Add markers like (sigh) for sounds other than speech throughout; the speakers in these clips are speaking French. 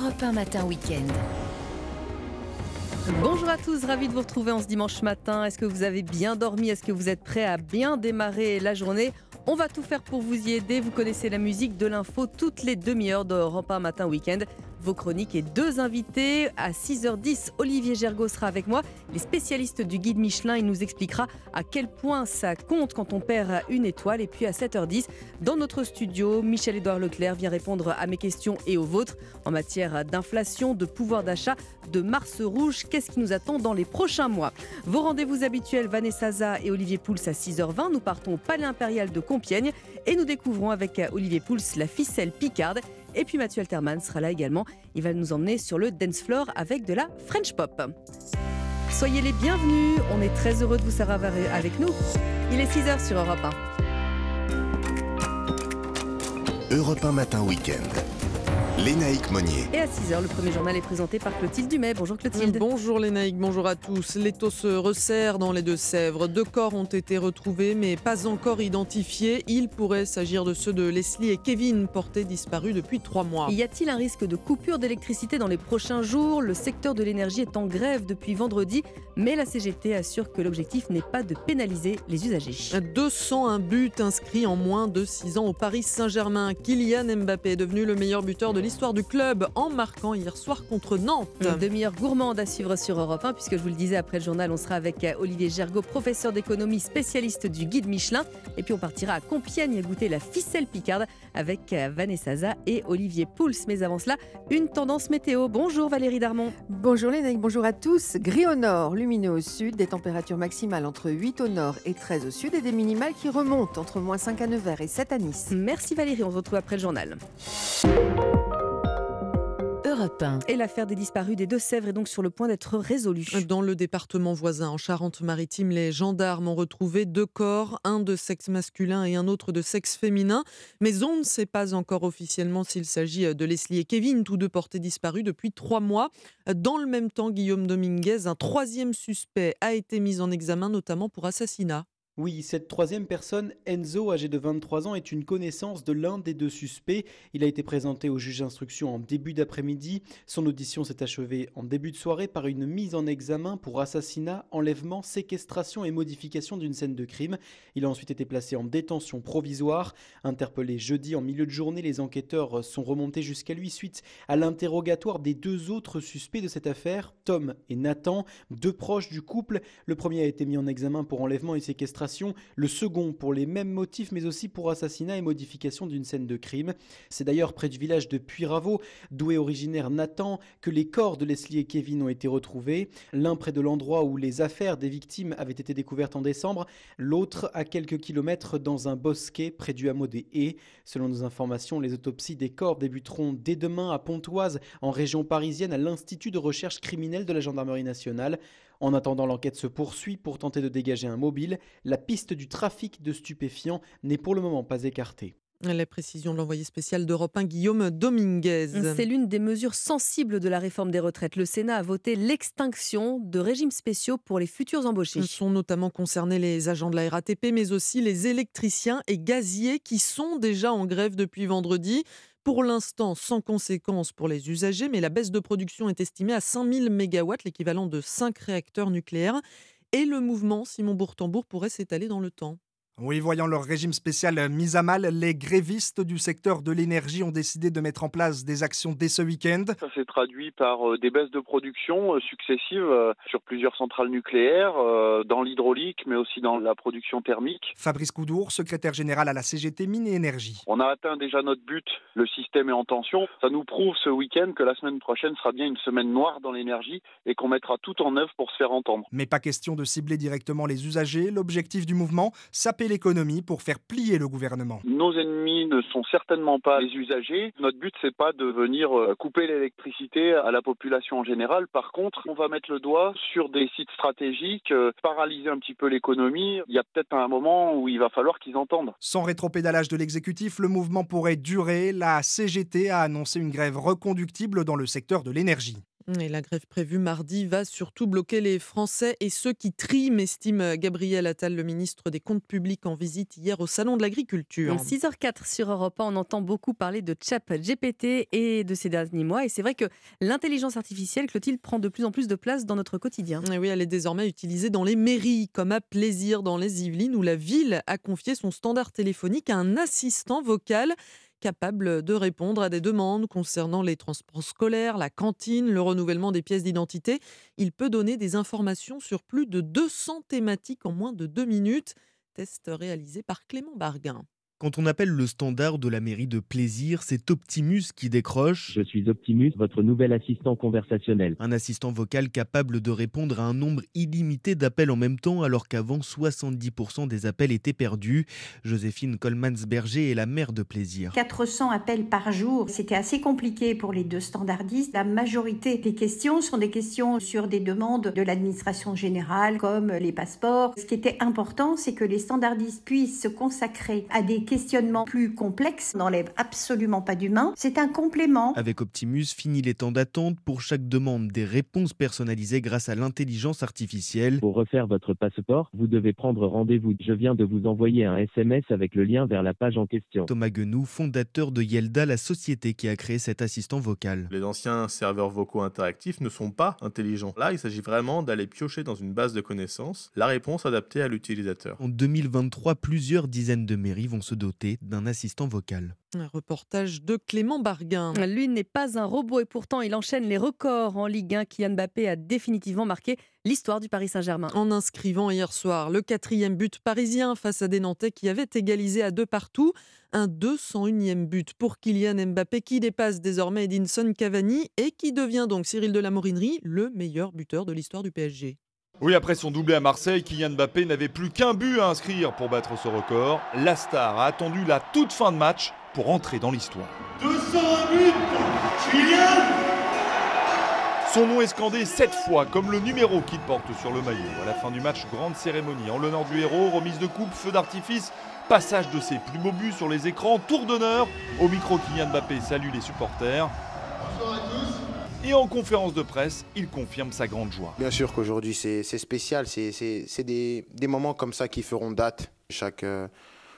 Europe 1 Matin Week-end. Bonjour à tous, ravi de vous retrouver en ce dimanche matin. Est-ce que vous avez bien dormi? Est-ce que vous êtes prêts à bien démarrer la journée? On va tout faire pour vous y aider. Vous connaissez la musique de l'info toutes les demi-heures d'Europe 1 Matin Week-end vos chroniques et deux invités. À 6h10, Olivier Gergaud sera avec moi. Les spécialistes du guide Michelin, il nous expliquera à quel point ça compte quand on perd une étoile. Et puis à 7h10, dans notre studio, Michel-Édouard Leclerc vient répondre à mes questions et aux vôtres en matière d'inflation, de pouvoir d'achat, de Mars rouge. Qu'est-ce qui nous attend dans les prochains mois? Vos rendez-vous habituels, Vanessa et Olivier Pouls à 6h20. Nous partons au Palais Impérial de Compiègne et nous découvrons avec Olivier Pouls la ficelle Picarde. Et puis Mathieu Alterman sera là également. Il va nous emmener sur le dance floor avec de la French pop. Soyez les bienvenus. On est très heureux de vous savoir avec nous. Il est 6h sur Europe 1. Europe 1 Matin Week-end. Lénaïque Monnier. Et à 6h, le premier journal est présenté par Clotilde Dumais. Bonjour Clotilde. Bonjour Lénaïque, bonjour à tous. L'étau se resserre dans les Deux-Sèvres. Deux corps ont été retrouvés, mais pas encore identifiés. Il pourrait s'agir de ceux de Leslie et Kevin, portés disparus depuis trois mois. Y a-t-il un risque de coupure d'électricité dans les prochains jours? Le secteur de l'énergie est en grève depuis vendredi, mais la CGT assure que l'objectif n'est pas de pénaliser les usagers. 201 buts inscrits en moins de 6 ans au Paris Saint-Germain. Kylian Mbappé est devenu le meilleur buteur de l'histoire du club en marquant hier soir contre Nantes. Une demi-heure gourmande à suivre sur Europe 1, puisque je vous le disais après le journal, on sera avec euh, Olivier Gergaud, professeur d'économie, spécialiste du guide Michelin. Et puis on partira à Compiègne goûter la ficelle picarde avec euh, Vanessa Za et Olivier Pouls. Mais avant cela, une tendance météo. Bonjour Valérie Darmon. Bonjour Lénaïque, bonjour à tous. Gris au nord, lumineux au sud, des températures maximales entre 8 au nord et 13 au sud et des minimales qui remontent entre moins 5 à Nevers et 7 à Nice. Merci Valérie, on se retrouve après le journal. Et l'affaire des disparus des Deux-Sèvres est donc sur le point d'être résolue. Dans le département voisin, en Charente-Maritime, les gendarmes ont retrouvé deux corps, un de sexe masculin et un autre de sexe féminin. Mais on ne sait pas encore officiellement s'il s'agit de Leslie et Kevin, tous deux portés disparus depuis trois mois. Dans le même temps, Guillaume Dominguez, un troisième suspect, a été mis en examen, notamment pour assassinat. Oui, cette troisième personne, Enzo, âgé de 23 ans, est une connaissance de l'un des deux suspects. Il a été présenté au juge d'instruction en début d'après-midi. Son audition s'est achevée en début de soirée par une mise en examen pour assassinat, enlèvement, séquestration et modification d'une scène de crime. Il a ensuite été placé en détention provisoire. Interpellé jeudi en milieu de journée, les enquêteurs sont remontés jusqu'à lui suite à l'interrogatoire des deux autres suspects de cette affaire, Tom et Nathan, deux proches du couple. Le premier a été mis en examen pour enlèvement et séquestration le second pour les mêmes motifs mais aussi pour assassinat et modification d'une scène de crime. C'est d'ailleurs près du village de Puyraveau, d'où est originaire Nathan, que les corps de Leslie et Kevin ont été retrouvés, l'un près de l'endroit où les affaires des victimes avaient été découvertes en décembre, l'autre à quelques kilomètres dans un bosquet près du hameau des Haies. Selon nos informations, les autopsies des corps débuteront dès demain à Pontoise, en région parisienne, à l'Institut de recherche criminelle de la Gendarmerie nationale. En attendant, l'enquête se poursuit pour tenter de dégager un mobile. La piste du trafic de stupéfiants n'est pour le moment pas écartée. La précision de l'envoyé spécial d'Europe 1, Guillaume Dominguez. C'est l'une des mesures sensibles de la réforme des retraites. Le Sénat a voté l'extinction de régimes spéciaux pour les futurs embauchés. Sont notamment concernés les agents de la RATP, mais aussi les électriciens et gaziers qui sont déjà en grève depuis vendredi. Pour l'instant, sans conséquence pour les usagers, mais la baisse de production est estimée à 5000 MW, l'équivalent de 5 réacteurs nucléaires. Et le mouvement Simon Bourtambourg pourrait s'étaler dans le temps. Oui, voyant leur régime spécial mis à mal, les grévistes du secteur de l'énergie ont décidé de mettre en place des actions dès ce week-end. Ça s'est traduit par euh, des baisses de production euh, successives euh, sur plusieurs centrales nucléaires, dans l'hydraulique, mais aussi dans la production thermique. Fabrice Coudour, secrétaire général à la CGT Mine et Énergie. On a atteint déjà notre but, le système est en tension. Ça nous prouve ce week-end que la semaine prochaine sera bien une semaine noire dans l'énergie et qu'on mettra tout en œuvre pour se faire entendre. Mais pas question de cibler directement les usagers. L'objectif du mouvement, l'économie pour faire plier le gouvernement. Nos ennemis ne sont certainement pas les usagers. Notre but, c'est pas de venir euh, couper l'électricité à la population en général. Par contre, on va mettre le doigt sur des sites stratégiques, euh, paralyser un petit peu l'économie. Il y a peut-être un moment où il va falloir qu'ils entendent. Sans rétropédalage de l'exécutif, le mouvement pourrait durer. La CGT a annoncé une grève reconductible dans le secteur de l'énergie. Et la grève prévue mardi va surtout bloquer les Français et ceux qui triment, estime Gabriel Attal, le ministre des Comptes publics, en visite hier au Salon de l'Agriculture. 6h04 sur Europe 1, on entend beaucoup parler de chat GPT et de ces derniers mois. Et c'est vrai que l'intelligence artificielle, Clotilde, prend de plus en plus de place dans notre quotidien. Et oui, elle est désormais utilisée dans les mairies, comme à Plaisir dans les Yvelines, où la ville a confié son standard téléphonique à un assistant vocal capable de répondre à des demandes concernant les transports scolaires, la cantine, le renouvellement des pièces d'identité. Il peut donner des informations sur plus de 200 thématiques en moins de deux minutes. Test réalisé par Clément Barguin. Quand on appelle le standard de la mairie de plaisir, c'est Optimus qui décroche. Je suis Optimus, votre nouvel assistant conversationnel. Un assistant vocal capable de répondre à un nombre illimité d'appels en même temps, alors qu'avant 70% des appels étaient perdus. Joséphine Colmans-Berger est la maire de plaisir. 400 appels par jour, c'était assez compliqué pour les deux standardistes. La majorité des questions sont des questions sur des demandes de l'administration générale, comme les passeports. Ce qui était important, c'est que les standardistes puissent se consacrer à des questionnement plus complexe n'enlève absolument pas d'humain. C'est un complément. Avec Optimus, fini les temps d'attente pour chaque demande, des réponses personnalisées grâce à l'intelligence artificielle. Pour refaire votre passeport, vous devez prendre rendez-vous. Je viens de vous envoyer un SMS avec le lien vers la page en question. Thomas Guenou, fondateur de Yelda, la société qui a créé cet assistant vocal. Les anciens serveurs vocaux interactifs ne sont pas intelligents. Là, il s'agit vraiment d'aller piocher dans une base de connaissances la réponse adaptée à l'utilisateur. En 2023, plusieurs dizaines de mairies vont se doté d'un assistant vocal. Un reportage de Clément Barguin. Lui n'est pas un robot et pourtant il enchaîne les records en Ligue 1. Kylian Mbappé a définitivement marqué l'histoire du Paris Saint-Germain. En inscrivant hier soir le quatrième but parisien face à des Nantais qui avaient égalisé à deux partout. Un 201e but pour Kylian Mbappé qui dépasse désormais Edinson Cavani et qui devient donc Cyril de la Morinerie le meilleur buteur de l'histoire du PSG. Oui, après son doublé à Marseille, Kylian Mbappé n'avait plus qu'un but à inscrire pour battre ce record. La star a attendu la toute fin de match pour entrer dans l'histoire. 201 buts Kylian Son nom est scandé sept fois, comme le numéro qu'il porte sur le maillot. À la fin du match, grande cérémonie en l'honneur du héros, remise de coupe, feu d'artifice, passage de ses plus beaux buts sur les écrans, tour d'honneur. Au micro, Kylian Mbappé salue les supporters. Bonsoir à tous. Et en conférence de presse, il confirme sa grande joie. Bien sûr qu'aujourd'hui c'est spécial, c'est des, des, moments comme ça qui feront date. Chaque euh,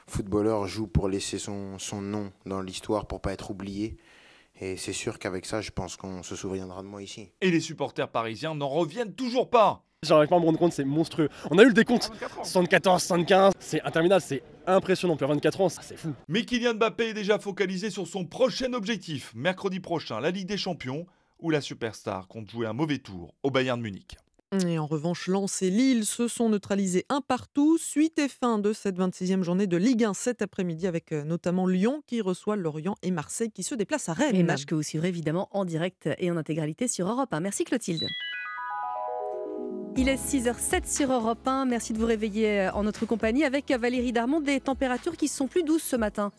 footballeur joue pour laisser son, son nom dans l'histoire, pour pas être oublié. Et c'est sûr qu'avec ça, je pense qu'on se souviendra de moi ici. Et les supporters parisiens n'en reviennent toujours pas. J'arrive pas à me rendre compte, c'est monstrueux. On a eu le décompte 74, 75, c'est interminable, c'est impressionnant. Puis à 24 ans, c'est fou. Mais Kylian Mbappé est déjà focalisé sur son prochain objectif. Mercredi prochain, la Ligue des Champions où la superstar compte jouer un mauvais tour au Bayern Munich. Et en revanche, Lens et Lille se sont neutralisés un partout. Suite et fin de cette 26e journée de Ligue 1 cet après-midi avec euh, notamment Lyon qui reçoit Lorient et Marseille qui se déplacent à Rennes. Et match que vous suivrez évidemment en direct et en intégralité sur Europe 1. Merci Clotilde. Il est 6h07 sur Europe 1. Merci de vous réveiller euh, en notre compagnie avec Valérie Darmon. Des températures qui sont plus douces ce matin.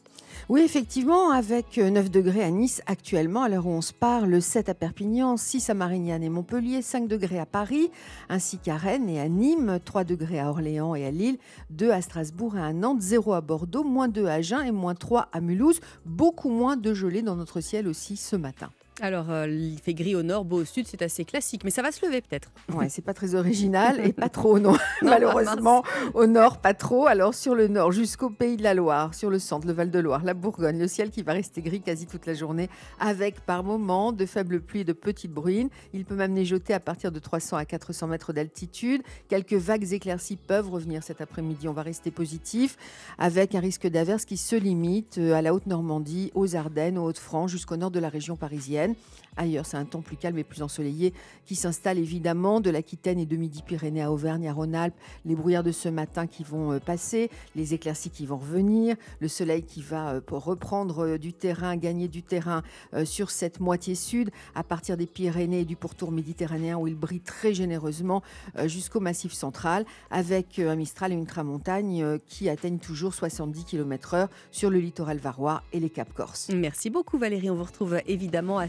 Oui, effectivement, avec 9 euh, degrés à Nice actuellement, à l'heure où on se parle, 7 à Perpignan, 6 à Marignane et Montpellier, 5 degrés à Paris, ainsi qu'à Rennes et à Nîmes, 3 degrés à Orléans et à Lille, 2 à Strasbourg et à Nantes, 0 à Bordeaux, moins 2 à Agen et moins 3 à Mulhouse. Beaucoup moins de gelée dans notre ciel aussi ce matin. Alors, euh, il fait gris au nord, beau au sud, c'est assez classique, mais ça va se lever peut-être. Ouais, c'est pas très original et pas trop, non. (laughs) Malheureusement, au nord, pas trop. Alors, sur le nord, jusqu'au pays de la Loire, sur le centre, le Val-de-Loire, la Bourgogne, le ciel qui va rester gris quasi toute la journée, avec par moments de faibles pluies et de petites bruines. Il peut même neigeoter à partir de 300 à 400 mètres d'altitude. Quelques vagues éclaircies peuvent revenir cet après-midi. On va rester positif, avec un risque d'averse qui se limite euh, à la Haute-Normandie, aux Ardennes, aux Hauts-de-France, jusqu'au nord de la région parisienne. あ。Ailleurs, c'est un temps plus calme et plus ensoleillé qui s'installe évidemment de l'Aquitaine et de Midi-Pyrénées à Auvergne, à Rhône-Alpes. Les brouillards de ce matin qui vont euh, passer, les éclaircies qui vont revenir, le soleil qui va euh, reprendre euh, du terrain, gagner du terrain sur cette moitié sud, à partir des Pyrénées et du pourtour méditerranéen où il brille très généreusement jusqu'au massif central, avec un Mistral et une tramontagne qui atteignent toujours 70 km/h sur le littoral varois et les Caps Corse. Merci beaucoup Valérie, on vous retrouve évidemment à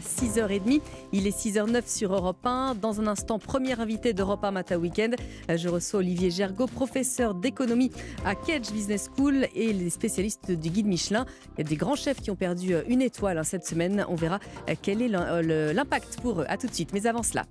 6h30. Il est 6h09 sur Europe 1. Dans un instant, premier invité d'Europe 1 Matin Weekend. Je reçois Olivier Gergaud, professeur d'économie à Kedge Business School et les spécialistes du guide Michelin. Il y a des grands chefs qui ont perdu une étoile hein, cette semaine. On verra quel est l'impact pour eux. A tout de suite. Mais avant cela.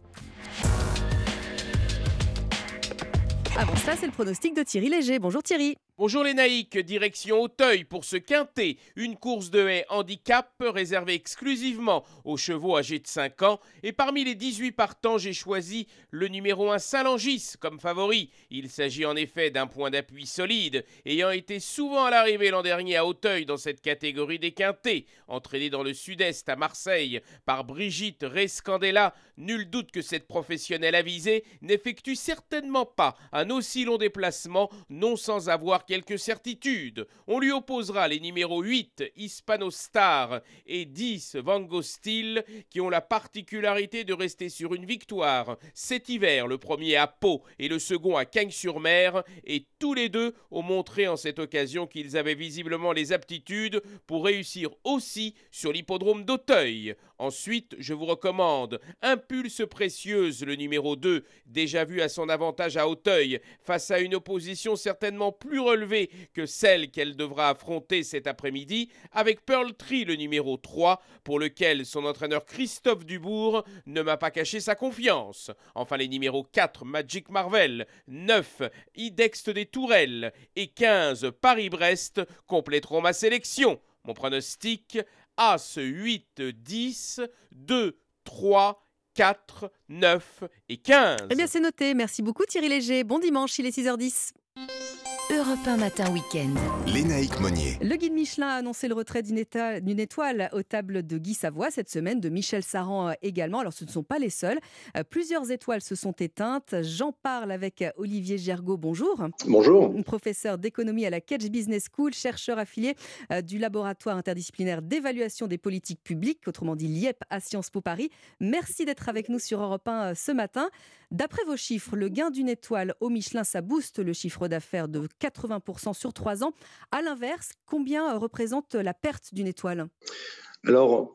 Avant cela, c'est le pronostic de Thierry Léger. Bonjour Thierry. Bonjour les naïcs, direction Auteuil pour ce quintet, une course de haie handicap réservée exclusivement aux chevaux âgés de 5 ans. Et parmi les 18 partants, j'ai choisi le numéro 1 Saint-Langis comme favori. Il s'agit en effet d'un point d'appui solide, ayant été souvent à l'arrivée l'an dernier à Auteuil dans cette catégorie des quintets. Entraîné dans le sud-est à Marseille par Brigitte Rescandella, nul doute que cette professionnelle avisée n'effectue certainement pas un aussi long déplacement, non sans avoir quelques certitudes. On lui opposera les numéros 8 Hispano Star et 10 Van Gogh Steel qui ont la particularité de rester sur une victoire cet hiver, le premier à Pau et le second à Cagnes-sur-Mer et tous les deux ont montré en cette occasion qu'ils avaient visiblement les aptitudes pour réussir aussi sur l'hippodrome d'Auteuil. Ensuite, je vous recommande Impulse Précieuse, le numéro 2, déjà vu à son avantage à Auteuil, face à une opposition certainement plus relevée que celle qu'elle devra affronter cet après-midi, avec Pearl Tree, le numéro 3, pour lequel son entraîneur Christophe Dubourg ne m'a pas caché sa confiance. Enfin, les numéros 4, Magic Marvel, 9, Idex des Tourelles et 15, Paris-Brest compléteront ma sélection. Mon pronostic As 8, 10, 2, 3, 4, 9 et 15. Eh bien, c'est noté. Merci beaucoup, Thierry Léger. Bon dimanche, il est 6h10. Europe 1 matin week-end. Lénaïque Monnier. Le guide Michelin a annoncé le retrait d'une étoile, aux tables de Guy Savoie cette semaine, de Michel Saran euh, également. Alors ce ne sont pas les seuls. Euh, plusieurs étoiles se sont éteintes. J'en parle avec Olivier Gergaud. Bonjour. Bonjour. Professeur d'économie à la Kedge Business School, chercheur affilié euh, du laboratoire interdisciplinaire d'évaluation des politiques publiques, autrement dit l'IEP à Sciences Po Paris. Merci d'être avec nous sur Europe 1 ce matin. D'après vos chiffres, le gain d'une étoile au Michelin, ça booste le chiffre d'affaires de 80% sur 3 ans. À l'inverse, combien euh, représente la perte d'une étoile? Alors,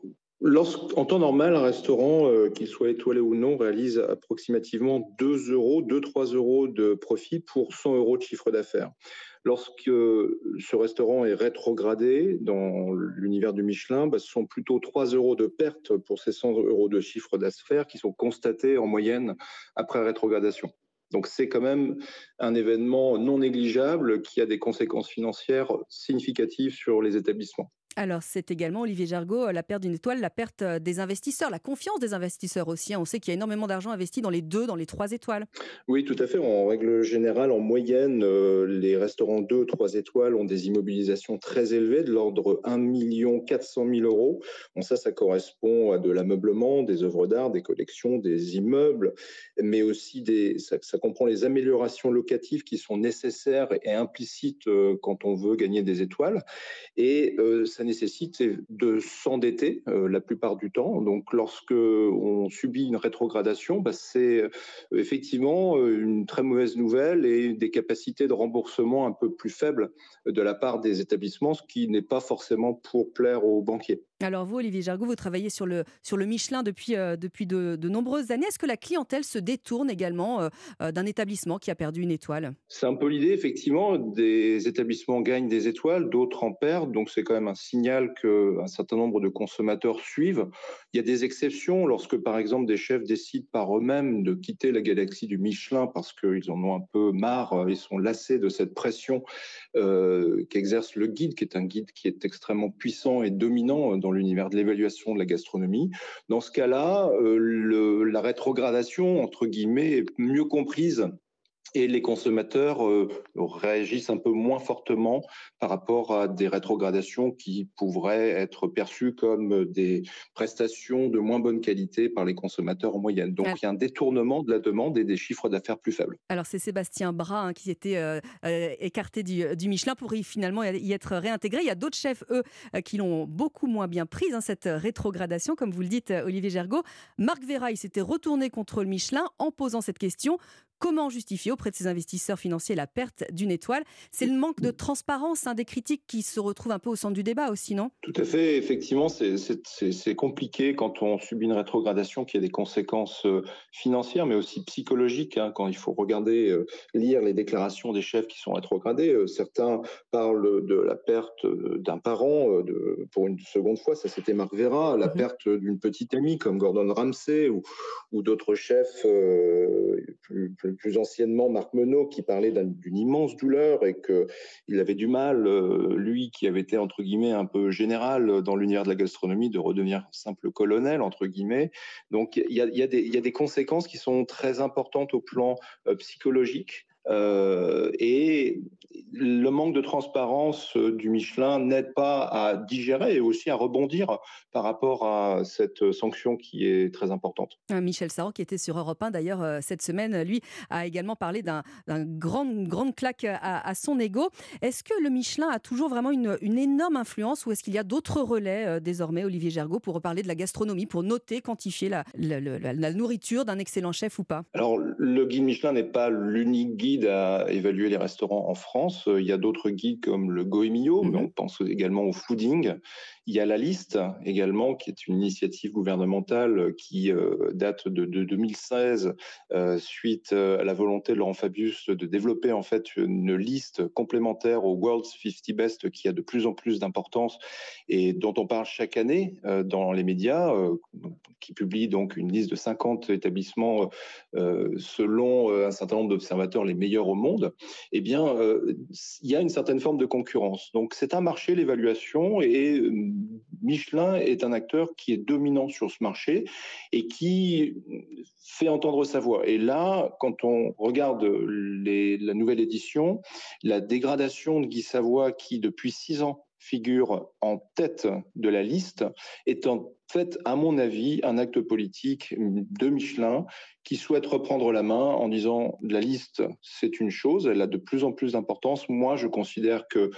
en temps normal, un restaurant, euh, qu'il soit étoilé ou non, réalise approximativement 2 euros, 2-3 euros de profit pour 100 euros de chiffre d'affaires. Lorsque ce restaurant est rétrogradé dans l'univers du Michelin, bah, ce sont plutôt 3 euros de perte pour ces 100 euros de chiffre d'affaires qui sont constatés en moyenne après rétrogradation. Donc c'est quand même un événement non négligeable qui a des conséquences financières significatives sur les établissements. Alors, c'est également, Olivier Jargot, la perte d'une étoile, la perte euh, des investisseurs, la confiance des investisseurs aussi. Hein. On sait qu'il y a énormément d'argent investi dans les deux, dans les trois étoiles. Oui, tout à fait. En règle générale, en moyenne, euh, les restaurants 2, 3 étoiles ont des immobilisations très élevées, de l'ordre 1 400 000 euros. Bon, ça, ça correspond à de l'ameublement, des œuvres d'art, des collections, des immeubles, mais aussi des, ça, comprend les améliorations locatives qui sont nécessaires et implicites euh, quand on veut gagner des étoiles. Et ça nécessite de s'endetter euh, la plupart du temps. Donc, lorsque on subit une rétrogradation, bah, c'est euh, effectivement euh, une très mauvaise nouvelle et des capacités de remboursement un peu plus faibles de la part des établissements, ce qui n'est pas forcément pour plaire aux banquiers. Alors vous, Olivier Jargot, vous travaillez sur le, sur le Michelin depuis, depuis de, nombreuses années. Est-ce que la clientèle se détourne également d'un établissement qui a perdu une étoile? C'est un peu l'idée, effectivement. Des établissements gagnent des étoiles, d'autres en perdent. Donc c'est quand même un signale qu'un certain nombre de consommateurs suivent. Il y a des exceptions lorsque, par exemple, des chefs décident par eux-mêmes de quitter la galaxie du Michelin parce qu'ils en ont un peu marre, ils sont lassés de cette pression euh, qu'exerce le guide, qui est un guide qui est extrêmement puissant et dominant dans l'univers de l'évaluation de la gastronomie. Dans ce cas-là, euh, la rétrogradation, entre guillemets, est mieux comprise et les consommateurs euh, réagissent un peu moins fortement par rapport à des rétrogradations qui pourraient être perçues comme des prestations de moins bonne qualité par les consommateurs en moyenne. Donc il y a un détournement de la demande et des chiffres d'affaires plus faibles. Alors c'est Sébastien Bras hein, qui était euh, euh, écarté du, Michelin pour y, finalement y être réintégré. Il y a d'autres chefs, eux, qui l'ont beaucoup moins bien prise, hein, cette rétrogradation, comme vous le dites, Olivier Gergaud. Marc Vera, il s'était retourné contre le Michelin en posant cette question Comment justifier auprès de ces investisseurs financiers la perte d'une étoile C'est le manque de transparence hein, des critiques qui se retrouvent un peu au centre du débat aussi, non? Tout à fait. Effectivement, c'est compliqué quand on subit une rétrogradation qui a des conséquences euh, financières, mais aussi psychologiques. Hein, quand il faut regarder, euh, lire les déclarations des chefs qui sont rétrogradés, euh, certains parlent de la perte d'un parent de, pour une seconde fois. Ça, c'était Marc Vera. La mmh perte d'une petite amie comme Gordon Ramsay ou, ou d'autres chefs plus, plus, plus, anciennement, Marc Menot, qui parlait d'une immense douleur et qu'il avait du mal, lui qui avait été entre guillemets un peu général dans l'univers de la gastronomie, de redevenir simple colonel entre guillemets. Donc il y a, y a, des conséquences qui sont très importantes au plan psychologique. Euh, et le manque de transparence euh, du Michelin n'aide pas à digérer et aussi à rebondir par rapport à cette sanction qui est très importante. Euh, Michel Sarro, qui était sur Europe 1 d'ailleurs cette semaine, lui a également parlé d'un grand, grande claque à, son ego. Est-ce que le Michelin a toujours vraiment une, une énorme influence ou est-ce qu'il y a d'autres relais désormais, Olivier Gergaud, pour reparler de la gastronomie, pour noter, quantifier la, la, la nourriture d'un excellent chef ou pas? Alors, le guide Michelin n'est pas l'unique guide à évaluer les restaurants en France. Il y a d'autres guides comme le Goemio, mais mhm. on pense également au fooding. Il y a la liste également, qui est une initiative gouvernementale qui euh, date de, 2016, euh, suite euh, à la volonté de Laurent Fabius de développer en fait une liste complémentaire au World's 50 Best qui a de plus en plus d'importance et dont on parle chaque année dans les médias, qui publie donc une liste de 50 établissements selon un certain nombre d'observateurs les meilleurs au monde. Eh bien, il y a une certaine forme de concurrence. Donc, c'est un marché l'évaluation et Michelin est un acteur qui est dominant sur ce marché et qui fait entendre sa voix. Et là, quand on regarde la nouvelle édition, la dégradation de Guy Savoie, qui depuis six ans figure en tête de la liste, est en fait, à mon avis, un acte politique de Michelin qui souhaite reprendre la main en disant la liste, c'est une chose, elle a de plus en plus d'importance. Moi, je considère que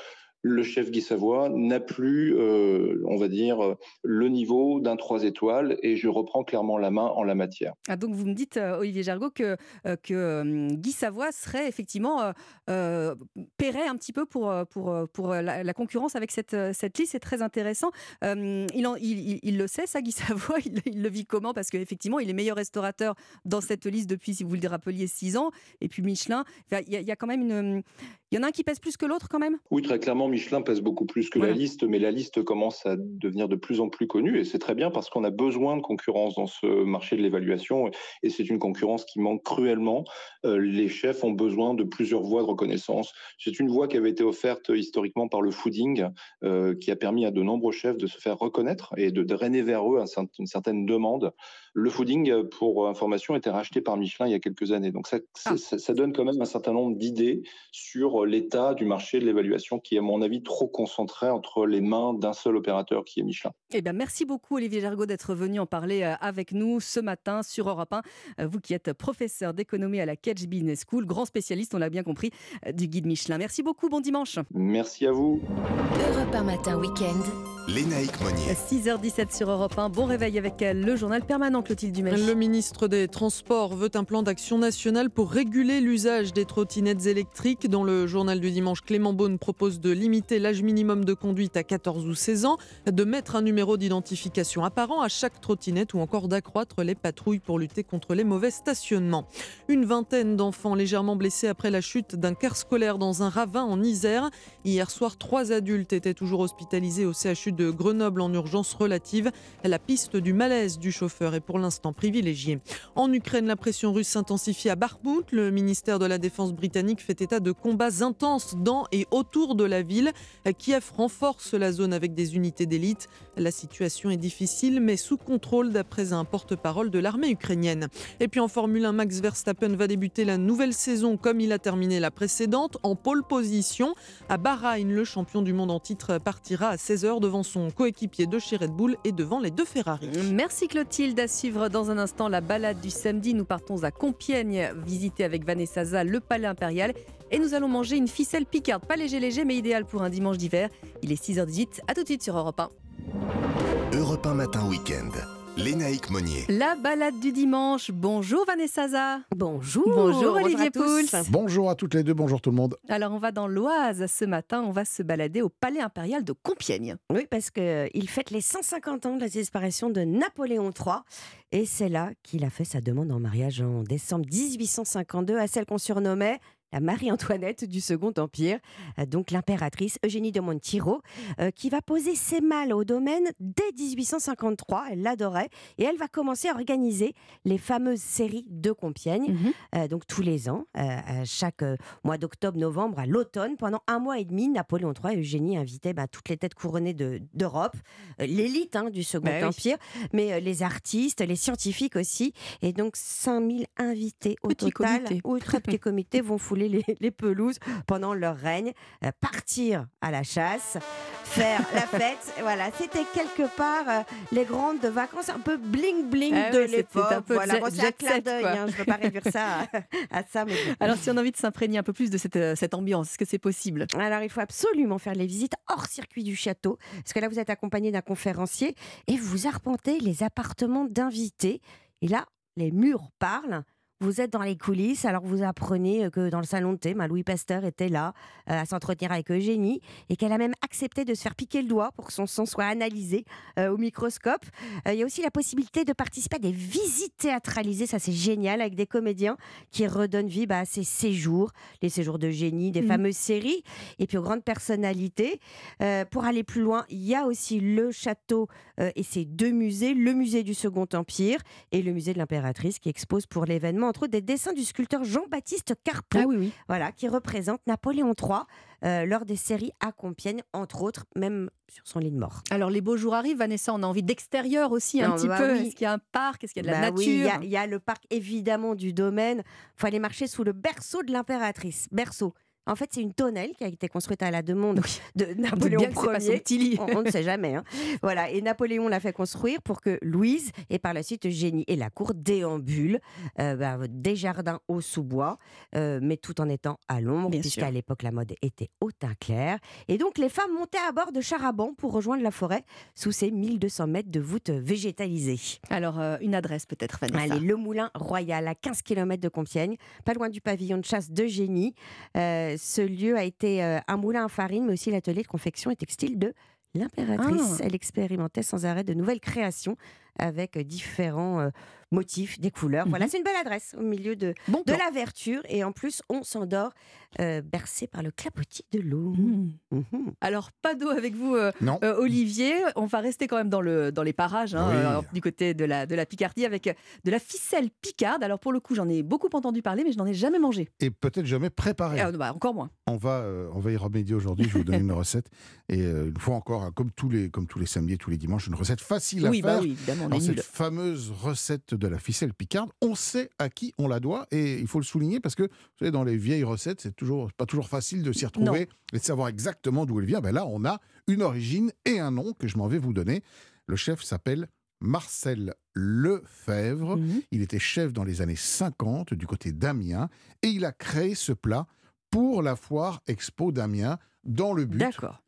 le chef Guy Savoie n'a plus, euh, on va dire, le niveau d'un 3 étoiles et je reprends clairement la main en la matière. Ah, donc vous me dites, euh, Olivier Jargot, que, euh, que Guy Savoie serait effectivement paierait un petit peu pour, pour, pour la, concurrence avec cette, cette liste. C'est très intéressant. il, en, il, il, le sait, ça, Guy (laughs) Savoie? Il, le vit comment? Parce qu'effectivement, il est meilleur restaurateur dans cette liste depuis, si vous le rappeliez, 6 ans. Et puis Michelin, il y, y, a quand même une. Il y en a un qui pèse plus que l'autre quand même? Oui, très clairement, Michelin pèse beaucoup plus que la liste, mais la liste commence à devenir de plus en plus connue et c'est très bien parce qu'on a besoin de concurrence dans ce marché de l'évaluation et c'est une concurrence qui manque cruellement. Euh, les chefs ont besoin de plusieurs voies de reconnaissance. C'est une voie qui avait été offerte historiquement par le fooding euh, qui a permis à de nombreux chefs de se faire reconnaître et de drainer vers eux une certaine demande. Le fooding, pour information, était racheté par Michelin il y a quelques années. Donc ça, ah. ça, ça donne quand même un certain nombre d'idées sur l'état du marché de l'évaluation qui est, à mon avis, trop concentré entre les mains d'un seul opérateur qui est Michelin. Eh bien, merci beaucoup, Olivier Jargot, d'être venu en parler euh, avec nous ce matin sur Europe 1. Euh, vous qui êtes professeur d'économie à la Catch Business School, grand spécialiste, on l'a bien compris, euh, du guide Michelin. Merci beaucoup, bon dimanche. Merci à vous. Europe 1 matin, week-end. Lénaïque Monnier. 6h17 sur Europe 1. Bon réveil avec le journal permanent Clotilde Dumais. Le ministre des Transports veut un plan d'action national pour réguler l'usage des trottinettes électriques. Dans le journal du dimanche, Clément Beaune propose de limiter l'âge minimum de conduite à 14 ou 16 ans, de mettre un numéro d'identification apparent à chaque trottinette ou encore d'accroître les patrouilles pour lutter contre les mauvais stationnements. Une vingtaine d'enfants légèrement blessés après la chute d'un car scolaire dans un ravin en Isère. Hier soir, trois adultes étaient toujours hospitalisés au CHU de Grenoble en urgence relative. La piste du malaise du chauffeur est pour l'instant privilégiée. En Ukraine, la pression russe s'intensifie à Bakhmut. Le ministère de la Défense britannique fait état de combats intenses dans et autour de la ville. Kiev renforce la zone avec des unités d'élite. La situation est difficile mais sous contrôle d'après un porte-parole de l'armée ukrainienne. Et puis en Formule 1, Max Verstappen va débuter la nouvelle saison comme il a terminé la précédente en pole position. À Bahreïn, le champion du monde en titre partira à 16h devant son coéquipier de chez Red Bull et devant les deux Ferrari. Merci Clotilde. À suivre dans un instant la balade du samedi. Nous partons à Compiègne visiter avec Vanessa Zah le palais impérial et nous allons manger une ficelle picarde. Pas léger léger mais idéal pour un dimanche d'hiver. Il est 6h18. À tout de suite sur Europe 1. Europe 1 matin week-end. Lénaïque Monnier. La balade du dimanche. Bonjour Vanessa Zaza. Bonjour. Bonjour Olivier. Pouls. Bonjour à toutes les deux, bonjour tout le monde. Alors on va dans l'Oise ce matin, on va se balader au Palais impérial de Compiègne. Oui, parce qu'il fête les 150 ans de la disparition de Napoléon III. Et c'est là qu'il a fait sa demande en mariage en décembre 1852 à celle qu'on surnommait la Marie-Antoinette du Second Empire, euh, donc l'impératrice Eugénie de Montijo, euh, qui va poser ses malles au domaine dès 1853. Elle l'adorait et elle va commencer à organiser les fameuses séries de Compiègne, euh, donc tous les ans, chaque mois d'octobre, novembre, à l'automne. Pendant un mois et demi, Napoléon III et Eugénie invitaient bah, toutes les têtes couronnées de- d'Europe, l'élite hein, du Second Bah oui. Empire, mais les artistes, les scientifiques aussi. Et donc 5000 invités au Petit total, comité. ou très (laughs) petits comités, vont fouler les, (laughs) les pelouses pendant leur règne, euh, partir à la chasse, faire la (laughs) fête. Voilà, c'était quelque part euh, les grandes vacances un peu bling bling Ah de l'époque. Voilà, bon, c'est un clin d'œil, hein, je ne veux pas réduire ça (laughs) à, à ça. Mais. Alors si on a envie de s'imprégner un peu plus de cette, euh, cette ambiance, est-ce que c'est possible? Alors, il faut absolument faire les visites hors circuit du château, parce que là, vous êtes accompagné d'un conférencier et vous arpentez les appartements d'invités. Et là, les murs parlent. Vous êtes dans les coulisses, alors vous apprenez que dans le salon de thé, bah, Louis Pasteur était là euh, à s'entretenir avec Eugénie et qu'elle a même accepté de se faire piquer le doigt pour que son sang soit analysé euh, au microscope. Euh, Il y a aussi la possibilité de participer à des visites théâtralisées, ça c'est génial, avec des comédiens qui redonnent vie bah, à ces séjours, les séjours de génie, des Mhm. fameuses séries, et puis aux grandes personnalités. Euh, pour aller plus loin, il y a aussi le château euh, et ses deux musées, le musée du Second Empire et le musée de l'impératrice qui expose pour l'événement, entre autres, des dessins du sculpteur Jean-Baptiste Carpeau, Ah oui, oui. voilà, qui représente Napoléon III euh, lors des séries à Compiègne, entre autres, même sur son lit de mort. Alors les beaux jours arrivent, Vanessa, on a envie d'extérieur aussi un petit bah peu. oui. Est-ce qu'il y a un parc? Est-ce qu'il y a de la Bah oui, il y nature? y, a le parc évidemment du domaine. Il faut aller marcher sous le berceau de l'impératrice. Berceau. En fait, c'est une tonnelle qui a été construite à la demande (laughs) de Napoléon Ier. petit lit. On, on ne sait jamais. hein. (laughs) Voilà. Et Napoléon l'a fait construire pour que Louise et par la suite Eugénie et la cour déambulent euh, bah, des jardins au sous-bois, euh, mais tout en étant à l'ombre, puisqu'à l'époque la mode était au teint clair. Et donc les femmes montaient à bord de bancs pour rejoindre la forêt sous ces 1200 mètres de voûte végétalisée. Alors euh, une adresse peut-être, Vanessa. Allez, le Moulin Royal, à 15 km de Compiègne, pas loin du pavillon de chasse de Génie. Euh, ce lieu a été euh, un moulin à farine, mais aussi l'atelier de confection et textile de l'impératrice. Ah. Elle expérimentait sans arrêt de nouvelles créations avec différents euh, motifs, des couleurs. Voilà, Mhm. c'est une belle adresse au milieu de, Bon de la verdure. Et en plus, on s'endort euh, bercé par le clapotis de l'eau. Mmh. Mhm. Alors, pas d'eau avec vous, euh, Non. euh, Olivier. On va rester quand même dans, le, dans les parages, hein, Oui. euh, du côté de la, de la Picardie, avec de la ficelle picarde. Alors, pour le coup, j'en ai beaucoup entendu parler, mais je n'en ai jamais mangé. Et peut-être jamais préparé. Ah, bah, encore moins. On va, euh, on va y remédier aujourd'hui. Je vais vous donner une (laughs) recette. Et euh, une fois encore, hein, comme tous les, comme tous les samedis et tous les dimanches, une recette facile à Oui, faire. bah oui, évidemment, on est cette fameuse recette de la ficelle picarde, on sait à qui on la doit et il faut le souligner parce que vous savez, dans les vieilles recettes, c'est toujours pas toujours facile de s'y retrouver et de savoir exactement d'où elle vient. Ben là, on a une origine et un nom que je m'en vais vous donner. Le chef s'appelle Marcel Lefebvre. Mhm. Il était chef dans les années 50 du côté d'Amiens et il a créé ce plat pour la foire Expo d'Amiens dans le but D'accord.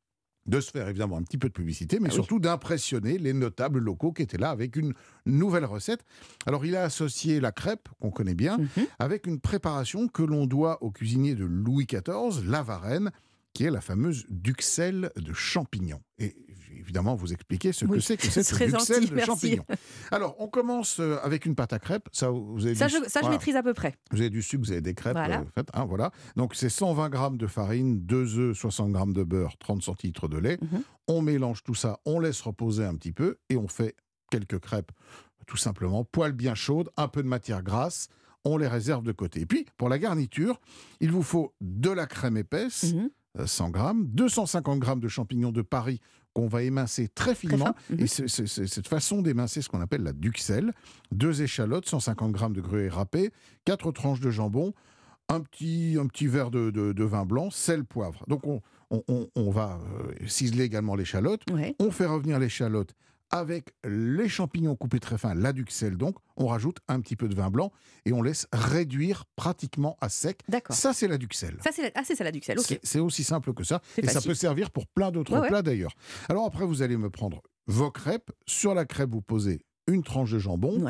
De se faire évidemment un petit peu de publicité, mais Ah oui. surtout d'impressionner les notables locaux qui étaient là avec une nouvelle recette. Alors il a associé la crêpe, qu'on connaît bien, Mhm. avec une préparation que l'on doit au cuisinier de Louis XIV, la Varenne, qui est la fameuse duxelle de champignons. Et évidemment vous expliquer ce que c'est que (laughs) cette gentil, de merci. champignons. Alors on commence euh, avec une pâte à crêpes. Ça, vous avez Ça, du- je, ça, je maîtrise à peu près. Vous avez du sucre, vous avez des crêpes. Voilà. euh, faites, hein, voilà. Donc c'est 120 grammes de farine, 2 œufs, 60 grammes de beurre, 30 centilitres de lait. Mhm. On mélange tout ça, on laisse reposer un petit peu et on fait quelques crêpes, tout simplement. Poêle bien chaude, un peu de matière grasse. On les réserve de côté. Et puis, pour la garniture, il vous faut de la crème épaisse, euh, 100 grammes, 250 grammes de champignons de Paris qu'on va émincer très finement. fin, mhm. Et c'est cette façon d'émincer ce qu'on appelle la duxelle. Deux échalotes, 150 grammes de gruyère râpée, quatre tranches de jambon, un petit, un petit verre de, de- de vin blanc, sel, poivre. Donc on, on- on- on va euh, ciseler également l'échalote. Ouais. On fait revenir l'échalote avec les champignons coupés très fins, la duxelle donc. On rajoute un petit peu de vin blanc et on laisse réduire pratiquement à sec. D'accord. Ça, c'est la duxelle. Ça, c'est la... Ah, c'est ça la duxelle, ok. C'est- aussi simple que ça. Et ça peut servir pour plein d'autres Ouais, ouais. plats d'ailleurs. Alors après, vous allez me prendre vos crêpes. Sur la crêpe, vous posez une tranche de jambon,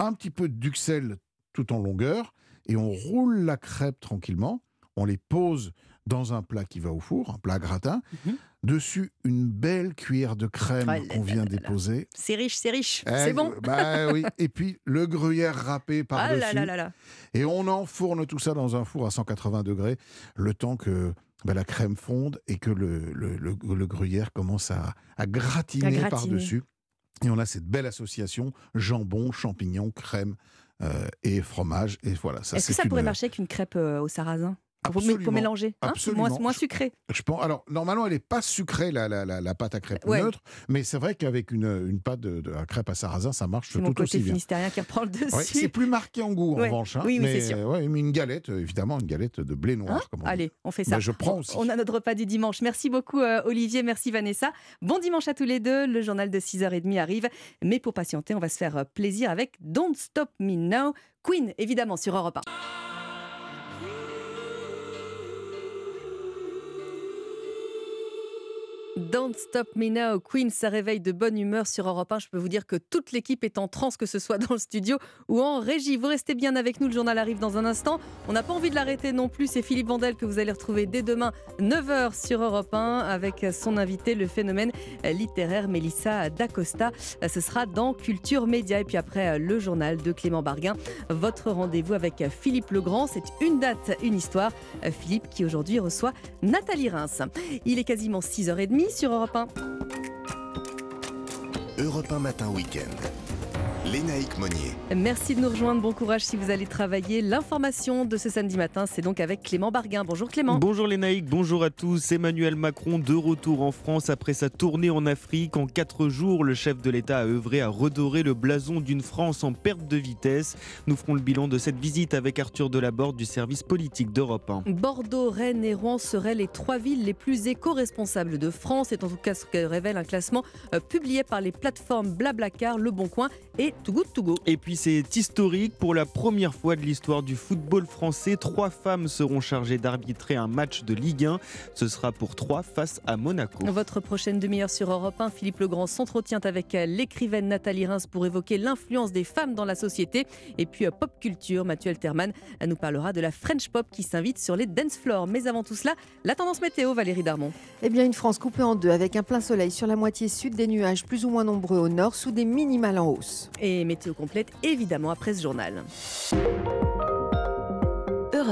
un petit peu d'uxelles tout en longueur, et on roule la crêpe tranquillement. On les pose dans un plat qui va au four, un plat gratin. Mhm. Dessus, une belle cuillère de crème Oh là qu'on vient déposer. C'est riche, c'est riche. Eh, C'est bon. bah oui. (laughs) Et puis le gruyère râpé Ah par-dessus. là là là là. Et on enfourne tout ça dans un four à 180 degrés, le temps que bah, la crème fonde et que le, le- le- le gruyère commence à, à gratiner, par-dessus. Et on a cette belle association jambon, champignons, crème euh, et fromage. Et voilà, ça Est-ce que ça pourrait marcher avec une crêpe euh, au sarrasin? Absolument. pour mélanger hein Absolument. moins, moins sucré. Je pense, alors, normalement, elle n'est pas sucrée, la, la, la, la pâte à crêpe Ouais. neutre, mais c'est vrai qu'avec une, une pâte de, de- à crêpe à sarrasin, ça marche mon tout côté aussi bien. finistérien qui reprend le dessus. Ouais, c'est plus marqué en goût, en revanche. hein, Oui, oui, mais, c'est sûr. mais une galette, euh, évidemment, une galette de blé noir. Hein? comme on dit. Allez, on fait ça. Je prends aussi. On a notre repas du dimanche. Merci beaucoup euh, Olivier, merci Vanessa. Bon dimanche à tous les deux. Le journal de 6h30 arrive. Mais pour patienter, on va se faire euh, plaisir avec Don't Stop Me Now. Queen, évidemment, sur Europe 1. Don't Stop Me Now, Queen, ça réveille de bonne humeur sur Europe 1. Je peux vous dire que toute l'équipe est en transe, que ce soit dans le studio ou en régie. Vous restez bien avec nous, le journal arrive dans un instant. On n'a pas envie de l'arrêter non plus. C'est Philippe Vandel que vous allez retrouver dès demain, 9h sur Europe 1, avec son invité, le phénomène littéraire Mélissa D'Acosta. Ce sera dans Culture Média. Et puis après, le journal de Clément Barguin. Votre rendez-vous avec Philippe Legrand. C'est une date, une histoire. Philippe qui aujourd'hui reçoit Nathalie Reims. Il est quasiment 6h30 sur Europe 1. Europe 1 Matin Week-end. Lénaïque Monnier. Merci de nous rejoindre. Bon courage si vous allez travailler. L'information de ce samedi matin, c'est donc avec Clément Barguin. Bonjour Clément. Bonjour Lénaïque, bonjour à tous. Emmanuel Macron de retour en France après sa tournée en Afrique. En quatre jours, le chef de l'État a œuvré à redorer le blason d'une France en perte de vitesse. Nous ferons le bilan de cette visite avec Arthur Delaborde du service politique d'Europe 1. Bordeaux, Rennes et Rouen seraient les trois villes les plus éco-responsables de France. C'est en tout cas ce que révèle un classement euh, publié par les plateformes Blablacar, Le Bon Coin et Too Good To Go. Et puis c'est historique, pour la première fois de l'histoire du football français, trois femmes seront chargées d'arbitrer un match de Ligue 1. Ce sera pour trois face à Monaco. Votre prochaine demi-heure sur Europe 1, Philippe Legrand s'entretient avec euh, l'écrivaine Nathalie Reims pour évoquer l'influence des femmes dans la société. Et puis euh, pop culture, Mathieu Alterman euh, nous parlera de la French pop qui s'invite sur les dance floors. Mais avant tout cela, la tendance météo, Valérie Darmon. Eh bien, une France coupée en deux avec un plein soleil sur la moitié sud, des nuages plus ou moins nombreux au nord, sous des minimales en hausse. Et météo complète, évidemment, après ce journal.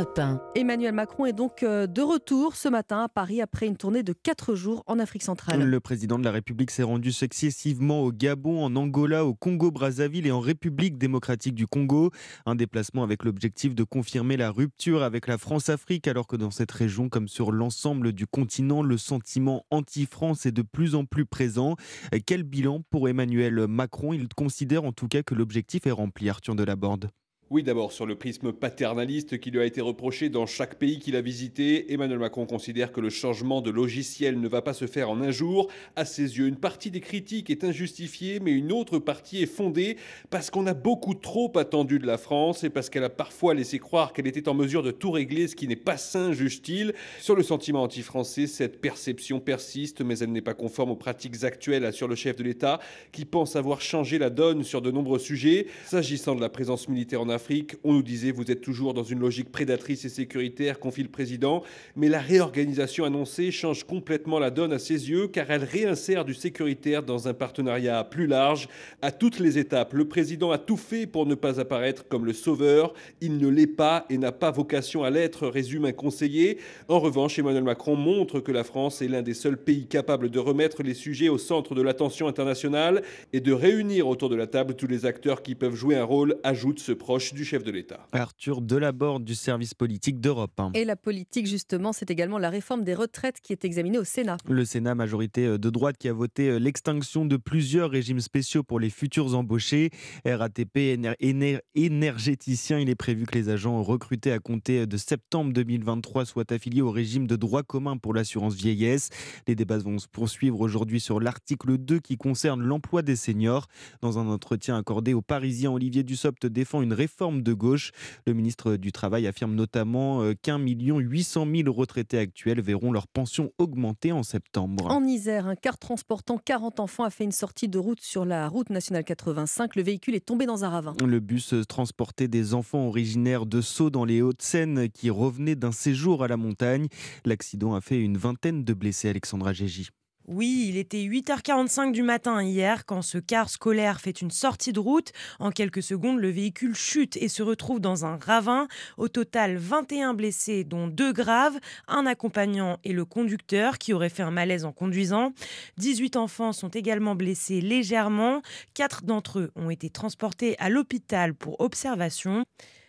Europe 1. Emmanuel Macron est donc euh, de retour ce matin à Paris après une tournée de 4 jours en Afrique centrale. Le président de la République s'est rendu successivement au Gabon, en Angola, au Congo-Brazzaville et en République démocratique du Congo. Un déplacement avec l'objectif de confirmer la rupture avec la France-Afrique, alors que dans cette région, comme sur l'ensemble du continent, le sentiment anti-France est de plus en plus présent. Quel bilan pour Emmanuel Macron? Il considère en tout cas que l'objectif est rempli, Arthur Delaborde. Oui, d'abord sur le prisme paternaliste qui lui a été reproché dans chaque pays qu'il a visité, Emmanuel Macron considère que le changement de logiciel ne va pas se faire en un jour. À ses yeux, une partie des critiques est injustifiée, mais une autre partie est fondée parce qu'on a beaucoup trop attendu de la France et parce qu'elle a parfois laissé croire qu'elle était en mesure de tout régler, ce qui n'est pas sain, juge-t-il. Sur le sentiment anti-français, cette perception persiste, mais elle n'est pas conforme aux pratiques actuelles, assure le chef de l'État, qui pense avoir changé la donne sur de nombreux sujets. S'agissant de la présence militaire en Afrique, on nous disait vous êtes toujours dans une logique prédatrice et sécuritaire, confie le président, mais la réorganisation annoncée change complètement la donne à ses yeux car elle réinsère du sécuritaire dans un partenariat plus large. À toutes les étapes, le président a tout fait pour ne pas apparaître comme le sauveur. Il ne l'est pas et n'a pas vocation à l'être, résume un conseiller. En revanche, Emmanuel Macron montre que la France est l'un des seuls pays capables de remettre les sujets au centre de l'attention internationale et de réunir autour de la table tous les acteurs qui peuvent jouer un rôle, ajoute ce proche du chef de l'État. Arthur Delaborde du service politique d'Europe 1. Et la politique, justement, c'est également la réforme des retraites qui est examinée au Sénat. Le Sénat, majorité euh, de droite, qui a voté euh, l'extinction de plusieurs régimes spéciaux pour les futurs embauchés. RATP, éner- éner- énergéticien, il est prévu que les agents recrutés à compter de septembre 2023 soient affiliés au régime de droit commun pour l'assurance vieillesse. Les débats vont se poursuivre aujourd'hui sur l'article 2 qui concerne l'emploi des seniors. Dans un entretien accordé aux Parisiens, Olivier Dussopt défend une réforme réforme de gauche. Le ministre du Travail affirme notamment euh, qu'un million huit cent mille retraités actuels verront leur pension augmenter en septembre. En Isère, un car transportant 40 enfants a fait une sortie de route sur la route nationale 85. Le véhicule est tombé dans un ravin. Le bus transportait des enfants originaires de Sceaux dans les Hauts-de-Seine qui revenaient d'un séjour à la montagne. L'accident a fait une vingtaine de blessés, Alexandra Gégy. Oui, il était 8h45 du matin hier quand ce car scolaire fait une sortie de route. En quelques secondes, le véhicule chute et se retrouve dans un ravin. Au total, 21 blessés, dont deux graves, un accompagnant et le conducteur qui aurait fait un malaise en conduisant. 18 enfants sont également blessés légèrement. Quatre d'entre eux ont été transportés à l'hôpital pour observation.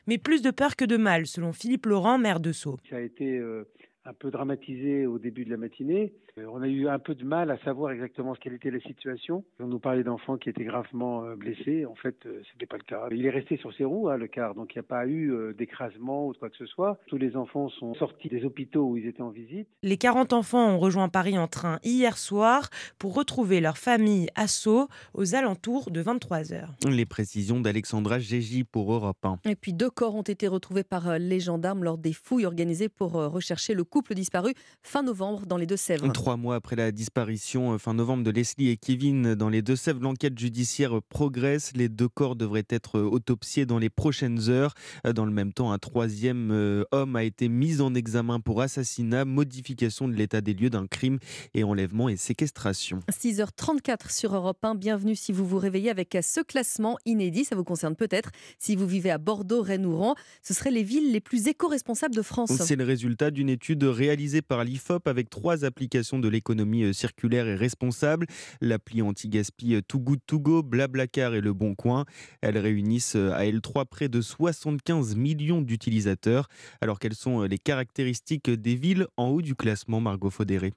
Mais plus de peur que de mal, selon Philippe Laurent, maire de Sceaux. Ça a été euh, un peu dramatisé au début de la matinée. Euh, on a eu un peu de mal à savoir exactement quelle était la situation. On nous parlait d'enfants qui étaient gravement euh, blessés. En fait, euh, ce n'était pas le cas. Il est resté sur ses roues, hein, le car, donc il n'y a pas eu d'écrasement ou de quoi que ce soit. Tous les enfants sont sortis des hôpitaux où ils étaient en visite. Les 40 enfants ont rejoint Paris en train hier soir pour retrouver leur famille à Sceaux aux alentours de 23 heures. Les précisions d'Alexandra Gégy pour Europe 1. Et puis deux corps ont été retrouvés par les gendarmes lors des fouilles organisées pour rechercher le couple disparu fin novembre dans les Deux-Sèvres. Trois mois après la disparition euh, fin novembre de Leslie et Kevin dans les Deux-Sèvres, l'enquête judiciaire progresse. Les deux corps devraient être euh, autopsiés dans les prochaines heures. Euh, dans le même temps, un troisième homme a été mis en examen pour assassinat, modification de l'état des lieux d'un crime et enlèvement et séquestration. 6h34 sur Europe 1. Bienvenue si vous vous réveillez avec ce classement inédit. Ça vous concerne peut-être. Si vous vivez à Bordeaux, Rennes ou Rouen, ce seraient les villes les plus éco-responsables de France. C'est le résultat d'une étude réalisée par l'IFOP avec trois applications de l'économie économie euh, circulaire et responsable. L'appli anti-gaspi euh, Too Good To Go, Blablacar et Le Bon Coin. Elles réunissent euh, à L3 près de 75 millions d'utilisateurs. Alors quelles sont les caractéristiques des villes en haut du classement, Margot Faudéré?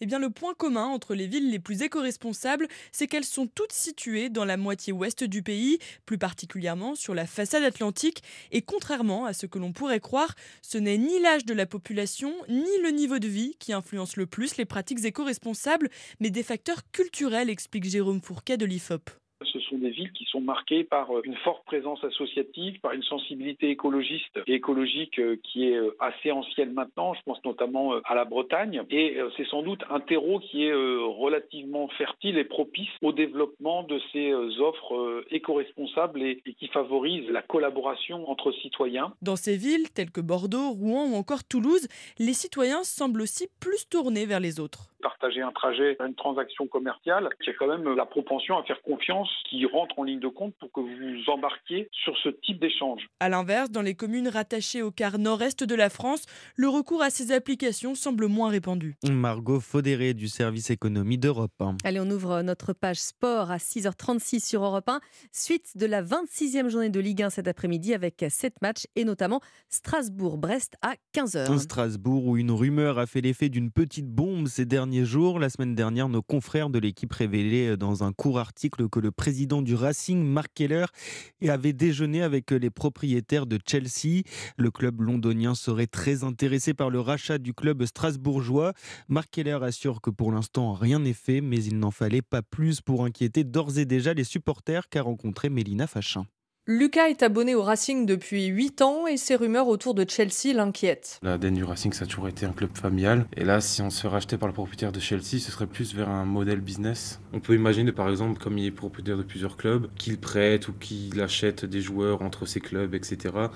Eh bien, le point commun entre les villes les plus éco-responsables, c'est qu'elles sont toutes situées dans la moitié ouest du pays, plus particulièrement sur la façade atlantique. Et contrairement à ce que l'on pourrait croire, ce n'est ni l'âge de la population, ni le niveau de vie qui influencent le plus les pratiques éco-responsables, mais des facteurs culturels, explique Jérôme Fourquet de l'IFOP. Ce sont des villes qui sont marquées par euh, une forte présence associative, par une sensibilité écologiste et écologique euh, qui est euh, assez ancienne maintenant. Je pense notamment à la Bretagne. Et c'est sans doute un terreau qui est relativement fertile et propice au développement de ces offres éco-responsables et qui favorise la collaboration entre citoyens. Dans ces villes telles que Bordeaux, Rouen ou encore Toulouse, les citoyens semblent aussi plus tournés vers les autres partager un trajet, une transaction commerciale, il y a quand même la propension à faire confiance qui rentre en ligne de compte pour que vous vous embarquiez sur ce type d'échange. A l'inverse, dans les communes rattachées au quart nord-est de la France, le recours à ces applications semble moins répandu. Margot Faudéré du service économie d'Europe 1. Allez, on ouvre notre page sport à 6h36 sur Europe 1. Suite de la 26e journée de Ligue 1 cet après-midi avec 7 matchs et notamment Strasbourg-Brest à 15h. Strasbourg où une rumeur a fait l'effet d'une petite bombe ces derniers jours. La semaine dernière, nos confrères de l'équipe révélaient euh, dans un court article que le président du Racing, Mark Keller, avait déjeuné avec euh, les propriétaires de Chelsea. Le club londonien serait très intéressé par le rachat du club strasbourgeois. Mark Keller assure que pour l'instant, rien n'est fait, mais il n'en fallait pas plus pour inquiéter d'ores et déjà les supporters qu'a rencontré Mélina Fachin. Lucas est abonné au Racing depuis 8 ans et ces rumeurs autour de Chelsea l'inquiètent. L'ADN du Racing, ça a toujours été un club familial. Et là, si on se fait racheter par le propriétaire de Chelsea, ce serait plus vers un modèle business. On peut imaginer, par exemple, comme il est propriétaire de plusieurs clubs, qu'il prête ou qu'il achète des joueurs entre ses clubs, etc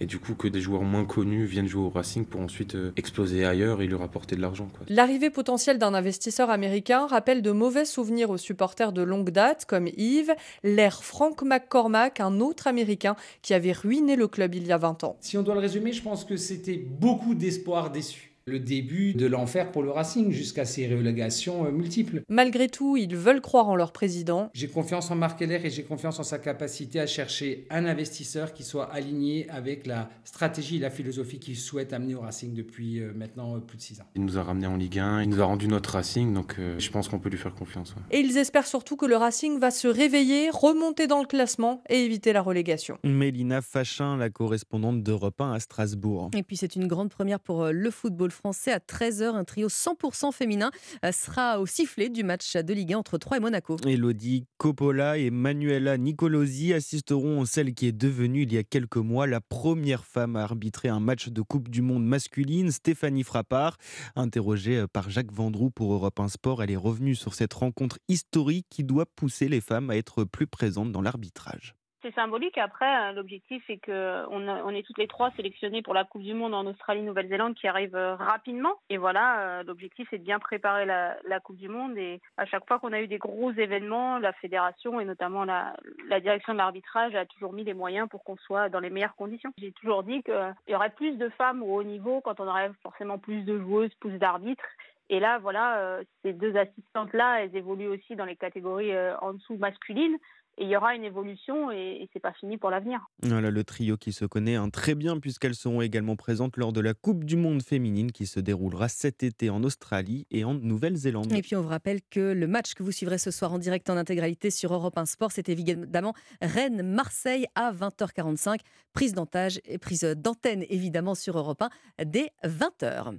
et du coup que des joueurs moins connus viennent jouer au Racing pour ensuite euh, exploser ailleurs et lui rapporter de l'argent. L'arrivée potentielle d'un investisseur américain rappelle de mauvais souvenirs aux supporters de longue date comme Yves, l'ère Frank McCormack, un autre américain qui avait ruiné le club il y a 20 ans. Si on doit le résumer, je pense que c'était beaucoup d'espoir déçus le début de l'enfer pour le Racing jusqu'à ses relégations euh, multiples. Malgré tout, ils veulent croire en leur président. J'ai confiance en Marc Heller et j'ai confiance en sa capacité à chercher un investisseur qui soit aligné avec la stratégie et la philosophie qu'il souhaite amener au Racing depuis euh, maintenant euh, plus de six ans. Il nous a ramené en Ligue 1, il nous a rendu notre Racing, donc je pense qu'on peut lui faire confiance. Et ils espèrent surtout que le Racing va se réveiller, remonter dans le classement et éviter la relégation. Mélina Fachin, la correspondante d'Europe 1 à Strasbourg. Et puis c'est une grande première pour le football français à 13h. Un trio 100% féminin sera au sifflet du match de Ligue 1 entre Troyes et Monaco. Elodie Coppola et Manuela Nicolosi assisteront celle qui est devenue il y a quelques mois la première femme à arbitrer un match de Coupe du Monde masculine, Stéphanie Frappard. Interrogée par Jacques Vendroux pour Europe 1 Sport, elle est revenue sur cette rencontre historique qui doit pousser les femmes à être plus présentes dans l'arbitrage. C'est symbolique. Après, euh, l'objectif est que on, est toutes les trois sélectionnées pour la Coupe du Monde en Australie, Nouvelle-Zélande, qui arrive euh, rapidement. Et voilà, euh, l'objectif est de bien préparer la, Coupe du Monde. Et à chaque fois qu'on a eu des gros événements, la fédération et notamment la, la direction de l'arbitrage a toujours mis les moyens pour qu'on soit dans les meilleures conditions. J'ai toujours dit qu'il y aurait plus de femmes au haut niveau quand on aurait forcément plus de joueuses, plus d'arbitres. Et là, voilà, ces deux assistantes-là, elles évoluent aussi dans les catégories en dessous masculines et il y aura une évolution et, et c'est pas fini pour l'avenir. Voilà le trio qui se connaît un très bien puisqu'elles seront également présentes lors de la Coupe du Monde féminine qui se déroulera cet été en Australie et en Nouvelle-Zélande. Et puis on vous rappelle que le match que vous suivrez ce soir en direct en intégralité sur Europe 1 Sport, c'est évidemment Rennes-Marseille à 20h45, prise d'antage et prise d'antenne évidemment sur Europe 1 dès 20h.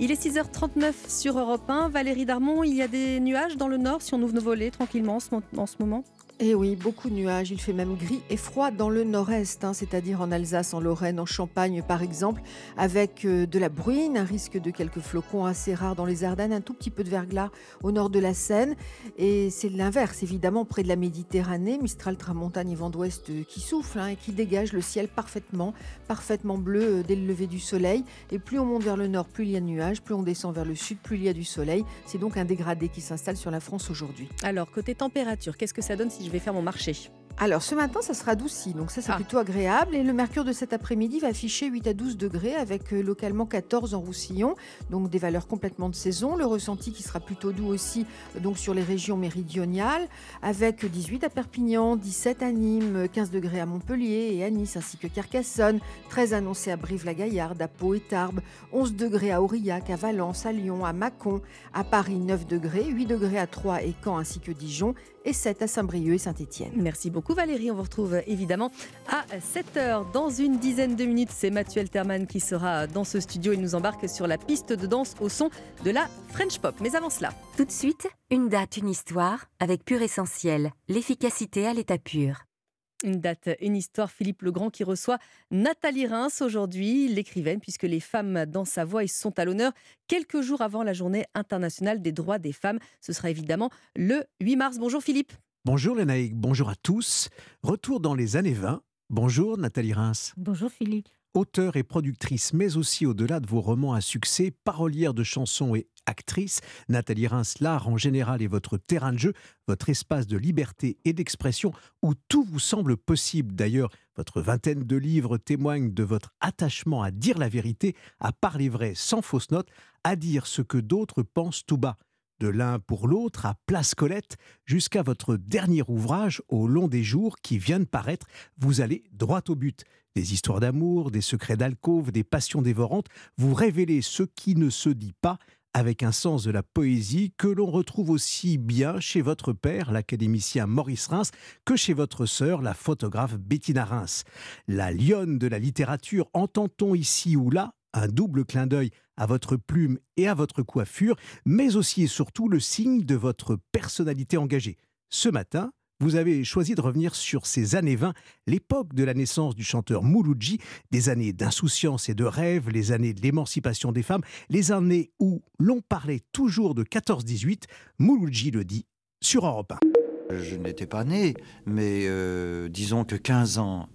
Il est 6h39 sur Europe 1. Valérie Darmon, il y a des nuages dans le nord si on ouvre nos volets tranquillement en ce moment? Eh oui, beaucoup de nuages. Il fait même gris et froid dans le nord-est, hein, c'est-à-dire en Alsace, en Lorraine, en Champagne par exemple, avec euh, de la bruine, un risque de quelques flocons assez rares dans les Ardennes, un tout petit peu de verglas au nord de la Seine. Et c'est l'inverse, évidemment, près de la Méditerranée, Mistral, Tramontagne et vent d'ouest euh, qui soufflent hein, et qui dégagent le ciel parfaitement, parfaitement bleu euh, dès le lever du soleil. Et plus on monte vers le nord, plus il y a de nuages, plus on descend vers le sud, plus il y a du soleil. C'est donc un dégradé qui s'installe sur la France aujourd'hui. Alors, côté température, qu'est-ce que ça donne si je vais faire mon marché. Alors ce matin, ça sera adouci, donc ça c'est ah. plutôt agréable. Et le mercure de cet après-midi va afficher 8 à 12 degrés avec euh, localement 14 en Roussillon, donc des valeurs complètement de saison. Le ressenti qui sera plutôt doux aussi donc sur les régions méridionales, avec 18 à Perpignan, 17 à Nîmes, 15 degrés à Montpellier et à Nice, ainsi que Carcassonne, 13 annoncés à Brive-la-Gaillarde, à Pau et Tarbes, 11 degrés à Aurillac, à Valence, à Lyon, à Mâcon, à Paris 9 degrés, 8 degrés à Troyes et Caen ainsi que Dijon, et 7 à Saint-Brieuc et Saint-Étienne. Merci beaucoup Valérie, on vous retrouve évidemment à 7h. Dans une dizaine de minutes, c'est Mathieu Alterman qui sera dans ce studio. Il nous embarque sur la piste de danse au son de la French Pop. Mais avant cela... Tout de suite, une date, une histoire avec Pur Essentiel, l'efficacité à l'état pur. Une date, une histoire, Philippe Legrand qui reçoit Nathalie Reims aujourd'hui, l'écrivaine, puisque les femmes dans sa voix sont à l'honneur quelques jours avant la journée internationale des droits des femmes. Ce sera évidemment le 8 mars. Bonjour Philippe. Bonjour Lénaïque, bonjour à tous. Retour dans les années 20. Bonjour Nathalie Reims. Bonjour Philippe. Auteur et productrice, mais aussi au-delà de vos romans à succès, parolière de chansons et actrice. Nathalie Reims, l'art en général est votre terrain de jeu, votre espace de liberté et d'expression où tout vous semble possible. D'ailleurs, votre vingtaine de livres témoignent de votre attachement à dire la vérité, à parler vrai sans fausse note, à dire ce que d'autres pensent tout bas. De l'un pour l'autre, à Place Colette, jusqu'à votre dernier ouvrage, Au long des jours, qui vient de paraître, vous allez droit au but. Des histoires d'amour, des secrets d'alcôve, des passions dévorantes, vous révélez ce qui ne se dit pas avec un sens de la poésie que l'on retrouve aussi bien chez votre père, l'académicien Maurice Reims, que chez votre sœur, la photographe Bettina Reims. La lionne de la littérature, entend-on ici ou là un double clin d'œil à votre plume et à votre coiffure, mais aussi et surtout le signe de votre personnalité engagée. Ce matin, vous avez choisi de revenir sur ces années 20, l'époque de la naissance du chanteur Mouloudji, des années d'insouciance et de rêve, les années de l'émancipation des femmes, les années où l'on parlait toujours de 14-18. Mouloudji le dit sur Europe 1. Je n'étais pas né, mais euh, disons que 15 ans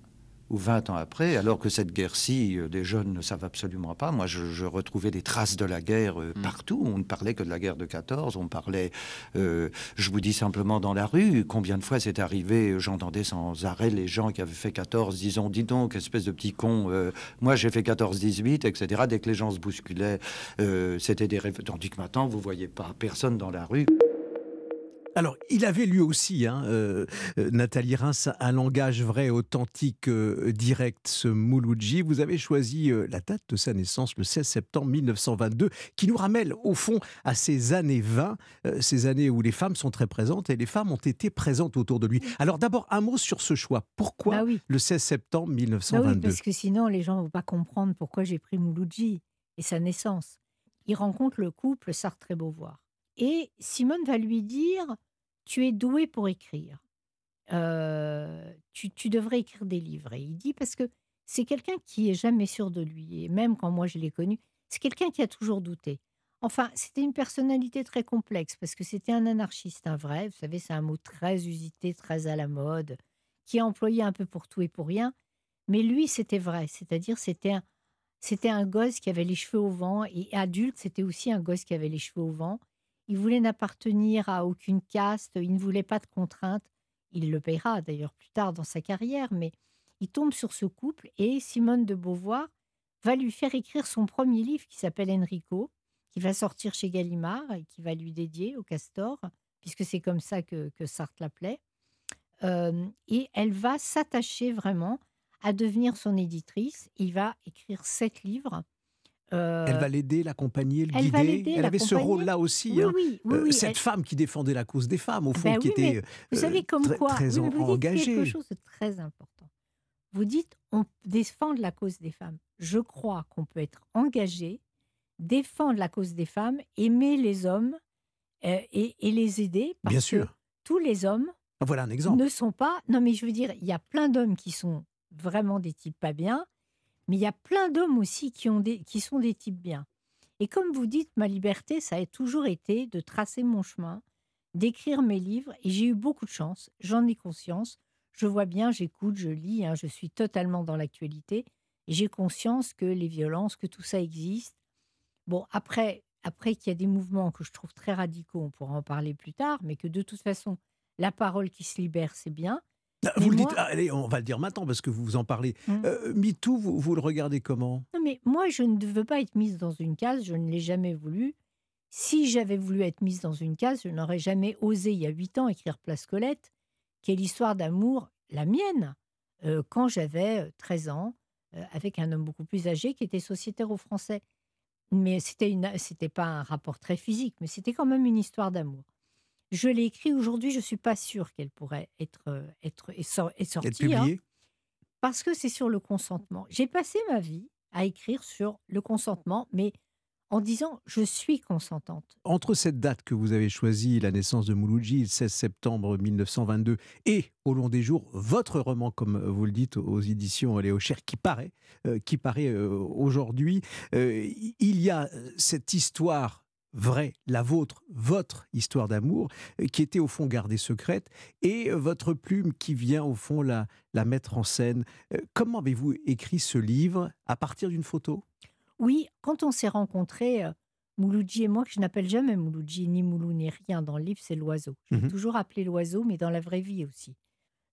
ou 20 ans après, alors que cette guerre-ci, euh, les jeunes ne savent absolument pas. Moi, je, retrouvais des traces de la guerre euh, mm. partout. On ne parlait que de la guerre de 14, on parlait, euh, je vous dis simplement dans la rue, combien de fois c'est arrivé, j'entendais sans arrêt les gens qui avaient fait 14, disons, dis donc, espèce de petit con, moi j'ai fait 14-18, etc. Dès que les gens se bousculaient, c'était des rêves. Tandis que maintenant, vous voyez pas personne dans la rue. Alors, il avait lui aussi, hein, euh, euh, Nathalie Reims, un langage vrai, authentique, euh, direct, ce Mouloudji. Vous avez choisi la date de sa naissance, le 16 septembre 1922, qui nous ramène au fond à ces années 20, ces années où les femmes sont très présentes et les femmes ont été présentes autour de lui. Alors d'abord, un mot sur ce choix. Pourquoi bah le 16 septembre 1922 bah oui, Parce que sinon, les gens ne vont pas comprendre pourquoi j'ai pris Mouloudji et sa naissance. Il rencontre le couple Sartre-Beauvoir. Et Simone va lui dire Tu es doué pour écrire. Euh, tu, devrais écrire des livres. Et il dit Parce que c'est quelqu'un qui est jamais sûr de lui. Et même quand moi je l'ai connu, c'est quelqu'un qui a toujours douté. Enfin, c'était une personnalité très complexe parce que c'était un anarchiste, un vrai. Vous savez, c'est un mot très usité, très à la mode, qui est employé un peu pour tout et pour rien. Mais lui, c'était vrai. C'est-à-dire, c'était un, c'était un gosse qui avait les cheveux au vent. Et adulte, c'était aussi un gosse qui avait les cheveux au vent. Il voulait n'appartenir à aucune caste, il ne voulait pas de contraintes. Il le paiera d'ailleurs plus tard dans sa carrière, mais il tombe sur ce couple et Simone de Beauvoir va lui faire écrire son premier livre qui s'appelle Enrico, qui va sortir chez Gallimard et qui va lui dédier au castor, puisque c'est comme ça que, Sartre l'appelait. Euh, et elle va s'attacher vraiment à devenir son éditrice. Il va écrire sept livres elle va l'aider, l'accompagner, le guider. Elle avait ce rôle-là aussi. Hein. Euh, cette femme qui défendait la cause des femmes, au fond, ben qui était vous euh, savez comme très, quoi, très vous engagée. quelque chose de très important. Vous dites, on défend la cause des femmes. Je crois qu'on peut être engagé, défendre la cause des femmes, aimer les hommes euh, et, les aider. Parce Bien sûr. Que tous les hommes voilà un exemple. ne sont pas. Non, mais je veux dire, il y a plein d'hommes qui sont vraiment des types pas bien mais il y a plein d'hommes aussi qui, sont des types bien. Et comme vous dites, ma liberté, ça a toujours été de tracer mon chemin, d'écrire mes livres, et j'ai eu beaucoup de chance, j'en ai conscience. Je vois bien, j'écoute, je lis, hein, je suis totalement dans l'actualité, et j'ai conscience que les violences, que tout ça existe. Bon, après, après qu'il y a des mouvements que je trouve très radicaux, on pourra en parler plus tard, mais que de toute façon, la parole qui se libère, c'est bien. Ah, vous le dites, allez, on va le dire maintenant parce que vous vous en parlez. Mmh. Euh, MeToo, vous, vous, le regardez comment? Non, mais moi, je ne veux pas être mise dans une case, je ne l'ai jamais voulu. Si j'avais voulu être mise dans une case, je n'aurais jamais osé, il y a huit ans, écrire Place Colette, qui est l'histoire d'amour, la mienne, euh, quand j'avais 13 euh, ans, avec un homme beaucoup plus âgé qui était sociétaire au français. Mais c'était c'était pas un rapport très physique, mais c'était quand même une histoire d'amour. Je l'ai écrit aujourd'hui, je ne suis pas sûre qu'elle pourrait être, euh, être, sortie. Hein, parce que c'est sur le consentement. J'ai passé ma vie à écrire sur le consentement, mais en disant je suis consentante. Entre cette date que vous avez choisie, la naissance de Mouloudji, le 16 septembre 1922, et Au long des jours, votre roman, comme vous le dites aux éditions Léo Cher, qui paraît, euh, qui paraît euh, aujourd'hui, il y a cette histoire vraie, la vôtre, votre histoire d'amour, euh, qui était au fond gardée secrète, et euh, votre plume qui vient au fond la, la mettre en scène. Euh, comment avez-vous écrit ce livre? À partir d'une photo? Oui, quand on s'est rencontrés, Mouloudji et moi, que je n'appelle jamais Mouloudji, ni Moulou, ni rien dans le livre, c'est l'oiseau. J'ai mmh toujours appelé l'oiseau, mais dans la vraie vie aussi.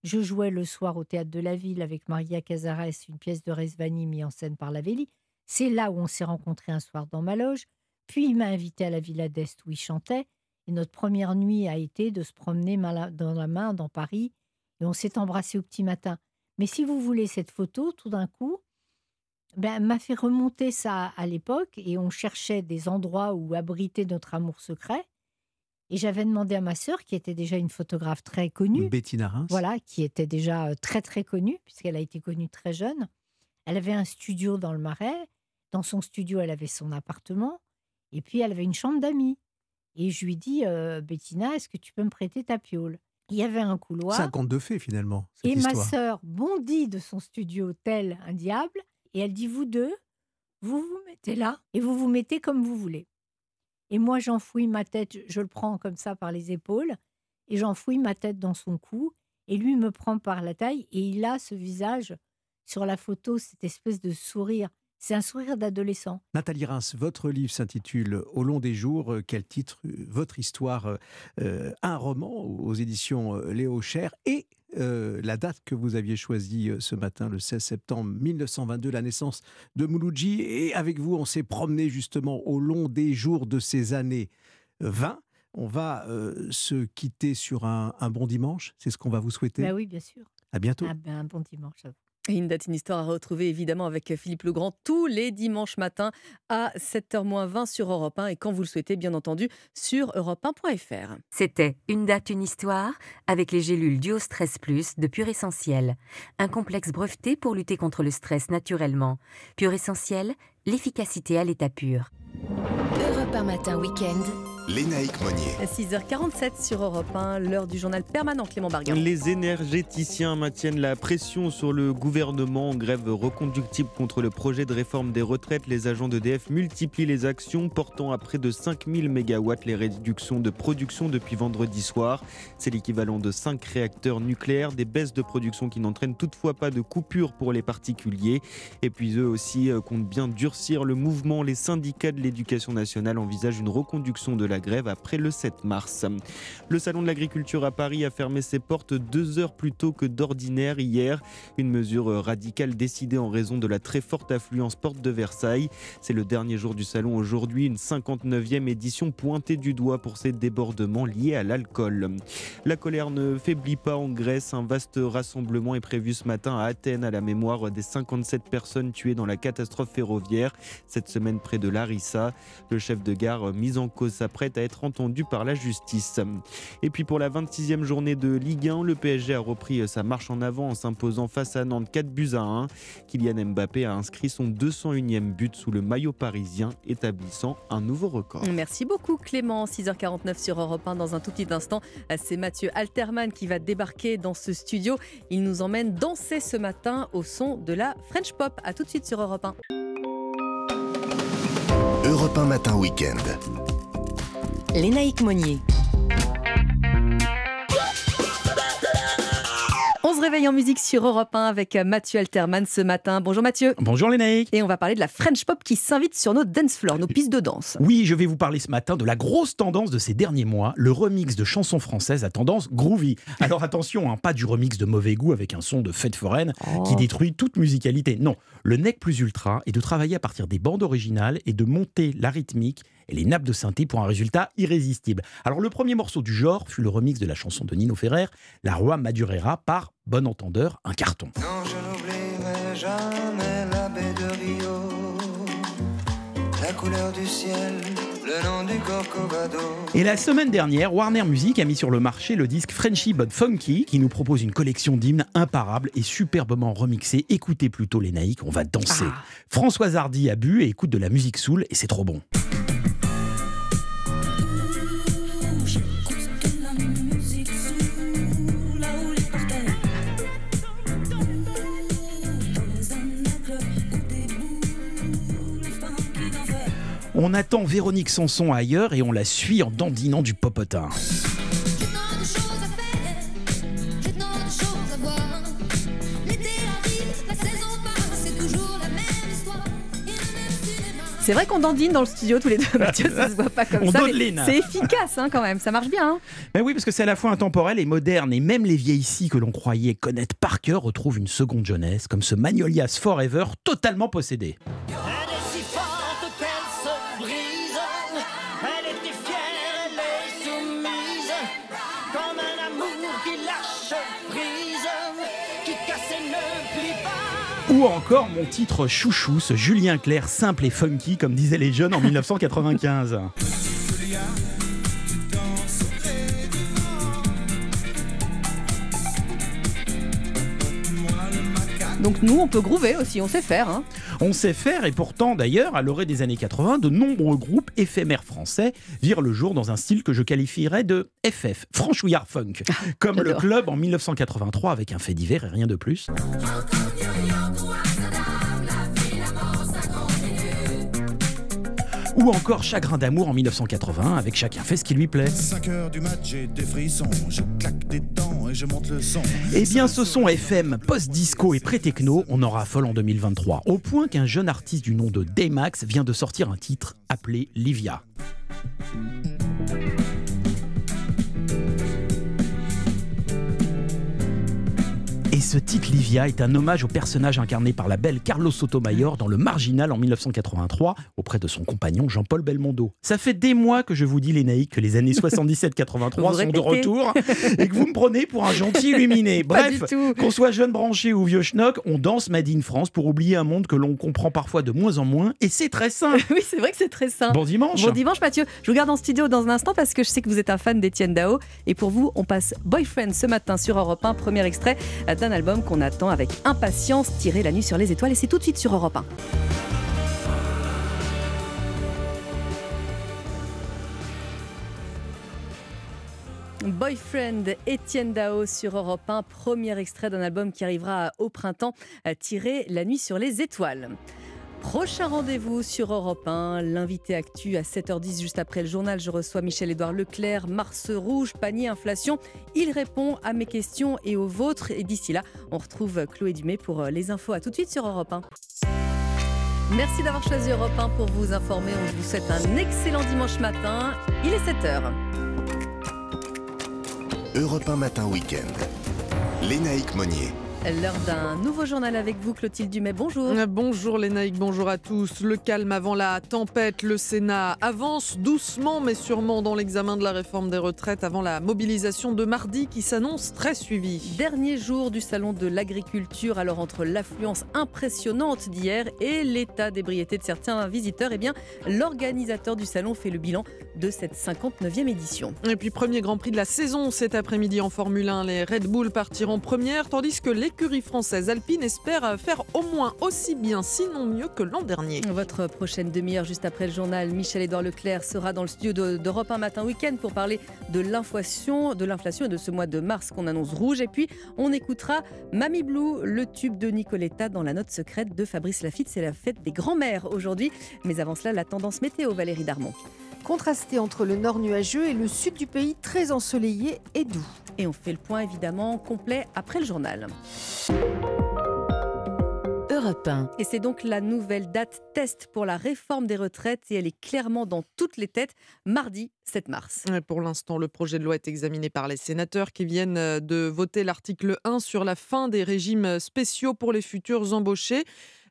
Je jouais le soir au théâtre de la ville avec Maria Cazares, une pièce de Resvani mise en scène par Lavelli. C'est là où on s'est rencontrés un soir dans ma loge. Puis il m'a invité à la Villa d'Est où il chantait. Et notre première nuit a été de se promener dans la main dans Paris. Et on s'est embrassé au petit matin. Mais si vous voulez cette photo, tout d'un coup, ben, m'a fait remonter ça à l'époque et on cherchait des endroits où abriter notre amour secret. Et j'avais demandé à ma sœur, qui était déjà une photographe très connue, Bettina Reims. voilà, qui était déjà euh, très très connue puisqu'elle a été connue très jeune. Elle avait un studio dans le Marais. Dans son studio, elle avait son appartement. Et puis, elle avait une chambre d'amis. Et je lui dis, euh, Bettina, est-ce que tu peux me prêter ta piole Il y avait un couloir. C'est un conte de fées, finalement. et ma sœur bondit de son studio tel un diable. Et elle dit, vous deux, vous vous mettez là et vous vous mettez comme vous voulez. Et moi, j'enfouis ma tête, je le prends comme ça par les épaules, et j'enfouis ma tête dans son cou, et lui me prend par la taille, et il a ce visage sur la photo, cette espèce de sourire c'est un sourire d'adolescent. Nathalie Reims, votre livre s'intitule Au long des jours. Euh, quel titre euh, Votre histoire, euh, un roman aux éditions Léo Cher et la date que vous aviez choisie ce matin, le 16 septembre 1922, la naissance de Mouloudji. Et avec vous, on s'est promené justement au long des jours de ces années 20 On va euh, se quitter sur un, un bon dimanche. C'est ce qu'on va vous souhaiter. Bah oui, bien sûr. À bientôt. Ah ben, un bon dimanche à vous. Et une date, une histoire à retrouver évidemment avec Philippe Legrand tous les dimanches matins à 7h20 sur Europe 1 et quand vous le souhaitez, bien entendu, sur europe1.fr. C'était Une date, une histoire avec les gélules Duo Stress Plus de Pure Essentiel. Un complexe breveté pour lutter contre le stress naturellement. Pure Essentiel, l'efficacité à l'état pur. Europe 1 matin week-end. Lénaïque Monnier. 6h47 sur Europe 1, l'heure du journal permanent Clément Bargain. Les énergéticiens maintiennent la pression sur le gouvernement en grève reconductible contre le projet de réforme des retraites. Les agents d'EDF multiplient les actions, portant à près de 5000 MW les réductions de production depuis vendredi soir. C'est l'équivalent de 5 réacteurs nucléaires, des baisses de production qui n'entraînent toutefois pas de coupure pour les particuliers. Et puis eux aussi euh, comptent bien durcir le mouvement. Les syndicats de l'éducation nationale envisagent une reconduction de la grève après le 7 mars. Le salon de l'agriculture à Paris a fermé ses portes deux heures plus tôt que d'ordinaire hier. Une mesure radicale décidée en raison de la très forte affluence porte de Versailles. C'est le dernier jour du salon aujourd'hui, une 59e édition pointée du doigt pour ces débordements liés à l'alcool. La colère ne faiblit pas en Grèce. Un vaste rassemblement est prévu ce matin à Athènes à la mémoire des 57 personnes tuées dans la catastrophe ferroviaire cette semaine près de Larissa. Le chef de gare mis en cause à être entendu par la justice. Et puis pour la 26e journée de Ligue 1, le PSG a repris sa marche en avant en s'imposant face à Nantes 4 buts à 1. Kylian Mbappé a inscrit son 201e but sous le maillot parisien, établissant un nouveau record. Merci beaucoup Clément. 6h49 sur Europe 1 dans un tout petit instant. C'est Mathieu Alterman qui va débarquer dans ce studio. Il nous emmène danser ce matin au son de la French Pop. A tout de suite sur Europe 1. Europe 1 matin week-end. Lénaïque Monnier. On se réveille en musique sur Europe 1 avec Mathieu Alterman ce matin. Bonjour Mathieu. Bonjour Lénaïque. Et on va parler de la French Pop qui s'invite sur nos dance floors, nos pistes de danse. Oui, je vais vous parler ce matin de la grosse tendance de ces derniers mois, le remix de chansons françaises à tendance groovy. (laughs) Alors attention, hein, pas du remix de mauvais goût avec un son de fête foraine Oh. qui détruit toute musicalité. Non, le nec plus ultra est de travailler à partir des bandes originales et de monter la rythmique et les nappes de synthé pour un résultat irrésistible. Alors le premier morceau du genre fut le remix de la chanson de Nino Ferrer, La Roi Madurera par Bon Entendeur, un carton. Non, je n'oublierai jamais la baie de Rio, la couleur du ciel, le nom du Corcovado. Et la semaine dernière, Warner Music a mis sur le marché le disque Frenchy But Funky qui nous propose une collection d'hymnes imparables et superbement remixés. Écoutez plutôt les naïcs, on va danser. Françoise Hardy a bu et écoute de la musique soul et c'est trop bon. On attend Véronique Sanson ailleurs et on la suit en dandinant du popotin. C'est vrai qu'on dandine dans le studio tous les deux, Mathieu, ça se voit pas comme (laughs) On ça. mais. C'est efficace hein, quand même, ça marche bien. hein. Ben oui, parce que c'est à la fois intemporel et moderne, et même les vieilles que l'on croyait connaître par cœur retrouvent une seconde jeunesse, comme ce Magnolias Forever totalement possédé. Ou encore mon titre chouchou, ce Julien Clerc simple et funky, comme disaient les jeunes en (laughs) 1995. Donc nous, on peut groover aussi, on sait faire. hein. On sait faire et pourtant d'ailleurs, à l'orée des années 80, de nombreux groupes éphémères français virent le jour dans un style que je qualifierais de FF, franchouillard funk, comme le club en 1983 avec un fait divers et rien de plus. Ou encore Chagrin d'amour en 1980 avec Chacun fait ce qui lui plaît. 5 heures du match, j'ai des frissons, je claque des dents et je monte le son. Eh bien, ce son FM, post-disco et pré-techno, on en raffole en 2023. Au point qu'un jeune artiste du nom de Daymax vient de sortir un titre appelé Livia. Et ce titre Livia est un hommage au personnage incarné par la belle Carlos Sotomayor dans Le Marginal en 1983 auprès de son compagnon Jean-Paul Belmondo. Ça fait des mois que je vous dis, naïcs, que les années 77-83 (laughs) sont répétez. de retour et que vous me prenez pour un gentil illuminé. Bref, qu'on soit jeune branché ou vieux schnock, on danse Made in France pour oublier un monde que l'on comprend parfois de moins en moins et c'est très simple. (laughs) Oui, c'est vrai que c'est très simple. Bon dimanche. Bon dimanche, Mathieu. Je vous garde en studio dans un instant parce que je sais que vous êtes un fan d'Étienne Dao. Et pour vous, on passe Boyfriend ce matin sur Europe 1, premier extrait d'un album qu'on attend avec impatience, tiré la nuit sur les étoiles. Et c'est tout de suite sur Europe 1. Boyfriend, Étienne Dao sur Europe 1, premier extrait d'un album qui arrivera au printemps, tiré La nuit sur les étoiles. Prochain rendez-vous sur Europe 1, l'invité actu à 7h10 juste après le journal. Je reçois Michel-Édouard Leclerc, Mars Rouge, panier inflation. Il répond à mes questions et aux vôtres. Et d'ici là, on retrouve Chloé Dumais pour euh, les infos. À tout de suite sur Europe 1. Merci d'avoir choisi Europe 1 pour vous informer. On vous souhaite un excellent dimanche matin. Il est 7h. Europe 1 Matin Week-end. Lénaïque Monnier. L'heure d'un nouveau journal avec vous, Clotilde Dumais. Bonjour. Euh, Bonjour Lénaïque, bonjour à tous. Le calme avant la tempête, le Sénat avance doucement mais sûrement dans l'examen de la réforme des retraites avant la mobilisation de mardi qui s'annonce très suivie. Dernier jour du salon de l'agriculture, alors entre l'affluence impressionnante d'hier et l'état d'ébriété de certains visiteurs, eh bien, l'organisateur du salon fait le bilan de cette 59e édition. Et puis premier Grand Prix de la saison cet après-midi en Formule 1, les Red Bull partiront première tandis que l'écurie française Alpine espère faire au moins aussi bien sinon mieux que l'an dernier. Votre prochaine demi-heure, juste après le journal, Michel-Édouard Leclerc sera dans le studio de- d'Europe 1 Matin Week-end pour parler de l'inflation, de l'inflation et de ce mois de mars qu'on annonce rouge. Et puis, on écoutera Mamie Blue, le tube de Nicoletta dans la note secrète de Fabrice Lafitte. C'est la fête des grands-mères aujourd'hui. Mais avant cela, la tendance météo, Valérie Darmon. Contrasté entre le nord nuageux et le sud du pays très ensoleillé et doux. Et on fait le point évidemment complet après le journal. Europe 1. Et c'est donc la nouvelle date test pour la réforme des retraites et elle est clairement dans toutes les têtes, mardi 7 mars. Pour l'instant, le projet de loi est examiné par les sénateurs qui viennent euh, de voter l'article 1 sur la fin des régimes spéciaux pour les futurs embauchés.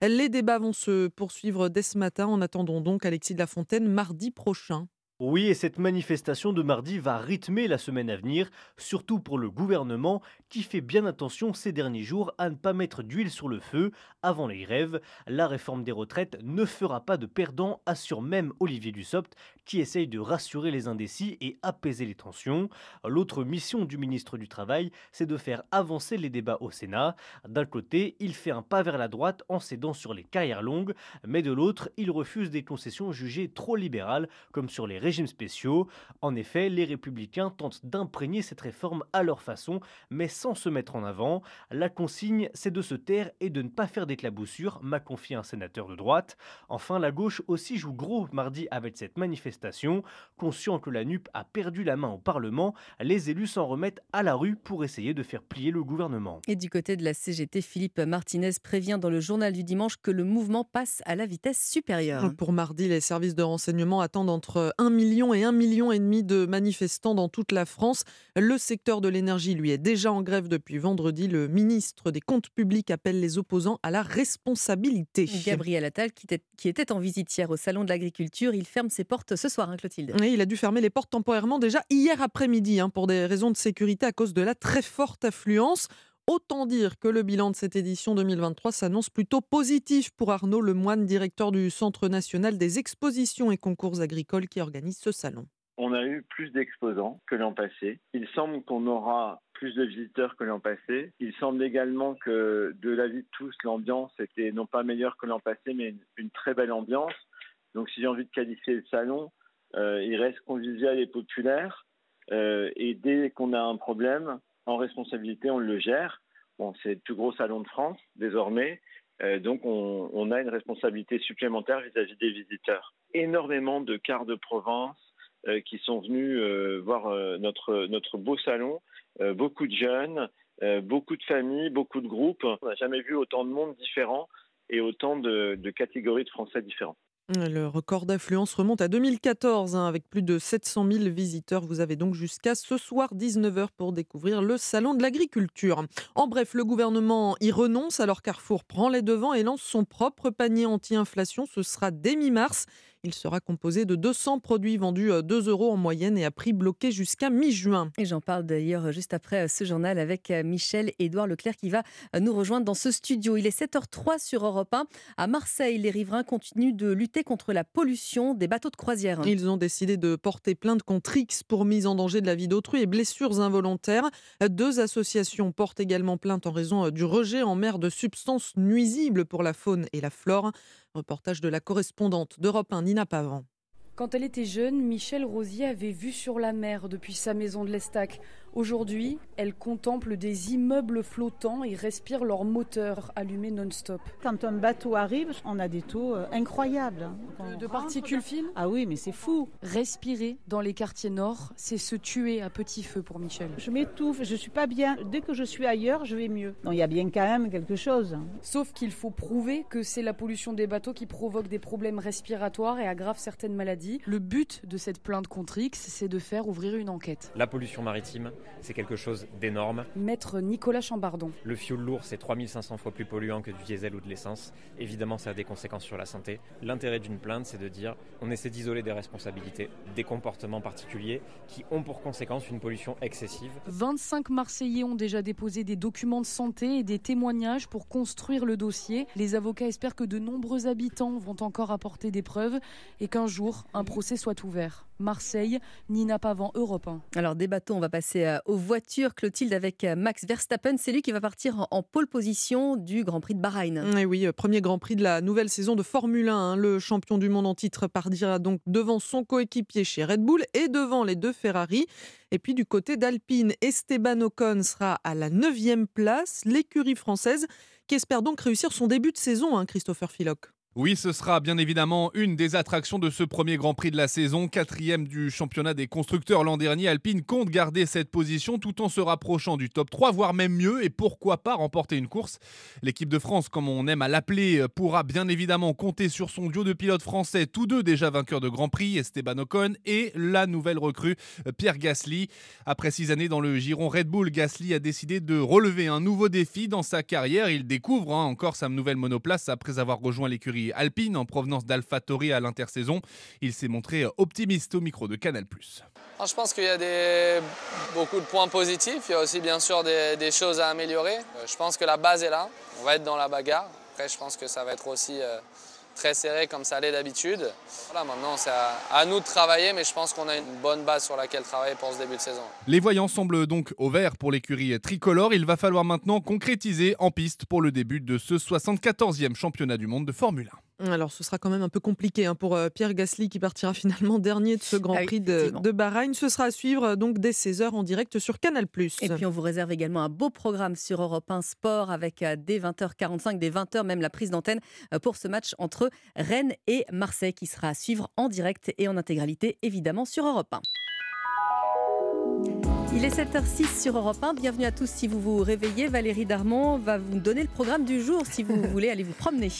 Les débats vont se poursuivre dès ce matin. En attendant donc Alexis de la Fontaine mardi prochain. Oui, et cette manifestation de mardi va rythmer la semaine à venir, surtout pour le gouvernement qui fait bien attention ces derniers jours à ne pas mettre d'huile sur le feu avant les grèves. La réforme des retraites ne fera pas de perdants, assure même Olivier Dussopt, qui essaye de rassurer les indécis et apaiser les tensions. L'autre mission du ministre du Travail, c'est de faire avancer les débats au Sénat. D'un côté, il fait un pas vers la droite en cédant sur les carrières longues, mais de l'autre, il refuse des concessions jugées trop libérales, comme sur les régimes spéciaux. En effet, les républicains tentent d'imprégner cette réforme à leur façon, mais sans se mettre en avant. La consigne, c'est de se taire et de ne pas faire d'éclaboussures, m'a confié un sénateur de droite. Enfin, la gauche aussi joue gros mardi avec cette manifestation. Conscient que la NUP a perdu la main au Parlement, les élus s'en remettent à la rue pour essayer de faire plier le gouvernement. Et du côté de la CGT, Philippe Martinez prévient dans le journal du dimanche que le mouvement passe à la vitesse supérieure. Pour mardi, les services de renseignement attendent entre 1 million et 1 million et demi de manifestants dans toute la France. Le secteur de l'énergie, lui, est déjà en grève depuis vendredi. Le ministre des Comptes publics appelle les opposants à la responsabilité. Gabriel Attal, qui était, qui était en visite hier au Salon de l'Agriculture, il ferme ses portes ce soir, hein, Clotilde. Oui, il a dû fermer les portes temporairement déjà hier après-midi hein, pour des raisons de sécurité à cause de la très forte affluence. Autant dire que le bilan de cette édition 2023 s'annonce plutôt positif pour Arnaud Lemoine, directeur du Centre national des expositions et concours agricoles qui organise ce salon. On a eu plus d'exposants que l'an passé. Il semble qu'on aura plus de visiteurs que l'an passé. Il semble également que de l'avis de tous, l'ambiance était non pas meilleure que l'an passé, mais une, très belle ambiance. Donc si j'ai envie de qualifier le salon, euh, il reste convivial et populaire. Euh, et dès qu'on a un problème, en responsabilité, on le gère. Bon, c'est le plus gros salon de France désormais. Euh, donc on, on a une responsabilité supplémentaire vis-à-vis des visiteurs. Énormément de quarts de province euh, qui sont venus euh, voir euh, notre, notre beau salon. Euh, beaucoup de jeunes, euh, beaucoup de familles, beaucoup de groupes. On n'a jamais vu autant de monde différent et autant de, de catégories de Français différents. Le record d'affluence remonte à 2014 hein, avec plus de 700 000 visiteurs. Vous avez donc jusqu'à ce soir 19h pour découvrir le salon de l'agriculture. En bref, le gouvernement y renonce alors Carrefour prend les devants et lance son propre panier anti-inflation. Ce sera dès mi-mars. Il sera composé de 200 produits vendus à 2 euros en moyenne et à prix bloqué jusqu'à mi-juin. Et j'en parle d'ailleurs juste après ce journal avec Michel Édouard Leclerc qui va nous rejoindre dans ce studio. Il est 7h03 sur Europe 1. À Marseille, les riverains continuent de lutter contre la pollution des bateaux de croisière. Ils ont décidé de porter plainte contre X pour mise en danger de la vie d'autrui et blessures involontaires. Deux associations portent également plainte en raison du rejet en mer de substances nuisibles pour la faune et la flore. Reportage de la correspondante d'Europe 1, Nina Pavant. Quand elle était jeune, Michel Rosier avait vu sur la mer depuis sa maison de l'Estac. Aujourd'hui, elle contemple des immeubles flottants et respire leur moteur allumé non-stop. Quand un bateau arrive, on a des taux euh, incroyables. De, de particules fines? Ah oui, mais c'est fou. Respirer dans les quartiers nord, c'est se tuer à petit feu pour Michel. Je m'étouffe, je suis pas bien. Dès que je suis ailleurs, je vais mieux. Donc il y a bien quand même quelque chose. Sauf qu'il faut prouver que c'est la pollution des bateaux qui provoque des problèmes respiratoires et aggrave certaines maladies. Le but de cette plainte contre X, c'est de faire ouvrir une enquête. La pollution maritime, c'est quelque chose d'énorme. Maître Nicolas Chambardon. Le fioul lourd, c'est 3500 fois plus polluant que du diesel ou de l'essence. Évidemment, ça a des conséquences sur la santé. L'intérêt d'une plainte, c'est de dire on essaie d'isoler des responsabilités, des comportements particuliers qui ont pour conséquence une pollution excessive. 25 Marseillais ont déjà déposé des documents de santé et des témoignages pour construire le dossier. Les avocats espèrent que de nombreux habitants vont encore apporter des preuves et qu'un jour, un procès soit ouvert. Marseille, Nina Pavant, Europe 1. Alors des bateaux, on va passer euh, aux voitures. Clotilde avec euh, Max Verstappen, c'est lui qui va partir en- pole position du Grand Prix de Bahreïn. Et oui, euh, premier Grand Prix de la nouvelle saison de Formule 1. hein. Le champion du monde en titre partira donc devant son coéquipier chez Red Bull et devant les deux Ferrari. Et puis du côté d'Alpine, Esteban Ocon sera à la 9e place. L'écurie française qui espère donc réussir son début de saison, hein, Christopher Philoc. Oui, ce sera bien évidemment une des attractions de ce premier Grand Prix de la saison, quatrième du championnat des constructeurs l'an dernier. Alpine compte garder cette position tout en se rapprochant du top 3, voire même mieux, et pourquoi pas remporter une course. L'équipe de France, comme on aime à l'appeler, pourra bien évidemment compter sur son duo de pilotes français, tous deux déjà vainqueurs de Grand Prix, Esteban Ocon et la nouvelle recrue Pierre Gasly. Après six années dans le giron Red Bull, Gasly a décidé de relever un nouveau défi dans sa carrière. Il découvre hein, encore sa nouvelle monoplace après avoir rejoint l'écurie Alpine en provenance d'AlphaTauri à l'intersaison. Il s'est montré optimiste au micro de Canal+. Ah, Je pense qu'il y a beaucoup de points positifs. Il y a aussi bien sûr des, des choses à améliorer. Euh, Je pense que la base est là. On va être dans la bagarre. Après, je pense que ça va être aussi euh, très serré comme ça l'est d'habitude. Voilà, maintenant, c'est à, nous de travailler, mais je pense qu'on a une bonne base sur laquelle travailler pour ce début de saison. Les voyants semblent donc au vert pour l'écurie tricolore. Il va falloir maintenant concrétiser en piste pour le début de ce 74e championnat du monde de Formule 1. Alors, ce sera quand même un peu compliqué hein, pour euh, Pierre Gasly qui partira (laughs) finalement dernier de ce Grand Ah Prix de, Bahreïn. Ce sera à suivre euh, donc dès 16h en direct sur Canal+. Et puis on vous réserve également un beau programme sur Europe 1 Sport avec euh, dès 20h45, dès 20h même la prise d'antenne pour ce match entre Rennes et Marseille qui sera à suivre en direct et en intégralité évidemment sur Europe 1. Il est 7h06 sur Europe 1. Bienvenue à tous si vous vous réveillez. Valérie Darmon va vous donner le programme du jour si vous (laughs) voulez aller vous promener.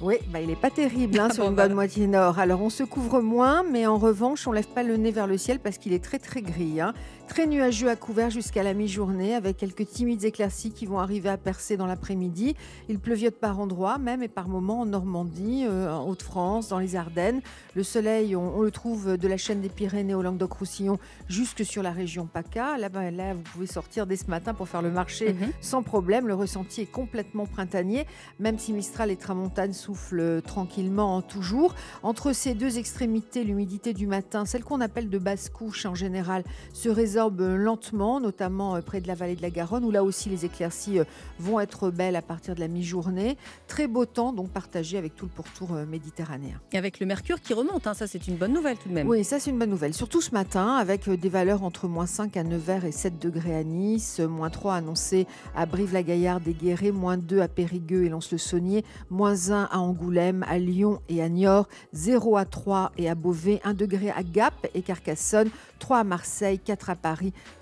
Oui, bah, il n'est pas terrible hein, Ah sur bon, une bah bonne moitié nord. Alors on se couvre moins, mais en revanche, on lève pas le nez vers le ciel parce qu'il est très très gris. hein. Très nuageux à couvert jusqu'à la mi-journée, avec quelques timides éclaircies qui vont arriver à percer dans l'après-midi. Il pleuviote par endroits, même et par moments en Normandie, euh, en Haute-France, dans les Ardennes. Le soleil, on, on le trouve de la chaîne des Pyrénées au Languedoc-Roussillon jusque sur la région PACA. Là, bah, là, vous pouvez sortir dès ce matin pour faire le marché Mhm. sans problème. Le ressenti est complètement printanier, même si Mistral et Tramontane soufflent tranquillement toujours. Entre ces deux extrémités, l'humidité du matin, celle qu'on appelle de basse couche en général, se lentement, notamment euh, près de la vallée de la Garonne, où là aussi les éclaircies euh, vont être belles à partir de la mi-journée. Très beau temps, donc partagé avec tout le pourtour euh, méditerranéen. Et avec le mercure qui remonte, hein, ça c'est une bonne nouvelle tout de même. Oui, ça c'est une bonne nouvelle. Surtout ce matin, avec des valeurs entre moins 5 à Nevers et 7 degrés à Nice, moins 3 annoncés à Brive-la-Gaillarde et Guéret, moins 2 à Périgueux et Lons-le-Saunier, moins 1 à à Angoulême, à Lyon et à Niort, 0 à 3 et à Beauvais, 1 degré à Gap et Carcassonne, 3 à Marseille, 4 à Paris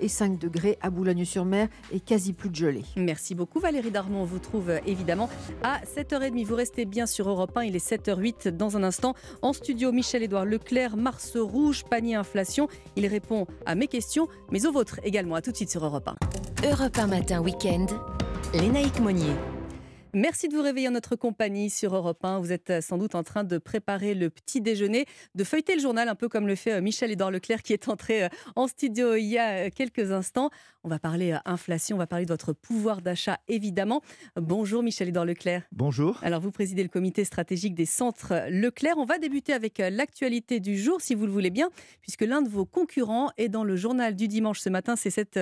et 5 degrés à Boulogne-sur-Mer et quasi plus de gelée. Merci beaucoup Valérie Darmon. On vous trouve euh, évidemment à 7h30. Vous restez bien sur Europe 1. Il est 7h08 dans un instant. En studio, Michel-Édouard Leclerc, Mars Rouge, panier inflation. Il répond à mes questions, mais aux vôtres également. À tout de suite sur Europe 1. Europe 1 matin week-end. Lénaïque Monnier. Merci de vous réveiller en notre compagnie sur Europe 1. Vous êtes euh, sans doute en train de préparer le petit déjeuner, de feuilleter le journal, un peu comme le fait euh, Michel-Édouard Leclerc qui est entré euh, en studio il y a quelques instants. On va parler inflation, on va parler de votre pouvoir d'achat évidemment. Bonjour Michel-Édouard Leclerc. Bonjour. Alors vous présidez le comité stratégique des centres Leclerc. On va débuter avec l'actualité du jour si vous le voulez bien, puisque l'un de vos concurrents est dans le journal du dimanche ce matin. C'est cette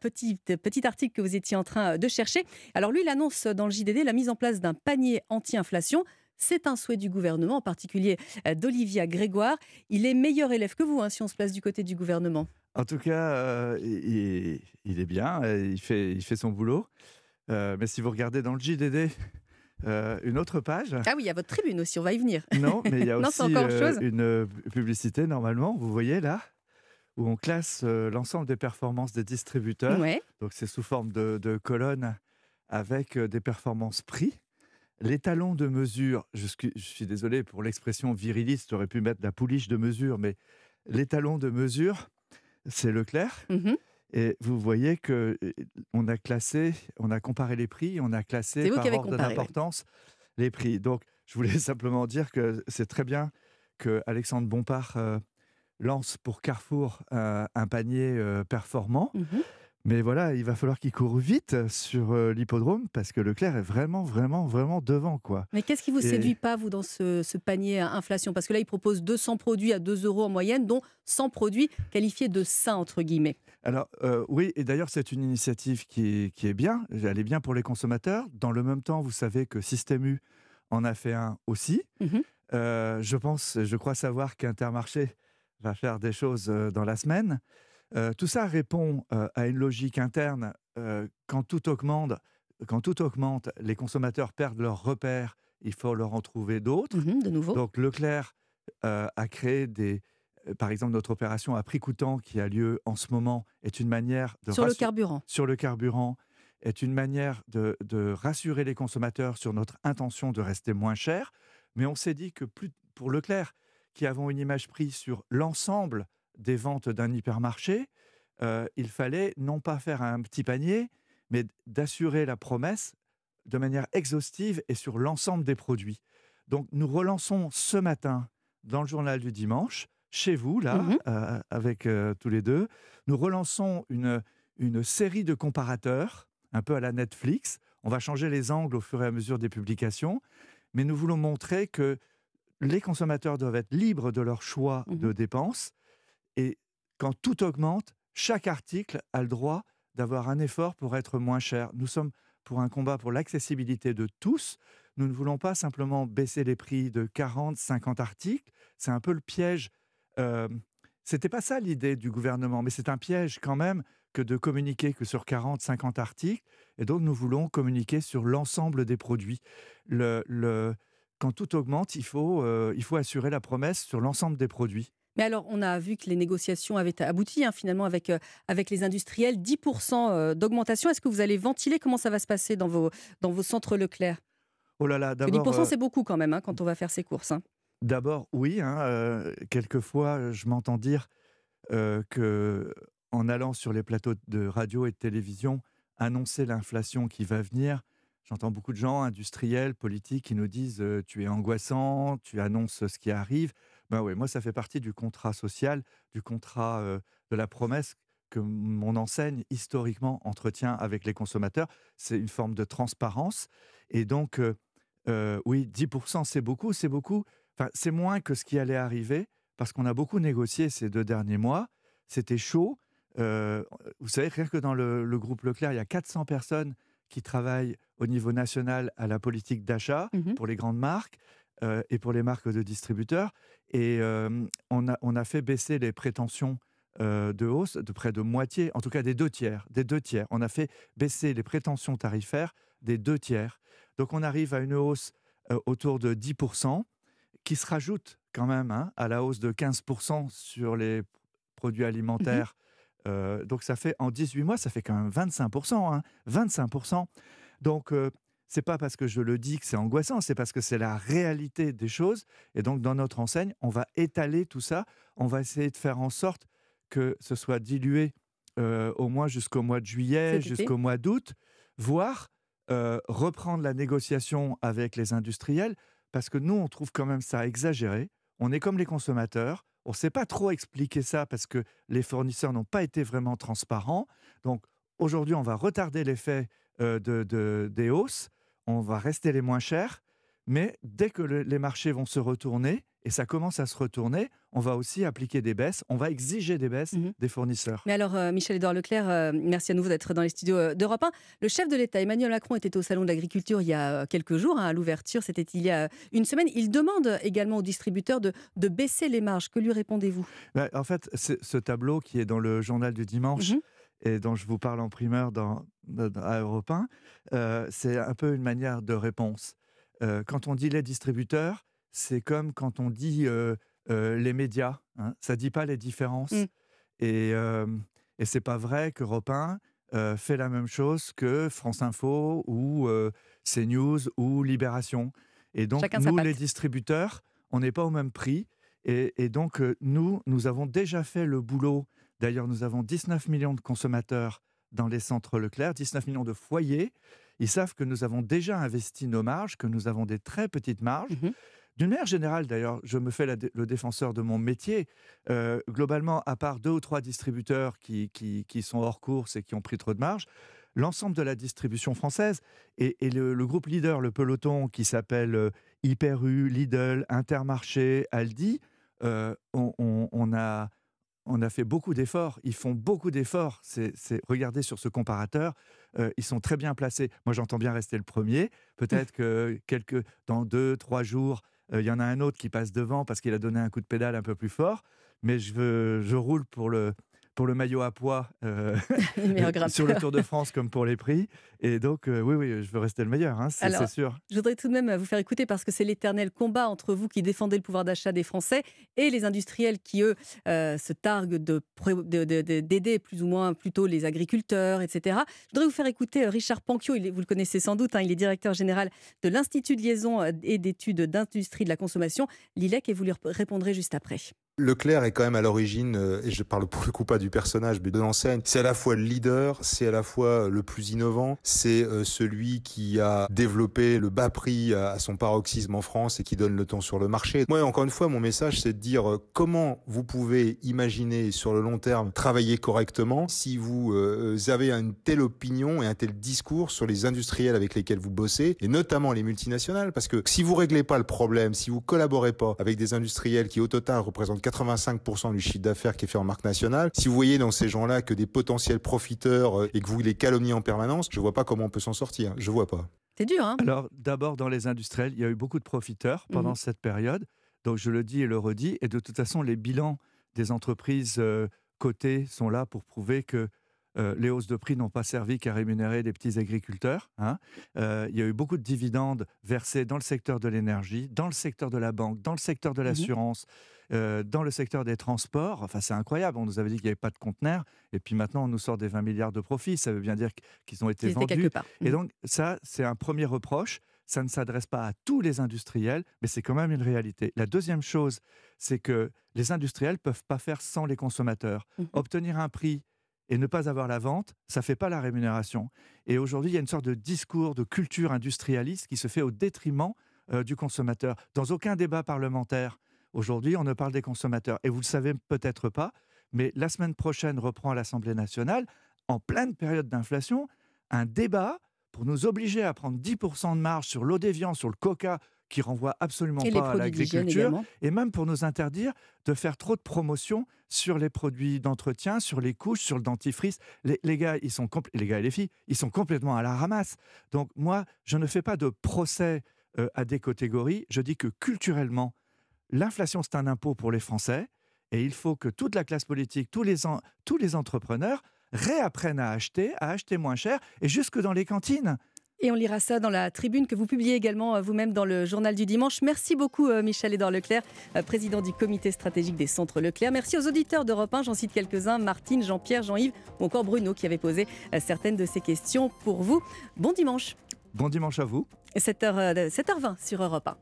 petite, petit article que vous étiez en train de chercher. Alors lui, il annonce dans le JDD la mise en place d'un panier anti-inflation. C'est un souhait du gouvernement, en particulier euh, d'Olivia Grégoire. Il est meilleur élève que vous, hein, si on se place du côté du gouvernement. En tout cas, euh, il, il, est bien, euh, il fait, il fait son boulot. mais si vous regardez dans le JDD, une autre page. Ah oui, il y a votre tribune aussi, on va y venir. Non, mais il y a (laughs) aussi une publicité, normalement, vous voyez là, où on classe l'ensemble des performances des distributeurs. Donc c'est sous forme de, de colonnes avec des performances prix. Les talons de mesure, je suis, je suis désolé pour l'expression viriliste, j'aurais pu mettre la pouliche de mesure, mais les talons de mesure, c'est Leclerc. Mmh Et vous voyez que on a classé, on a comparé les prix, on a classé par ordre d'importance les prix. Donc, je voulais (laughs) simplement dire que c'est très bien que Alexandre Bompard lance pour Carrefour un panier performant. Mmh mais voilà, il va falloir qu'il court vite sur euh, l'hippodrome parce que Leclerc est vraiment, vraiment, vraiment devant. quoi. Mais qu'est-ce qui vous séduit pas, vous, dans ce, panier à inflation? Parce que là, il propose 200 produits à 2 euros en moyenne, dont 100 produits qualifiés de sains, entre guillemets. Alors, euh, oui, et d'ailleurs, c'est une initiative qui est, qui est bien. Elle est bien pour les consommateurs. Dans le même temps, vous savez que Système U en a fait un aussi. Mmh euh, je pense, je crois savoir qu'Intermarché va faire des choses dans la semaine. Euh, tout ça répond euh, à une logique interne. Euh, quand tout augmente, quand tout augmente, les consommateurs perdent leurs repères. Il faut leur en trouver d'autres. Mmh de nouveau. Donc Leclerc a créé des, par exemple, notre opération à prix coûtant qui a lieu en ce moment est une manière de sur le carburant. Sur le carburant est une manière de, de, rassurer les consommateurs sur notre intention de rester moins cher. Mais on s'est dit que plus, pour Leclerc, qui avons une image prise sur l'ensemble des ventes d'un hypermarché, euh, il fallait non pas faire un petit panier, mais d'assurer la promesse de manière exhaustive et sur l'ensemble des produits. Donc nous relançons ce matin dans le journal du dimanche, chez vous, là, Mmh euh, avec euh, tous les deux, nous relançons une, une série de comparateurs, un peu à la Netflix. On va changer les angles au fur et à mesure des publications, mais nous voulons montrer que les consommateurs doivent être libres de leur choix Mmh de dépenses et quand tout augmente, chaque article a le droit d'avoir un effort pour être moins cher. Nous sommes pour un combat pour l'accessibilité de tous. Nous ne voulons pas simplement baisser les prix de 40, 50 articles. C'est un peu le piège. Euh, C'était pas ça l'idée du gouvernement, mais c'est un piège quand même que de communiquer que sur 40, 50 articles. Et donc nous voulons communiquer sur l'ensemble des produits. Quand tout augmente, il faut, euh, il faut assurer la promesse sur l'ensemble des produits. Mais alors, on a vu que les négociations avaient abouti hein, finalement avec, euh, avec les industriels. 10% euh, d'augmentation. Est-ce que vous allez ventiler? Comment ça va se passer dans vos, dans vos centres Leclerc? Oh là là, 10%, euh, c'est beaucoup quand même hein, quand on va faire ses courses. Hein. D'abord, oui. quelquefois, je m'entends dire que en allant sur les plateaux de radio et de télévision, annoncer l'inflation qui va venir, J'entends beaucoup de gens, industriels, politiques, qui nous disent Tu es angoissant, tu annonces ce qui arrive. Ben oui, moi, ça fait partie du contrat social, du contrat de la promesse que mon enseigne historiquement entretient avec les consommateurs. C'est une forme de transparence. Et donc, oui, 10%, c'est beaucoup, c'est beaucoup. Enfin, c'est moins que ce qui allait arriver, parce qu'on a beaucoup négocié ces deux derniers mois. C'était chaud. vous savez, rien que dans le, le groupe Leclerc, il y a 400 personnes qui travaillent au niveau national à la politique d'achat Mmh pour les grandes marques euh, et pour les marques de distributeurs. Et euh, on, a, on a fait baisser les prétentions euh, de hausse de près de moitié, en tout cas des deux tiers. Des deux tiers. On a fait baisser les prétentions tarifaires des deux tiers. Donc on arrive à une hausse euh, autour de 10%, qui se rajoute quand même hein, à la hausse de 15% sur les produits alimentaires. Euh, donc ça fait en 18 mois, ça fait quand même 25%. hein, 25%. Donc c'est pas parce que je le dis que c'est angoissant, c'est parce que c'est la réalité des choses. Et donc dans notre enseigne, on va étaler tout ça. On va essayer de faire en sorte que ce soit dilué euh, au moins jusqu'au mois de juillet, jusqu'au mois d'août, voire euh, reprendre la négociation avec les industriels, parce que nous, on trouve quand même ça exagéré. On est comme les consommateurs. On ne sait pas trop expliquer ça parce que les fournisseurs n'ont pas été vraiment transparents. Donc aujourd'hui, on va retarder l'effet euh, de, de- des hausses. On va rester les moins chers. Mais dès que le- les marchés vont se retourner, et ça commence à se retourner, on va aussi appliquer des baisses. On va exiger des baisses des fournisseurs. Mais alors, euh, Michel-Édouard Leclerc, euh, merci à nouveau d'être dans les studios euh, d'Europe 1. Le chef de l'État, Emmanuel Macron, était au Salon de l'Agriculture il y a euh, quelques jours, hein, à l'ouverture, c'était il y a une semaine. Il demande également aux distributeurs de, de baisser les marges. Que lui répondez-vous? Ouais, en fait, ce tableau qui est dans le journal du dimanche Mhm. Et dont je vous parle en primeur dans, dans- à Europe 1, euh, c'est un peu une manière de réponse. Euh, quand on dit les distributeurs, c'est comme quand on dit euh, les médias. hein. Ça ne dit pas les différences. Mm. Et, et c'est pas vrai qu'Europe 1 euh, fait la même chose que France Info ou CNews ou Libération. Et donc, Chacun nous, les distributeurs, on n'est pas au même prix. Et, et donc, nous, nous avons déjà fait le boulot. D'ailleurs, nous avons 19 millions de consommateurs dans les centres Leclerc, 19 millions de foyers. Ils savent que nous avons déjà investi nos marges, que nous avons des très petites marges. Mhm. D'une manière générale, d'ailleurs, je me fais la le défenseur de mon métier. Euh, globalement, à part deux ou trois distributeurs qui, qui, qui sont hors course et qui ont pris trop de marge, l'ensemble de la distribution française et, et le, le groupe leader, le peloton qui s'appelle euh, Hyper U, Lidl, Intermarché, Aldi, euh, on, on- on a, on a fait beaucoup d'efforts. Ils font beaucoup d'efforts. C'est, regardez sur ce comparateur, euh, ils sont très bien placés. Moi, j'entends bien rester le premier. Peut-être que quelques, dans deux, trois jours, euh, il y en a un autre qui passe devant parce qu'il a donné un coup de pédale un peu plus fort. Mais je, veux, je roule pour le, pour le maillot à poids euh, (laughs) (laughs) sur le. Tour de France comme pour les prix. Et donc, euh, oui, oui, je veux rester le meilleur, hein, c'est, sûr. Je voudrais tout de même vous faire écouter parce que c'est l'éternel combat entre vous qui défendez le pouvoir d'achat des Français et les industriels qui, eux, euh, se targuent d'aider plus ou moins plutôt les agriculteurs, etc. Je voudrais vous faire écouter Richard Panquio, il est- vous le connaissez sans doute, hein, il est directeur général de l'Institut de liaison et d'études d'industrie de la consommation, l'ILEC, et vous lui répondrez juste après. Leclerc est quand même à l'origine, euh, et je parle pour le coup pas du personnage, mais de l'enseigne. C'est à la fois le leader, c'est à la fois le plus innovant, c'est euh, celui qui a développé le bas prix à, son paroxysme en France et qui donne le ton sur le marché. Moi, encore une fois, mon message, c'est de dire euh, comment vous pouvez imaginer sur le long terme travailler correctement si vous avez une telle opinion et un tel discours sur les industriels avec lesquels vous bossez, et notamment les multinationales, parce que si vous réglez pas le problème, si vous collaborez pas avec des industriels qui au total représentent 85% du chiffre d'affaires qui est fait en marque nationale, si vous voyez dans ces gens-là que des potentiels profiteurs euh, et que vous les calomniez en permanence, je vois pas comment on peut s'en sortir. Je vois pas. C'est dur, hein Alors, d'abord, dans les industriels, il y a eu beaucoup de profiteurs pendant Mhm. cette période. Donc, je le dis et le redis. Et de toute façon, les bilans des entreprises euh, cotées sont là pour prouver que euh, les hausses de prix n'ont pas servi qu'à rémunérer les petits agriculteurs. hein. Euh, il y a eu beaucoup de dividendes versés dans le secteur de l'énergie, dans le secteur de la banque, dans le secteur de Mhm. l'assurance, euh, dans le secteur des transports. Enfin, c'est incroyable. On nous avait dit qu'il n'y avait pas de conteneurs. Et puis maintenant, on nous sort des 20 milliards de profits. Ça veut bien dire qu'ils ont été vendus. Et Mhm. donc, ça, c'est un premier reproche. Ça ne s'adresse pas à tous les industriels, mais c'est quand même une réalité. La deuxième chose, c'est que les industriels peuvent pas faire sans les consommateurs. Mhm. Obtenir un prix et ne pas avoir la vente, ça fait pas la rémunération. Et aujourd'hui, il y a une sorte de discours de culture industrialiste qui se fait au détriment euh, du consommateur. Dans aucun débat parlementaire, aujourd'hui, on ne parle des consommateurs. Et vous le savez peut-être pas, mais la semaine prochaine reprend à l'Assemblée nationale, en pleine période d'inflation, un débat pour nous obliger à prendre 10% de marge sur l'eau des sur le coca, qui renvoie absolument Et pas à l'agriculture, et même pour nous interdire de faire trop de promotions sur les produits d'entretien, sur les couches, sur le dentifrice. Les, les gars, ils sont les gars et les filles, ils sont complètement à la ramasse. Donc moi, je ne fais pas de procès euh, à des catégories. Je dis que culturellement, l'inflation c'est un impôt pour les Français, et il faut que toute la classe politique, tous les en- tous les entrepreneurs réapprennent à acheter, à acheter moins cher, et jusque dans les cantines. Et on lira ça dans la tribune que vous publiez également euh, vous-même dans le journal du dimanche. Merci beaucoup euh, Michel-Édouard Leclerc, euh, président du comité stratégique des centres Leclerc. Merci aux auditeurs d'Europe 1, j'en cite quelques-uns, Martine, Jean-Pierre, Jean-Yves ou encore Bruno qui avait posé certaines de ces questions pour vous. Bon dimanche. Bon dimanche à vous. 7h, 7h20 sur Europe 1.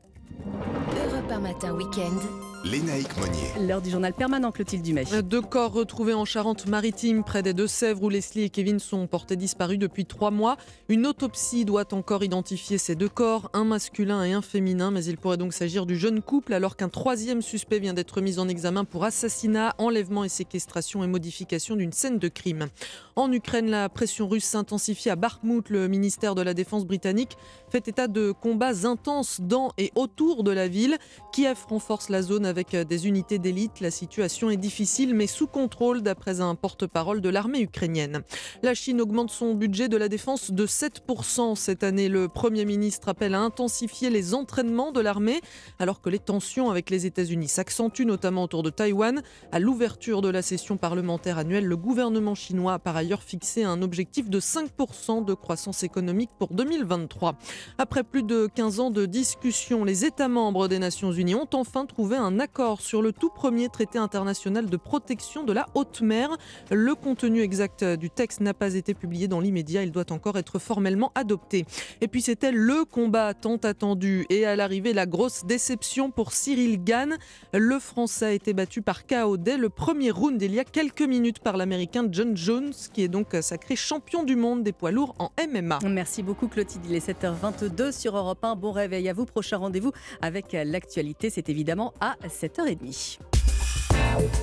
Europe 1 matin week-end. Lénaïque Monnier. L'heure du journal permanent Clotilde Dumais. Deux corps retrouvés en Charente-Maritime, près des Deux-Sèvres, où Leslie et Kevin sont portés disparus depuis trois mois. Une autopsie doit encore identifier ces deux corps, un masculin et un féminin, mais il pourrait donc s'agir du jeune couple, alors qu'un troisième suspect vient d'être mis en examen pour assassinat, enlèvement et séquestration et modification d'une scène de crime. En Ukraine, la pression russe s'intensifie à Bakhmut. Le ministère de la Défense britannique fait état de combats intenses dans et autour de la ville. Kiev renforce la zone avec des unités d'élite. La situation est difficile mais sous contrôle d'après un porte-parole de l'armée ukrainienne. La Chine augmente son budget de la défense de 7% cette année. Le Premier ministre appelle à intensifier les entraînements de l'armée alors que les tensions avec les États-Unis s'accentuent notamment autour de Taïwan. À l'ouverture de la session parlementaire annuelle, le gouvernement chinois a par ailleurs fixé un objectif de 5% de croissance économique pour 2023. Après plus de 15 ans de discussions, les États membres des Nations Unies ont enfin trouvé un accord sur le tout premier traité international de protection de la haute mer. Le contenu exact du texte n'a pas été publié dans l'immédiat, il doit encore être formellement adopté. Et puis c'était le combat tant attendu et à l'arrivée la grosse déception pour Cyril Gann. Le Français a été battu par KO dès le premier round il y a quelques minutes par l'Américain John Jones qui est donc sacré champion du monde des poids lourds en MMA. Merci beaucoup Clotilde, il est 7h22 sur Europe 1. Bon réveil à vous, prochain rendez-vous avec l'actualité, c'est évidemment à 7h30.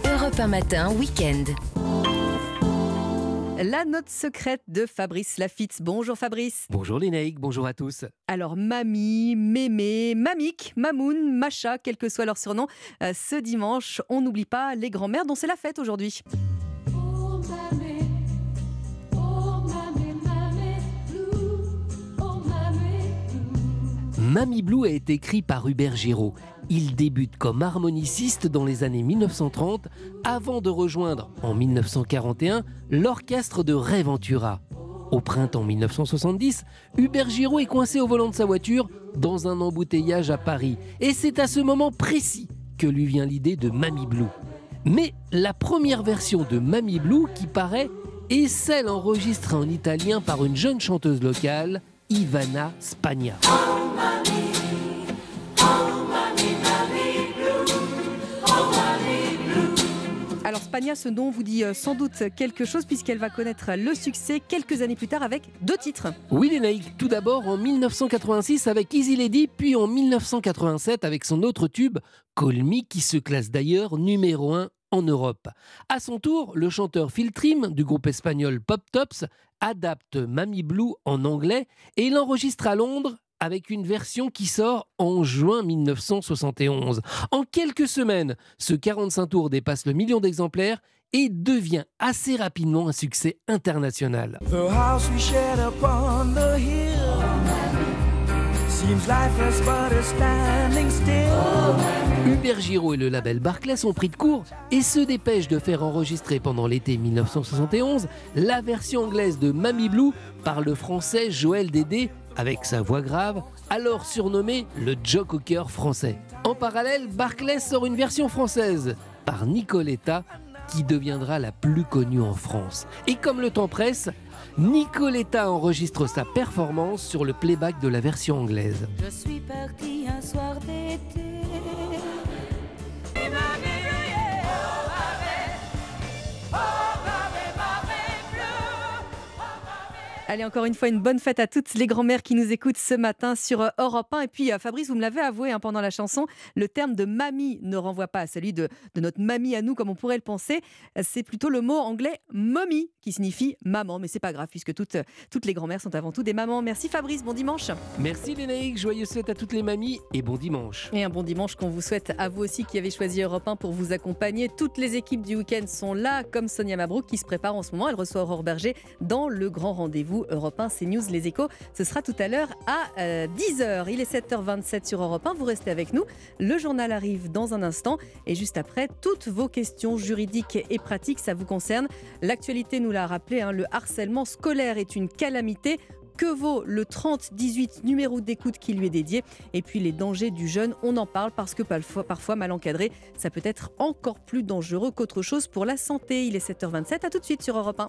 Europe 1 matin, week-end. La note secrète de Fabrice Lafitte. Bonjour Fabrice. Bonjour Lénaïque, bonjour à tous. Alors Mamie, Mémé, Mamik, Mamoun, Macha, quel que soit leur surnom, euh, ce dimanche, on n'oublie pas les grands-mères dont c'est la fête aujourd'hui. Mamie Blue a été écrit par Hubert Giraud. Il débute comme harmoniciste dans les années 1930 avant de rejoindre en 1941 l'orchestre de Ray Ventura. Au printemps 1970, Hubert Giraud est coincé au volant de sa voiture dans un embouteillage à Paris. Et c'est à ce moment précis que lui vient l'idée de Mamie Blue. Mais la première version de Mamie Blue qui paraît est celle enregistrée en italien par une jeune chanteuse locale, Ivana Spagna. Alors Spagna, ce nom vous dit euh, sans doute quelque chose puisqu'elle va connaître le succès quelques années plus tard avec deux titres. Oui, Lénaïque, tout d'abord en 1986 avec Easy Lady, puis en 1987 avec son autre tube, Call Me, qui se classe d'ailleurs numéro 1 en Europe. À son tour, le chanteur Phil Trim du groupe espagnol Pop Tops adapte Mamie Blue en anglais et l'enregistre à Londres avec une version qui sort en juin 1971. En quelques semaines, ce 45 tours dépasse le million d'exemplaires et devient assez rapidement un succès international. Hubert Giraud et le label Barclay sont pris de court et se dépêchent de faire enregistrer pendant l'été 1971 la version anglaise de Mamie Blue par le français Joël Dédé avec sa voix grave, alors surnommé le Cocker français. En parallèle, Barclay sort une version française par Nicoletta qui deviendra la plus connue en France. Et comme le temps presse, Nicoletta enregistre sa performance sur le playback de la version anglaise. Je suis parti un soir d'été. Allez, encore une fois, une bonne fête à toutes les grand-mères qui nous écoutent ce matin sur euh, Europe 1. Et puis, euh, Fabrice, vous me l'avez avoué hein, pendant la chanson, le terme de mamie ne renvoie pas à celui de, de notre mamie à nous, comme on pourrait le penser. Euh, C'est plutôt le mot anglais mommy, qui signifie maman. Mais c'est pas grave, puisque toutes, toutes les grand-mères sont avant tout des mamans. Merci Fabrice, bon dimanche. Merci Lénaïque, joyeuse fête à toutes les mamies et bon dimanche. Et un bon dimanche qu'on vous souhaite à vous aussi qui avez choisi Europe 1 pour vous accompagner. Toutes les équipes du week-end sont là, comme Sonia Mabrouk qui se prépare en ce moment. Elle reçoit Aurore Berger dans le grand rendez-vous Europe 1, CNews, Les Échos. Ce sera tout à l'heure à euh, 10h. Il est 7h27 sur Europe 1. Vous restez avec nous. Le journal arrive dans un instant. Et juste après, toutes vos questions juridiques et pratiques, ça vous concerne. L'actualité nous l'a rappelé, hein, le harcèlement scolaire est une calamité Que vaut le 30-18 numéro d'écoute qui lui est dédié? Et puis les dangers du jeune, on en parle parce que parfois, parfois mal encadré, ça peut être encore plus dangereux qu'autre chose pour la santé. Il est 7h27, à tout de suite sur Europe 1.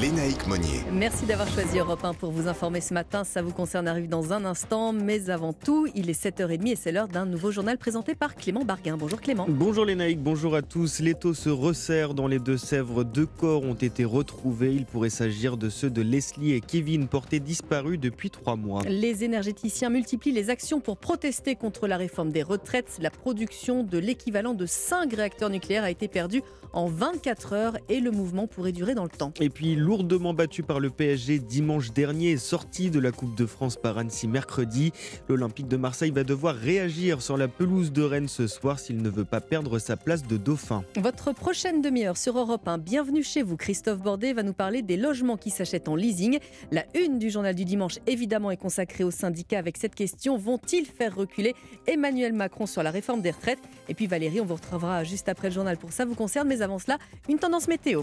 Lénaïque Monnier. Merci d'avoir choisi Europe 1 pour vous informer ce matin. Ça vous concerne arrive dans un instant. Mais avant tout, il est 7h30 et c'est l'heure d'un nouveau journal présenté par Clément Barguin. Bonjour Clément. Bonjour Lénaïque, bonjour à tous. L'étau se resserre dans les Deux-Sèvres. Deux corps ont été retrouvés. Il pourrait s'agir de ceux de Leslie et Kevin, portés disparus depuis trois mois. Les énergéticiens multiplient les actions pour protester contre la réforme des retraites. La production de l'équivalent de 5 réacteurs nucléaires a été perdue en 24 heures et le mouvement pourrait durer dans le temps. Et puis, lourdement battu par le PSG dimanche dernier et sorti de la Coupe de France par Annecy mercredi, l'Olympique de Marseille va devoir réagir sur la pelouse de Rennes ce soir s'il ne veut pas perdre sa place de dauphin. Votre prochaine demi-heure sur Europe 1, bienvenue chez vous. Christophe Bordet va nous parler des logements qui s'achètent en leasing. La une du journal du dimanche, évidemment, est consacrée aux syndicats avec cette question vont-ils faire reculer Emmanuel Macron sur la réforme des retraites? Et puis Valérie, on vous retrouvera juste après le journal pour ça vous concerne. Mais avant cela, une tendance météo.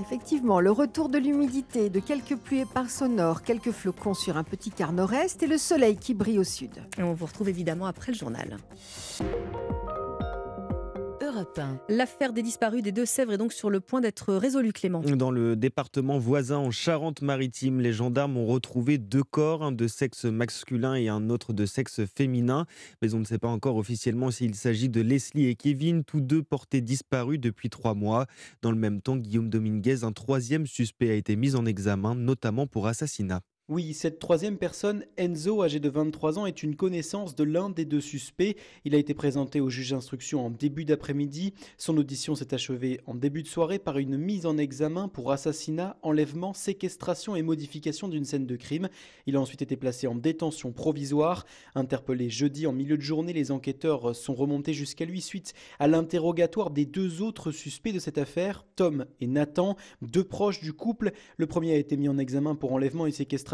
Effectivement, le retour de l'humidité, de quelques pluies éparses au quelques flocons sur un petit quart nord-est et le soleil qui brille au sud. Et on vous retrouve évidemment après le journal. L'affaire des disparus des Deux-Sèvres est donc sur le point d'être résolue, Clément. Dans le département voisin en Charente-Maritime, les gendarmes ont retrouvé deux corps, un de sexe masculin et un autre de sexe féminin. Mais on ne sait pas encore officiellement s'il s'agit de Leslie et Kevin, tous deux portés disparus depuis trois mois. Dans le même temps, Guillaume Dominguez, un troisième suspect, a été mis en examen, notamment pour assassinat. Oui, cette troisième personne, Enzo, âgé de 23 ans, est une connaissance de l'un des deux suspects. Il a été présenté au juge d'instruction en début d'après-midi. Son audition s'est achevée en début de soirée par une mise en examen pour assassinat, enlèvement, séquestration et modification d'une scène de crime. Il a ensuite été placé en détention provisoire. Interpellé jeudi en milieu de journée, les enquêteurs sont remontés jusqu'à lui suite à l'interrogatoire des deux autres suspects de cette affaire, Tom et Nathan, deux proches du couple. Le premier a été mis en examen pour enlèvement et séquestration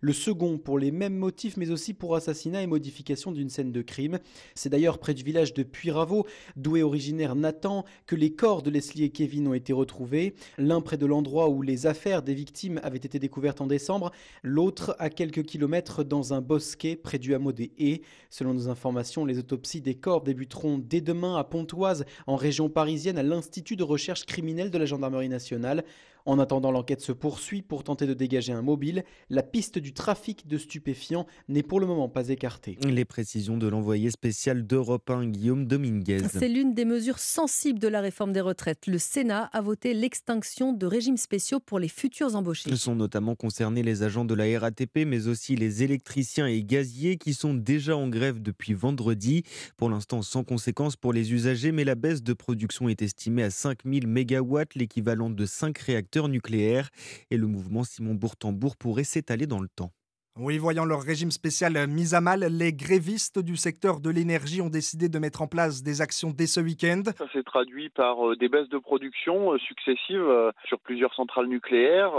le second pour les mêmes motifs mais aussi pour assassinat et modification d'une scène de crime. C'est d'ailleurs près du village de Puyraveau, d'où est originaire Nathan, que les corps de Leslie et Kevin ont été retrouvés, l'un près de l'endroit où les affaires des victimes avaient été découvertes en décembre, l'autre à quelques kilomètres dans un bosquet près du hameau des Haies. Selon nos informations, les autopsies des corps débuteront dès demain à Pontoise, en région parisienne, à l'Institut de recherche criminelle de la Gendarmerie nationale. En attendant, l'enquête se poursuit pour tenter de dégager un mobile. La piste du trafic de stupéfiants n'est pour le moment pas écartée. Les précisions de l'envoyé spécial d'Europe 1, Guillaume Dominguez. C'est l'une des mesures sensibles de la réforme des retraites. Le Sénat a voté l'extinction de régimes spéciaux pour les futurs embauchés. Sont notamment concernés les agents de la RATP, mais aussi les électriciens et gaziers qui sont déjà en grève depuis vendredi. Pour l'instant, sans conséquence pour les usagers, mais la baisse de production est estimée à 5000 MW, l'équivalent de 5 réacteurs nucléaire et le mouvement Simon Bourtambourg pourrait s'étaler dans le temps. Oui, voyant leur régime spécial mis à mal, les grévistes du secteur de l'énergie ont décidé de mettre en place des actions dès ce week-end. Ça s'est traduit par euh, des baisses de production euh, successives euh, sur plusieurs centrales nucléaires,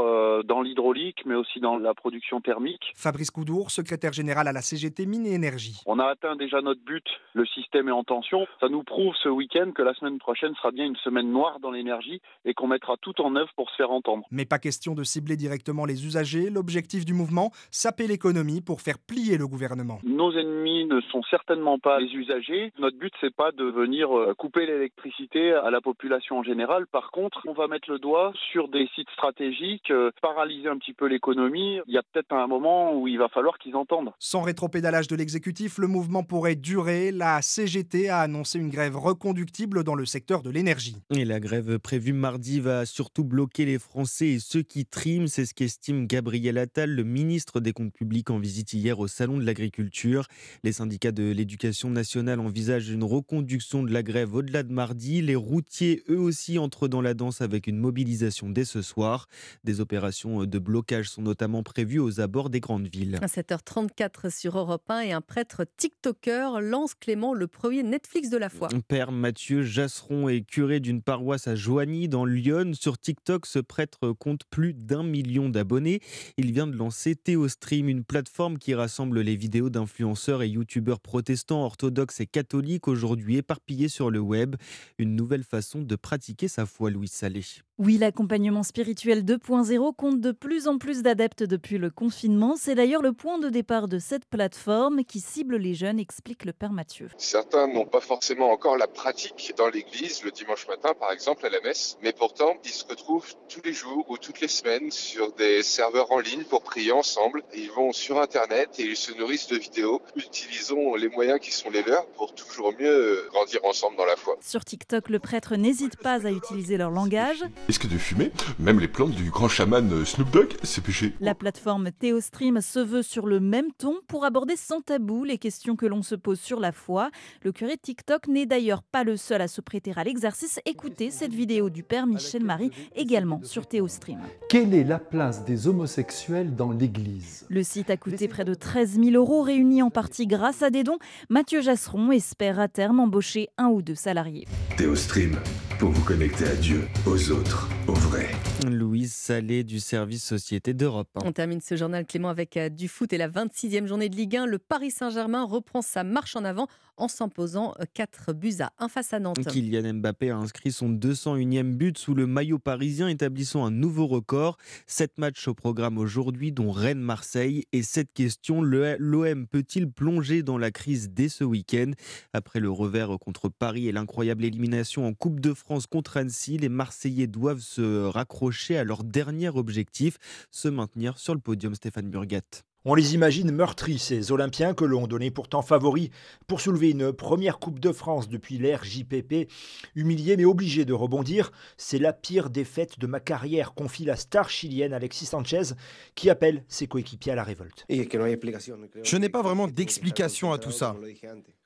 dans l'hydraulique, mais aussi dans la production thermique. Fabrice Coudour, secrétaire général à la CGT Mine et Énergie. On a atteint déjà notre but, le système est en tension. Ça nous prouve ce week-end que la semaine prochaine sera bien une semaine noire dans l'énergie et qu'on mettra tout en œuvre pour se faire entendre. Mais pas question de cibler directement les usagers. L'objectif du mouvement, saper l'économie pour faire plier le gouvernement. Nos ennemis ne sont certainement pas les usagers. Notre but, c'est pas de venir euh, couper l'électricité à la population en général. Par contre, on va mettre le doigt sur des sites stratégiques, euh, paralyser un petit peu l'économie. Il y a peut-être un moment où il va falloir qu'ils entendent. Sans rétropédalage de l'exécutif, le mouvement pourrait durer. La CGT a annoncé une grève reconductible dans le secteur de l'énergie. Et la grève prévue mardi va surtout bloquer les Français et ceux qui triment. C'est ce qu'estime Gabriel Attal, le ministre des Comptes public en visite hier au Salon de l'Agriculture. Les syndicats de l'éducation nationale envisagent une reconduction de la grève au-delà de mardi. Les routiers, eux aussi, entrent dans la danse avec une mobilisation dès ce soir. Des opérations de blocage sont notamment prévues aux abords des grandes villes. À 7h34 sur Europe 1 et un prêtre TikToker lance Clément le premier Netflix de la foi. Père Mathieu Jasseron est curé d'une paroisse à Joigny dans Lyon. Sur TikTok, ce prêtre compte plus d'un million d'abonnés. Il vient de lancer Théo Une plateforme qui rassemble les vidéos d'influenceurs et youtubeurs protestants, orthodoxes et catholiques aujourd'hui éparpillés sur le web. Une nouvelle façon de pratiquer sa foi, Louis Salé. Oui, l'accompagnement spirituel 2.0 compte de plus en plus d'adeptes depuis le confinement. C'est d'ailleurs le point de départ de cette plateforme qui cible les jeunes, explique le Père Mathieu. Certains n'ont pas forcément encore la pratique dans l'église le dimanche matin, par exemple, à la messe, mais pourtant, ils se retrouvent tous les jours ou toutes les semaines sur des serveurs en ligne pour prier ensemble. Ils vont sur Internet et ils se nourrissent de vidéos. Utilisons les moyens qui sont les leurs pour toujours mieux grandir ensemble dans la foi. Sur TikTok, le prêtre n'hésite pas à utiliser leur langage. Risque de fumer, même les plantes du grand chaman Snoop Dogg, c'est péché. La plateforme Théostream se veut sur le même ton pour aborder sans tabou les questions que l'on se pose sur la foi. Le curé de TikTok n'est d'ailleurs pas le seul à se prêter à l'exercice. Écoutez cette vidéo du père Michel Marie également sur Théostream. Quelle est la place des homosexuels dans l'Église? Le site a coûté près de 13 000 euros, réunis en partie grâce à des dons. Mathieu Jasseron espère à terme embaucher un ou deux salariés. Théostream, pour vous connecter à Dieu, aux autres, au vrai. Louise Salé du service Société d'Europe. On termine ce journal Clément avec euh, du foot et la 26e journée de Ligue 1. Le Paris Saint-Germain reprend sa marche en avant en s'imposant 4 buts à 1 face à Nantes. Kylian Mbappé a inscrit son 201e but sous le maillot parisien, établissant un nouveau record. Sept matchs au programme aujourd'hui, dont Rennes-Marseille. Et cette question, l'OM peut-il plonger dans la crise dès ce week-end? Après le revers contre Paris et l'incroyable élimination en Coupe de France contre Annecy, les Marseillais doivent se raccrocher à leur dernier objectif, se maintenir sur le podium Stéphane Burgat. On les imagine meurtris, ces Olympiens que l'on donnait pourtant favoris pour soulever une première Coupe de France depuis l'ère JPP. Humiliés mais obligés de rebondir, c'est la pire défaite de ma carrière, confie la star chilienne Alexis Sanchez, qui appelle ses coéquipiers à la révolte. Je n'ai pas vraiment d'explication à tout ça.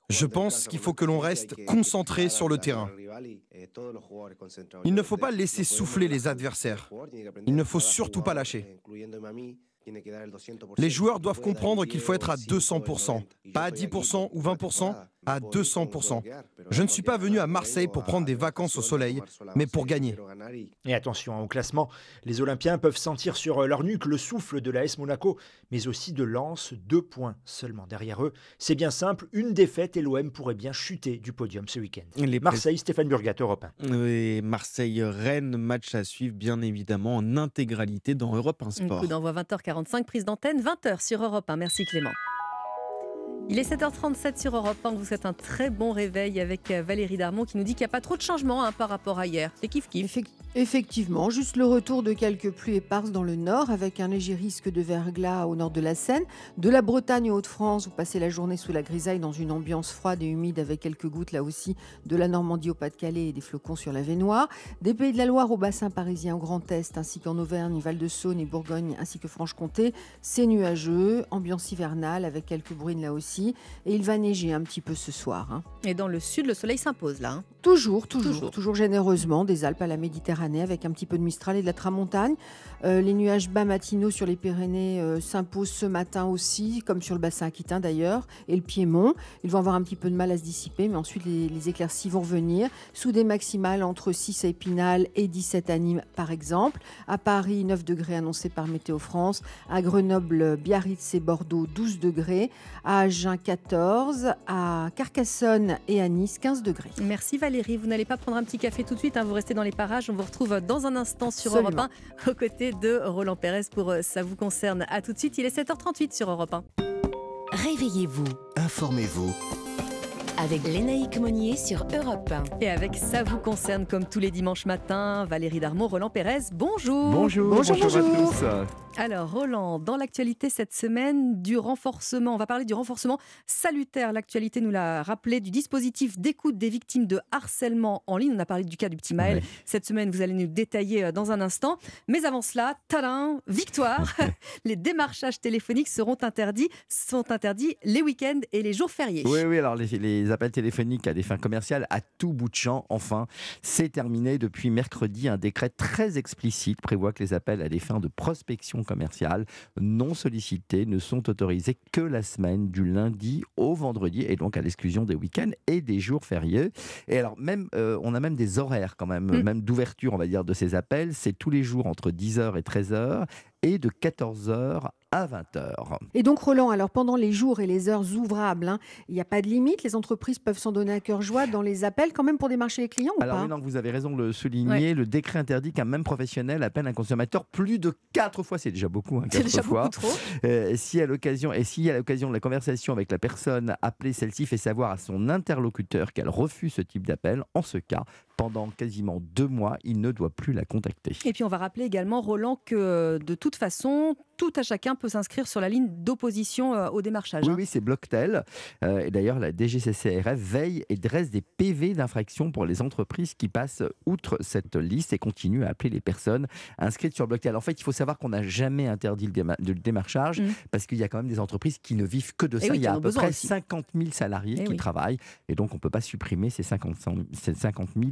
Je pense qu'il faut que l'on reste concentré sur le terrain. Il ne faut pas laisser souffler les adversaires. Il ne faut surtout pas lâcher. Les joueurs doivent comprendre qu'il faut être à 200%, pas à 10% ou 20%, à 200%. Je ne suis pas venu à Marseille pour prendre des vacances au soleil, mais pour gagner. Et attention, au classement, les Olympiens peuvent sentir sur leur nuque le souffle de l'AS Monaco, mais aussi de Lens, deux points seulement derrière eux. C'est bien simple, une défaite et l'OM pourrait bien chuter du podium ce week-end. Marseille, Stéphane Burgat, Europe 1. Et Marseille-Rennes, match à suivre bien évidemment en intégralité dans Europe 1 Sport. Coup d'envoi 20h45, prise d'antenne 20h sur Europe 1. Merci Clément. Il est 7h37 sur Europe 1. Vous êtes un très bon réveil avec euh, Valérie Darmon qui nous dit qu'il n'y a pas trop de changements hein, par rapport à hier. C'est kiff kiff. Effectivement, juste le retour de quelques pluies éparses dans le nord avec un léger risque de verglas au nord de la Seine. De la Bretagne aux Hauts-de-France, vous passez la journée sous la grisaille dans une ambiance froide et humide avec quelques gouttes là aussi. De la Normandie au Pas-de-Calais et des flocons sur la Vénoire. Des Pays de la Loire au bassin parisien au Grand Est ainsi qu'en Auvergne, Val-de-Saône et Bourgogne ainsi que Franche-Comté. C'est nuageux, ambiance hivernale avec quelques bruines là aussi. Et il va neiger un petit peu ce soir. hein. Et dans le sud, le soleil s'impose là. hein. Toujours, toujours, toujours, généreusement, des Alpes à la Méditerranée avec un petit peu de Mistral et de la Tramontagne. Euh, les nuages bas matinaux sur les Pyrénées euh, s'imposent ce matin aussi, comme sur le bassin aquitain d'ailleurs, et le Piémont. Ils vont avoir un petit peu de mal à se dissiper, mais ensuite les, les éclaircies vont revenir, sous des maximales entre 6 à Épinal et 17 à Nîmes par exemple. À Paris, 9 degrés annoncés par Météo France. À Grenoble, Biarritz et Bordeaux, 12 degrés. À Agen, 14. À Carcassonne et à Nice, 15 degrés. Merci Valérie. Vous n'allez pas prendre un petit café tout de suite, hein, vous restez dans les parages. On vous retrouve dans un instant sur Absolument. Europe 1 aux côtés de Roland Pérez pour euh, Ça vous concerne. À tout de suite, il est 7h38 sur Europe 1. Réveillez-vous, informez-vous. Avec Lénaïque Monnier sur Europe 1. Et avec Ça vous concerne comme tous les dimanches matins, Valérie Darmon, Roland Pérez, bonjour. Bonjour, bonjour, à tous. Alors Roland, dans l'actualité cette semaine, du renforcement, on va parler du renforcement salutaire. L'actualité nous l'a rappelé du dispositif d'écoute des victimes de harcèlement en ligne. On a parlé du cas du petit Maël. Cette semaine, vous allez nous le détailler euh, dans un instant. Mais avant cela, tadam, victoire (laughs) Les démarchages téléphoniques seront interdits, sont interdits les week-ends et les jours fériés. Oui, oui, alors les, les appels téléphoniques à des fins commerciales à tout bout de champ, enfin, c'est terminé depuis mercredi. Un décret très explicite prévoit que les appels à des fins de prospection commerciale non sollicités ne sont autorisés que la semaine du lundi au vendredi et donc à l'exclusion des week-ends et des jours fériés. Et alors, même, euh, on a même des horaires quand même, Mm. même d'ouverture, on va dire, de ces appels. C'est tous les jours entre 10h et 13h et de 14h à 20h. Et donc Roland, alors pendant les jours et les heures ouvrables, hein, il n'y a pas de limite, les entreprises peuvent s'en donner à cœur joie dans les appels quand même pour démarcher les clients ou Alors pas? oui, non, vous avez raison de le souligner. Ouais. Le décret interdit qu'un même professionnel appelle un consommateur plus de quatre fois. C'est déjà beaucoup, hein, déjà fois. beaucoup trop. Euh, si à l'occasion et si à l'occasion de la conversation avec la personne appelée, celle-ci fait savoir à son interlocuteur qu'elle refuse ce type d'appel, en ce cas, pendant quasiment deux mois, il ne doit plus la contacter. Et puis on va rappeler également, Roland, que euh, de toute façon, tout à chacun peut s'inscrire sur la ligne d'opposition euh, au démarchage. Oui, hein. oui, c'est Blocktel. Euh, et d'ailleurs, la DGCCRF veille et dresse des PV d'infraction pour les entreprises qui passent outre cette liste et continuent à appeler les personnes inscrites sur Blocktel. En fait, il faut savoir qu'on n'a jamais interdit le, déma- le démarchage parce qu'il y a quand même des entreprises qui ne vivent que de Et ça. Mm. oui, il y a à peu près aussi. 50 000 salariés Eh qui oui. travaillent et donc on ne peut pas supprimer ces 50, ces 50 000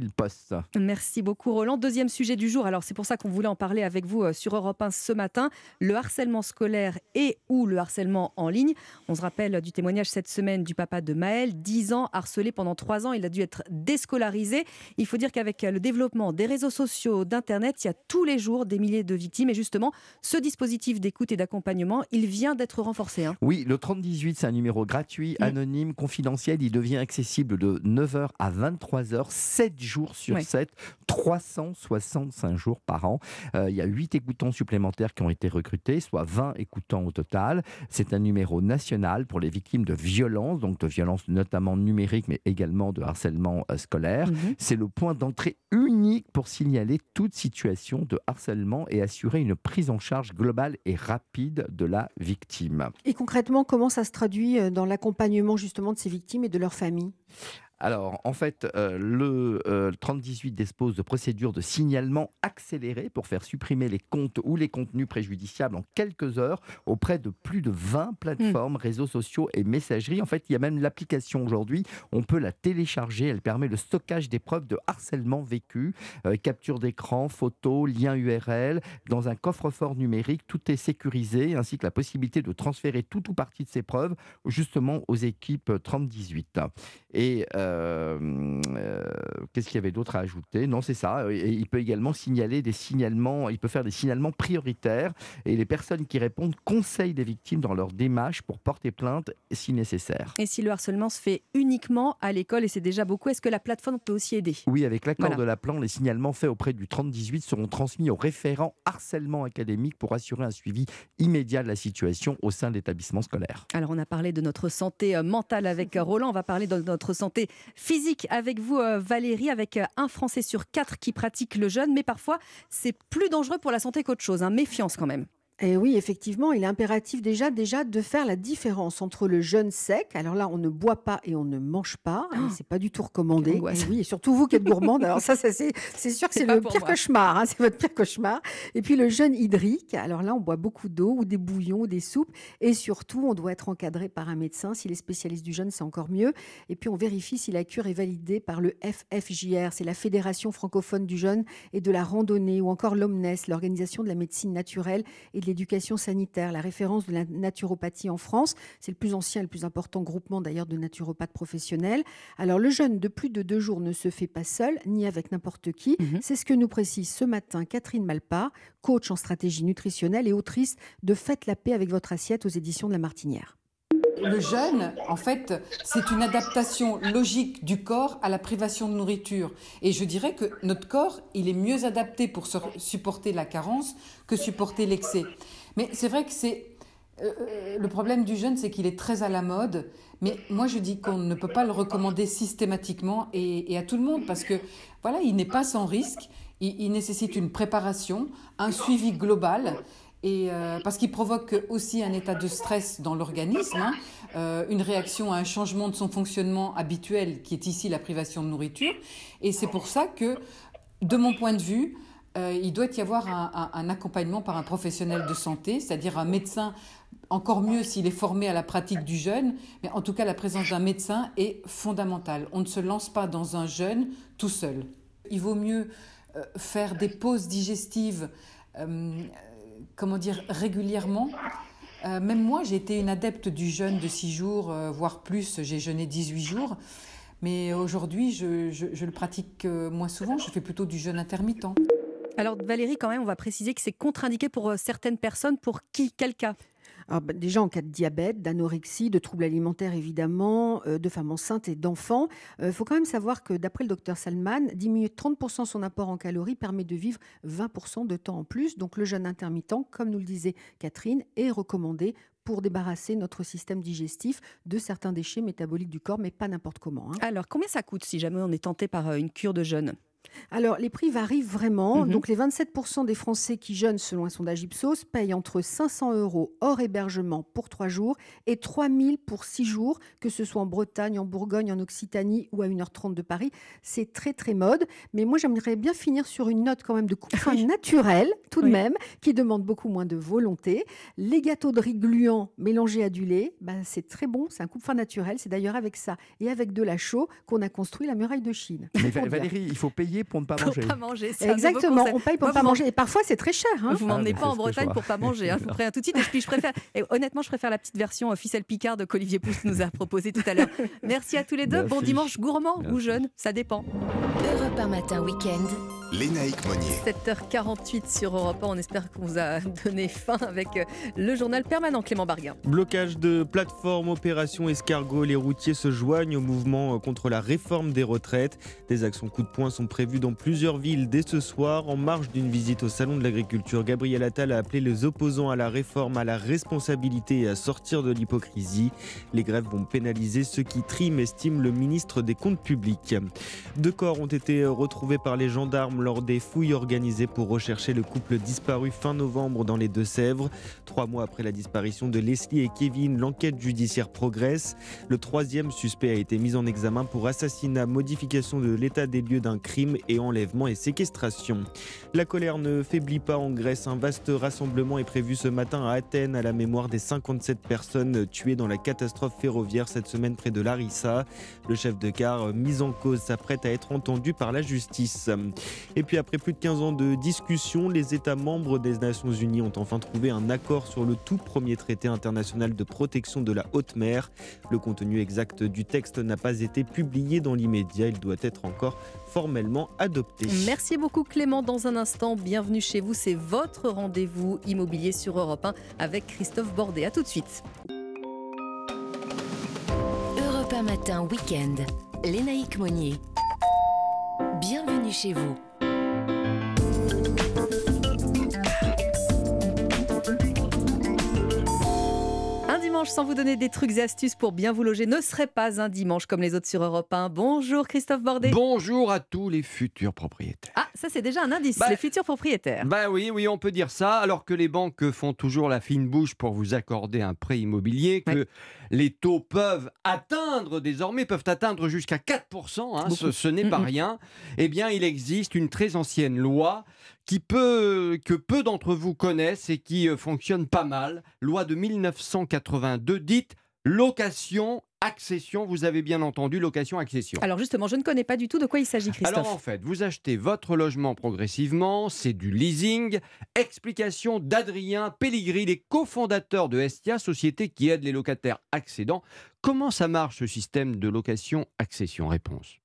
Merci beaucoup Roland. Deuxième sujet du jour, alors c'est pour ça qu'on voulait en parler avec vous euh, sur Europe 1 ce matin, le harcèlement scolaire et ou le harcèlement en ligne. On se rappelle du témoignage cette semaine du papa de Maël, 10 ans, harcelé pendant 3 ans, il a dû être déscolarisé. Il faut dire qu'avec le développement des réseaux sociaux, d'Internet, il y a tous les jours des milliers de victimes et justement, ce dispositif d'écoute et d'accompagnement, il vient d'être renforcé. hein. Oui, le 3018, c'est un numéro gratuit, Mm. anonyme, confidentiel. Il devient accessible de 9h à 23h, 7 jours sur Ouais. 7, 365 jours par an. Euh, il y a 8 écoutants supplémentaires qui ont été recrutés, soit 20 écoutants au total. C'est un numéro national pour les victimes de violences, donc de violences notamment numériques, mais également de harcèlement euh, scolaire. Mhm. C'est le point d'entrée unique pour signaler toute situation de harcèlement et assurer une prise en charge globale et rapide de la victime. Et concrètement, comment ça se traduit euh, dans l'accompagnement justement de ces victimes et de leurs familles? Alors, en fait, euh, le euh, 3018 dispose de procédures de signalement accélérées pour faire supprimer les comptes ou les contenus préjudiciables en quelques heures auprès de plus de 20 plateformes, réseaux sociaux et messageries. En fait, il y a même l'application aujourd'hui. On peut la télécharger. Elle permet le stockage des preuves de harcèlement vécu, euh, capture d'écran, photos, liens URL. Dans un coffre-fort numérique, tout est sécurisé, ainsi que la possibilité de transférer tout ou partie de ces preuves justement aux équipes 3018. Et euh, qu'est-ce qu'il y avait d'autre à ajouter? Non, c'est ça. Et il peut également signaler des signalements, il peut faire des signalements prioritaires et les personnes qui répondent conseillent les victimes dans leur démarche pour porter plainte si nécessaire. Et si le harcèlement se fait uniquement à l'école, et c'est déjà beaucoup, est-ce que la plateforme peut aussi aider? Oui, avec l'accord Voilà. de la plan, les signalements faits auprès du 3018 seront transmis au référent harcèlement académique pour assurer un suivi immédiat de la situation au sein de l'établissement scolaire. Alors, on a parlé de notre santé euh, mentale avec euh, Roland. On va parler de notre santé physique avec vous, euh, Valérie, avec euh, un Français sur quatre qui pratique le jeûne. Mais parfois, c'est plus dangereux pour la santé qu'autre chose. hein. Méfiance quand même. Et oui, effectivement, il est impératif déjà, déjà de faire la différence entre le jeûne sec. Alors là, on ne boit pas et on ne mange pas. hein, c'est pas du tout recommandé. Et oui, et surtout vous qui êtes gourmande. Alors ça, ça, c'est c'est sûr que C'est le pire moi. cauchemar. hein, c'est votre pire cauchemar. Et puis le jeûne hydrique. Alors là, on boit beaucoup d'eau ou des bouillons ou des soupes. Et surtout, on doit être encadré par un médecin. S'il est spécialiste du jeûne, c'est encore mieux. Et puis on vérifie si la cure est validée par le FFJR. C'est la Fédération francophone du jeûne et de la randonnée. Ou encore l'OMNES, l'Organisation de la médecine naturelle et de l'éducation sanitaire, la référence de la naturopathie en France. C'est le plus ancien et le plus important groupement d'ailleurs de naturopathes professionnels. Alors le jeûne de plus de deux jours ne se fait pas seul, ni avec n'importe qui. C'est ce que nous précise ce matin Catherine Malpart, coach en stratégie nutritionnelle et autrice de Faites la paix avec votre assiette aux éditions de La Martinière. Le jeûne, en fait, c'est une adaptation logique du corps à la privation de nourriture. Et je dirais que notre corps, il est mieux adapté pour supporter la carence que supporter l'excès. Mais c'est vrai que c'est euh, le problème du jeûne, c'est qu'il est très à la mode. Mais moi, je dis qu'on ne peut pas le recommander systématiquement et, à tout le monde parce que voilà, il n'est pas sans risque. Il nécessite une préparation, un suivi global. Et euh, parce qu'il provoque aussi un état de stress dans l'organisme, hein, euh, une réaction à un changement de son fonctionnement habituel, qui est ici la privation de nourriture. Et c'est pour ça que, de mon point de vue, euh, il doit y avoir un, accompagnement par un professionnel de santé, c'est-à-dire un médecin, encore mieux s'il est formé à la pratique du jeûne, mais en tout cas la présence d'un médecin est fondamentale. On ne se lance pas dans un jeûne tout seul. Il vaut mieux faire des pauses digestives, comment dire, régulièrement. Euh, même moi, j'ai été une adepte du jeûne de 6 jours, euh, voire plus, j'ai jeûné 18 jours. Mais aujourd'hui, je, je- je le pratique euh, moins souvent, je fais plutôt du jeûne intermittent. Alors Valérie, quand même, on va préciser que c'est contre-indiqué pour certaines personnes. Pour qui? Quel cas? Bah, déjà en cas de diabète, d'anorexie, de troubles alimentaires évidemment, euh, de femmes enceintes et d'enfants. Il faut quand même savoir que d'après le docteur Salman, diminuer de 30% son apport en calories permet de vivre 20% de temps en plus. Donc le jeûne intermittent, comme nous le disait Catherine, est recommandé pour débarrasser notre système digestif de certains déchets métaboliques du corps, mais pas n'importe comment. hein. Alors, combien ça coûte si jamais on est tenté par euh, une cure de jeûne? Alors, les prix varient vraiment. Mhm. Donc, les 27% des Français qui jeûnent, selon un sondage Ipsos, payent entre 500 euros hors hébergement pour 3 jours et 3000 pour 6 jours, que ce soit en Bretagne, en Bourgogne, en Occitanie ou à 1h30 de Paris. C'est très, très mode. Mais moi, j'aimerais bien finir sur une note quand même de coupe-fin naturelle, tout de Oui. même, qui demande beaucoup moins de volonté. Les gâteaux de riz gluants mélangés à du lait, ben, c'est très bon. C'est un coupe-fin naturel. C'est d'ailleurs avec ça et avec de la chaux qu'on a construit la muraille de Chine. Mais. Valérie, il faut payer pour ne pas Pour manger. pas manger, un Exactement, on paye pour Moi, pas manger. Et parfois, c'est très cher. hein. Vous m'emmenez Ah, pas en Bretagne pour pas manger, hein, je vous préviens tout de suite. Et puis je préfère, (laughs) et honnêtement, je préfère la petite version ficelle Picard qu'Olivier Pousse nous a proposé tout à l'heure. Merci à tous les deux. Bon Merci. dimanche gourmand ou Merci. jeune, ça dépend. Europe 1 matin week-end. Lénaïque Monnier. 7h48 sur Europe 1. On espère qu'on vous a donné faim avec euh, le journal permanent Clément Barguin. Blocage de plateforme, opération escargot, les routiers se joignent au mouvement euh, contre la réforme des retraites. Des actions coup de poing sont prévues dans plusieurs villes dès ce soir. En marge d'une visite au Salon de l'Agriculture, Gabriel Attal a appelé les opposants à la réforme à la responsabilité et à sortir de l'hypocrisie. Les grèves vont pénaliser ceux qui triment, estime le ministre des Comptes publics. Deux corps ont été retrouvés par les gendarmes lors des fouilles organisées pour rechercher le couple disparu fin novembre dans les Deux-Sèvres. Trois mois après la disparition de Leslie et Kevin, l'enquête judiciaire progresse. Le troisième suspect a été mis en examen pour assassinat, modification de l'état des lieux d'un crime et enlèvement et séquestration. La colère ne faiblit pas en Grèce. Un vaste rassemblement est prévu ce matin à Athènes à la mémoire des 57 personnes tuées dans la catastrophe ferroviaire cette semaine près de Larissa. Le chef de car mis en cause s'apprête à être entendu par la justice. Et puis après plus de 15 ans de discussion, les États membres des Nations Unies ont enfin trouvé un accord sur le tout premier traité international de protection de la haute mer. Le contenu exact du texte n'a pas été publié dans l'immédiat. Il doit être encore formellement adopté. Merci beaucoup Clément. Dans un instant, bienvenue chez vous. C'est votre rendez-vous immobilier sur Europe 1 avec Christophe Bordet. À tout de suite. Europe 1 matin week-end. Lénaïque Monnier. Bienvenue chez vous. Dimanche sans vous donner des trucs et astuces pour bien vous loger ne serait pas un dimanche comme les autres sur Europe 1. Bonjour Christophe Bordet. Bonjour à tous les futurs propriétaires. Ah, ça c'est déjà un indice, Bah, les futurs propriétaires. Bah oui, oui, on peut dire ça, alors que les banques font toujours la fine bouche pour vous accorder un prêt immobilier, que les taux peuvent atteindre désormais, peuvent atteindre jusqu'à 4%, hein, ce, ce n'est pas Mm, mm. rien. Eh bien, il existe une très ancienne loi qui peut, que peu d'entre vous connaissent et qui euh, fonctionne pas mal, loi de 1982 dite location accession, vous avez bien entendu location accession. Alors justement, je ne connais pas du tout de quoi il s'agit Christophe. Alors en fait, vous achetez votre logement progressivement, c'est du leasing. Explication d'Adrien Pelligri, les cofondateurs de Estia, société qui aide les locataires accédants. Comment ça marche ce système de location accession? Réponse.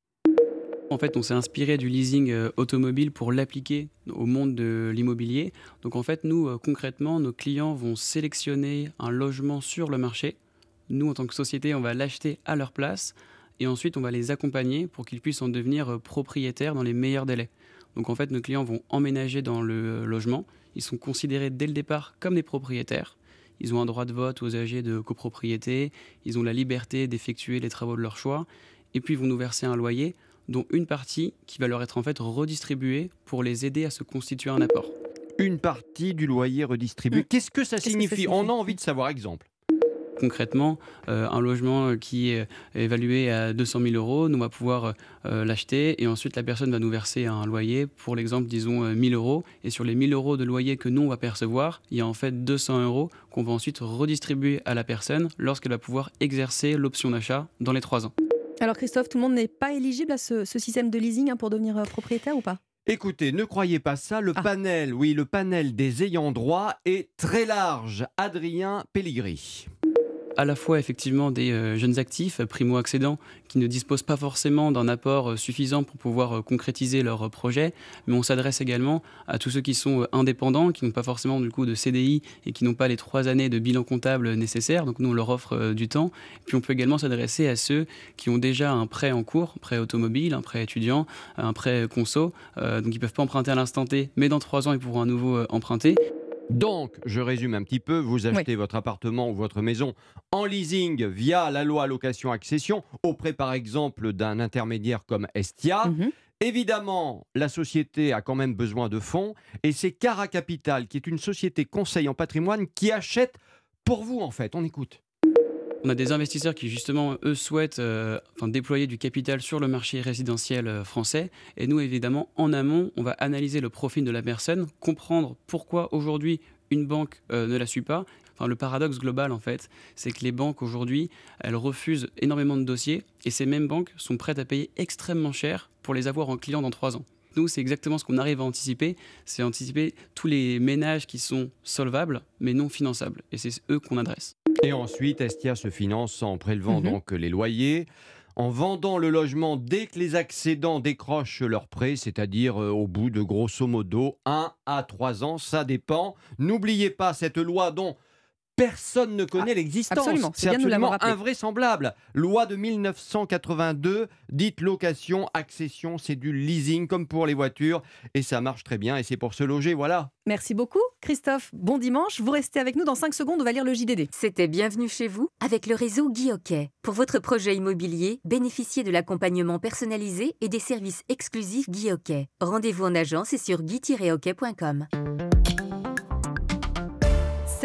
En fait, on s'est inspiré du leasing euh, automobile pour l'appliquer au monde de l'immobilier. Donc en fait, nous, euh, concrètement, nos clients vont sélectionner un logement sur le marché. Nous, en tant que société, on va l'acheter à leur place. Et ensuite, on va les accompagner pour qu'ils puissent en devenir euh, propriétaires dans les meilleurs délais. Donc en fait, nos clients vont emménager dans le euh, logement. Ils sont considérés dès le départ comme des propriétaires. Ils ont un droit de vote aux âgés de copropriété. Ils ont la liberté d'effectuer les travaux de leur choix. Et puis, ils vont nous verser un loyer dont une partie qui va leur être en fait redistribuée pour les aider à se constituer un apport. Une partie du loyer redistribué. Qu'est-ce que ça Qu'est-ce que ça signifie? On a envie de savoir, exemple. Concrètement, euh, un logement qui est évalué à 200 000 euros, nous va pouvoir euh, l'acheter et ensuite la personne va nous verser un loyer, pour l'exemple, disons euh, 1000 euros. Et sur les 1000 euros de loyer que nous on va percevoir, il y a en fait 200 euros qu'on va ensuite redistribuer à la personne lorsqu'elle va pouvoir exercer l'option d'achat dans les 3 ans. Alors Christophe, tout le monde n'est pas éligible à ce, ce système de leasing hein, pour devenir euh, propriétaire ou pas? Écoutez, ne croyez pas ça, le panel, oui, le panel des ayants droit est très large. Adrien Pelligri. À la fois effectivement des euh, jeunes actifs, primo-accédants, qui ne disposent pas forcément d'un apport euh, suffisant pour pouvoir concrétiser leur projet, mais on s'adresse également à tous ceux qui sont indépendants, qui n'ont pas forcément du coup de CDI et qui n'ont pas les trois années de bilan comptable nécessaires. Donc nous, on leur offre du temps. Puis on peut également s'adresser à ceux qui ont déjà un prêt en cours, un prêt automobile, un prêt étudiant, un prêt conso. donc ils ne peuvent pas emprunter à l'instant T, mais dans trois ans, ils pourront à nouveau emprunter. Donc, je résume un petit peu, vous achetez votre appartement ou votre maison en leasing via la loi location-accession auprès par exemple d'un intermédiaire comme Estia. Mhm. Évidemment, la société a quand même besoin de fonds et c'est Cara Capital, qui est une société conseil en patrimoine, qui achète pour vous en fait. On écoute. On a des investisseurs qui justement, eux, souhaitent euh, déployer du capital sur le marché résidentiel euh, français. Et nous, évidemment, en amont, on va analyser le profil de la personne, comprendre pourquoi aujourd'hui une banque euh, ne la suit pas. Le paradoxe global, en fait, c'est que les banques aujourd'hui, elles refusent énormément de dossiers et ces mêmes banques sont prêtes à payer extrêmement cher pour les avoir en client dans trois ans. Nous, c'est exactement ce qu'on arrive à anticiper, c'est anticiper tous les ménages qui sont solvables mais non finançables. Et c'est eux qu'on adresse. Et ensuite, Estia se finance en prélevant mhm. donc les loyers en vendant le logement dès que les accédants décrochent leur prêt, c'est-à-dire euh, au bout de grosso modo 1 à 3 ans, ça dépend. N'oubliez pas cette loi dont personne ne connaît ah, l'existence. C'est absolument invraisemblable. Loi de 1982, dite location, accession, c'est du leasing comme pour les voitures et ça marche très bien et c'est pour se loger, voilà. Merci beaucoup Christophe. Bon dimanche, vous restez avec nous dans 5 secondes, on va lire le JDD. C'était bienvenue chez vous avec le réseau Guy Pour votre projet immobilier, bénéficiez de l'accompagnement personnalisé et des services exclusifs Guy Rendez-vous en agence et sur guy-hockey.com.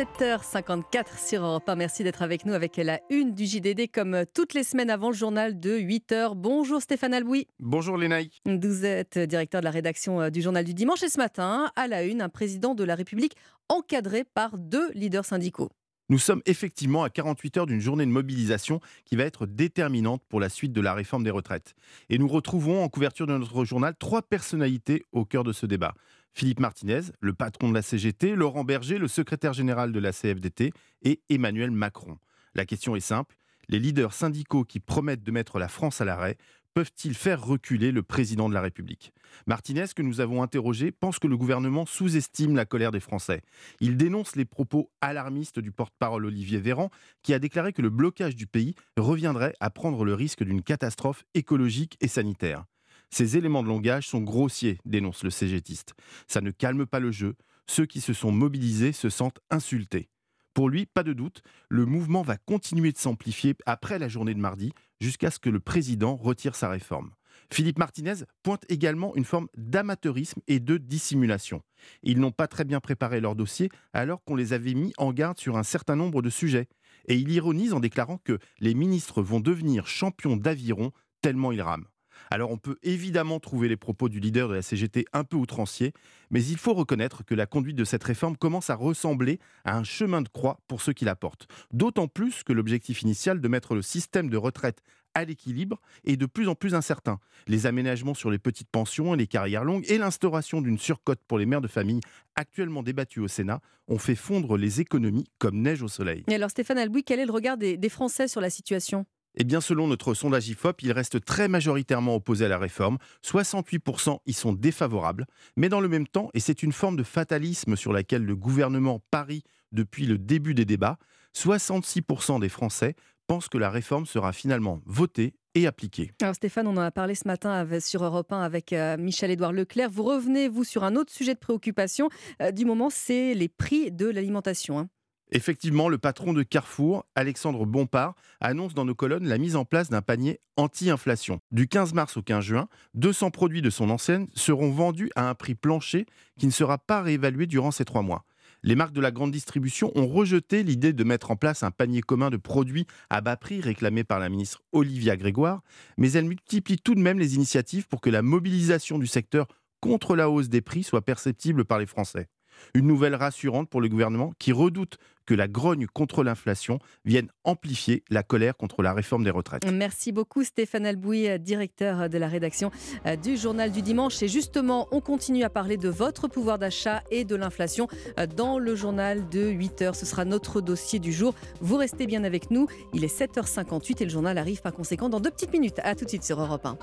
7h54 sur Europe 1. Merci d'être avec nous avec la une du JDD comme toutes les semaines avant le journal de 8h. Bonjour Stéphane Alboui. Bonjour Lénaï. Vous êtes directeur de la rédaction euh, du journal du dimanche et ce matin, à la une, un président de la République encadré par deux leaders syndicaux. Nous sommes effectivement à 48 heures d'une journée de mobilisation qui va être déterminante pour la suite de la réforme des retraites. Et nous retrouvons en couverture de notre journal trois personnalités au cœur de ce débat. Philippe Martinez, le patron de la CGT, Laurent Berger, le secrétaire général de la CFDT et Emmanuel Macron. La question est simple, les leaders syndicaux qui promettent de mettre la France à l'arrêt peuvent-ils faire reculer le président de la République? Martinez, que nous avons interrogé, pense que le gouvernement sous-estime la colère des Français. Il dénonce les propos alarmistes du porte-parole Olivier Véran, qui a déclaré que le blocage du pays reviendrait à prendre le risque d'une catastrophe écologique et sanitaire. Ces éléments de langage sont grossiers, dénonce le cégétiste. Ça ne calme pas le jeu. Ceux qui se sont mobilisés se sentent insultés. Pour lui, pas de doute, le mouvement va continuer de s'amplifier après la journée de mardi, jusqu'à ce que le président retire sa réforme. Philippe Martinez pointe également une forme d'amateurisme et de dissimulation. Ils n'ont pas très bien préparé leur dossier alors qu'on les avait mis en garde sur un certain nombre de sujets. Et il ironise en déclarant que les ministres vont devenir champions d'aviron tellement ils rament. Alors on peut évidemment trouver les propos du leader de la CGT un peu outranciers, mais il faut reconnaître que la conduite de cette réforme commence à ressembler à un chemin de croix pour ceux qui la portent. D'autant plus que l'objectif initial de mettre le système de retraite à l'équilibre est de plus en plus incertain. Les aménagements sur les petites pensions et les carrières longues et l'instauration d'une surcote pour les mères de famille, actuellement débattue au Sénat, ont fait fondre les économies comme neige au soleil. Et alors Stéphane Albouy, quel est le regard des Français sur la situation? Eh bien, selon notre sondage IFOP, il reste très majoritairement opposé à la réforme. 68% y sont défavorables. Mais dans le même temps, et c'est une forme de fatalisme sur laquelle le gouvernement parie depuis le début des débats, 66% des Français pensent que la réforme sera finalement votée et appliquée. Alors Stéphane, on en a parlé ce matin sur Europe 1 avec euh, Michel-Édouard Leclerc. Vous revenez, vous, sur un autre sujet de préoccupation euh, du moment, c'est les prix de l'alimentation. Hein. Effectivement, le patron de Carrefour, Alexandre Bompard, annonce dans nos colonnes la mise en place d'un panier anti-inflation. Du 15 mars au 15 juin, 200 produits de son enseigne seront vendus à un prix plancher qui ne sera pas réévalué durant ces trois mois. Les marques de la grande distribution ont rejeté l'idée de mettre en place un panier commun de produits à bas prix réclamé par la ministre Olivia Grégoire, mais elles multiplient tout de même les initiatives pour que la mobilisation du secteur contre la hausse des prix soit perceptible par les Français. Une nouvelle rassurante pour le gouvernement qui redoute que la grogne contre l'inflation vienne amplifier la colère contre la réforme des retraites. Merci beaucoup Stéphane Albouy, directeur de la rédaction euh, du Journal du Dimanche. Et justement, on continue à parler de votre pouvoir d'achat et de l'inflation euh, dans le journal de 8 heures. Ce sera notre dossier du jour. Vous restez bien avec nous. Il est 7h58 et le journal arrive par conséquent dans deux petites minutes. A tout de suite sur Europe 1.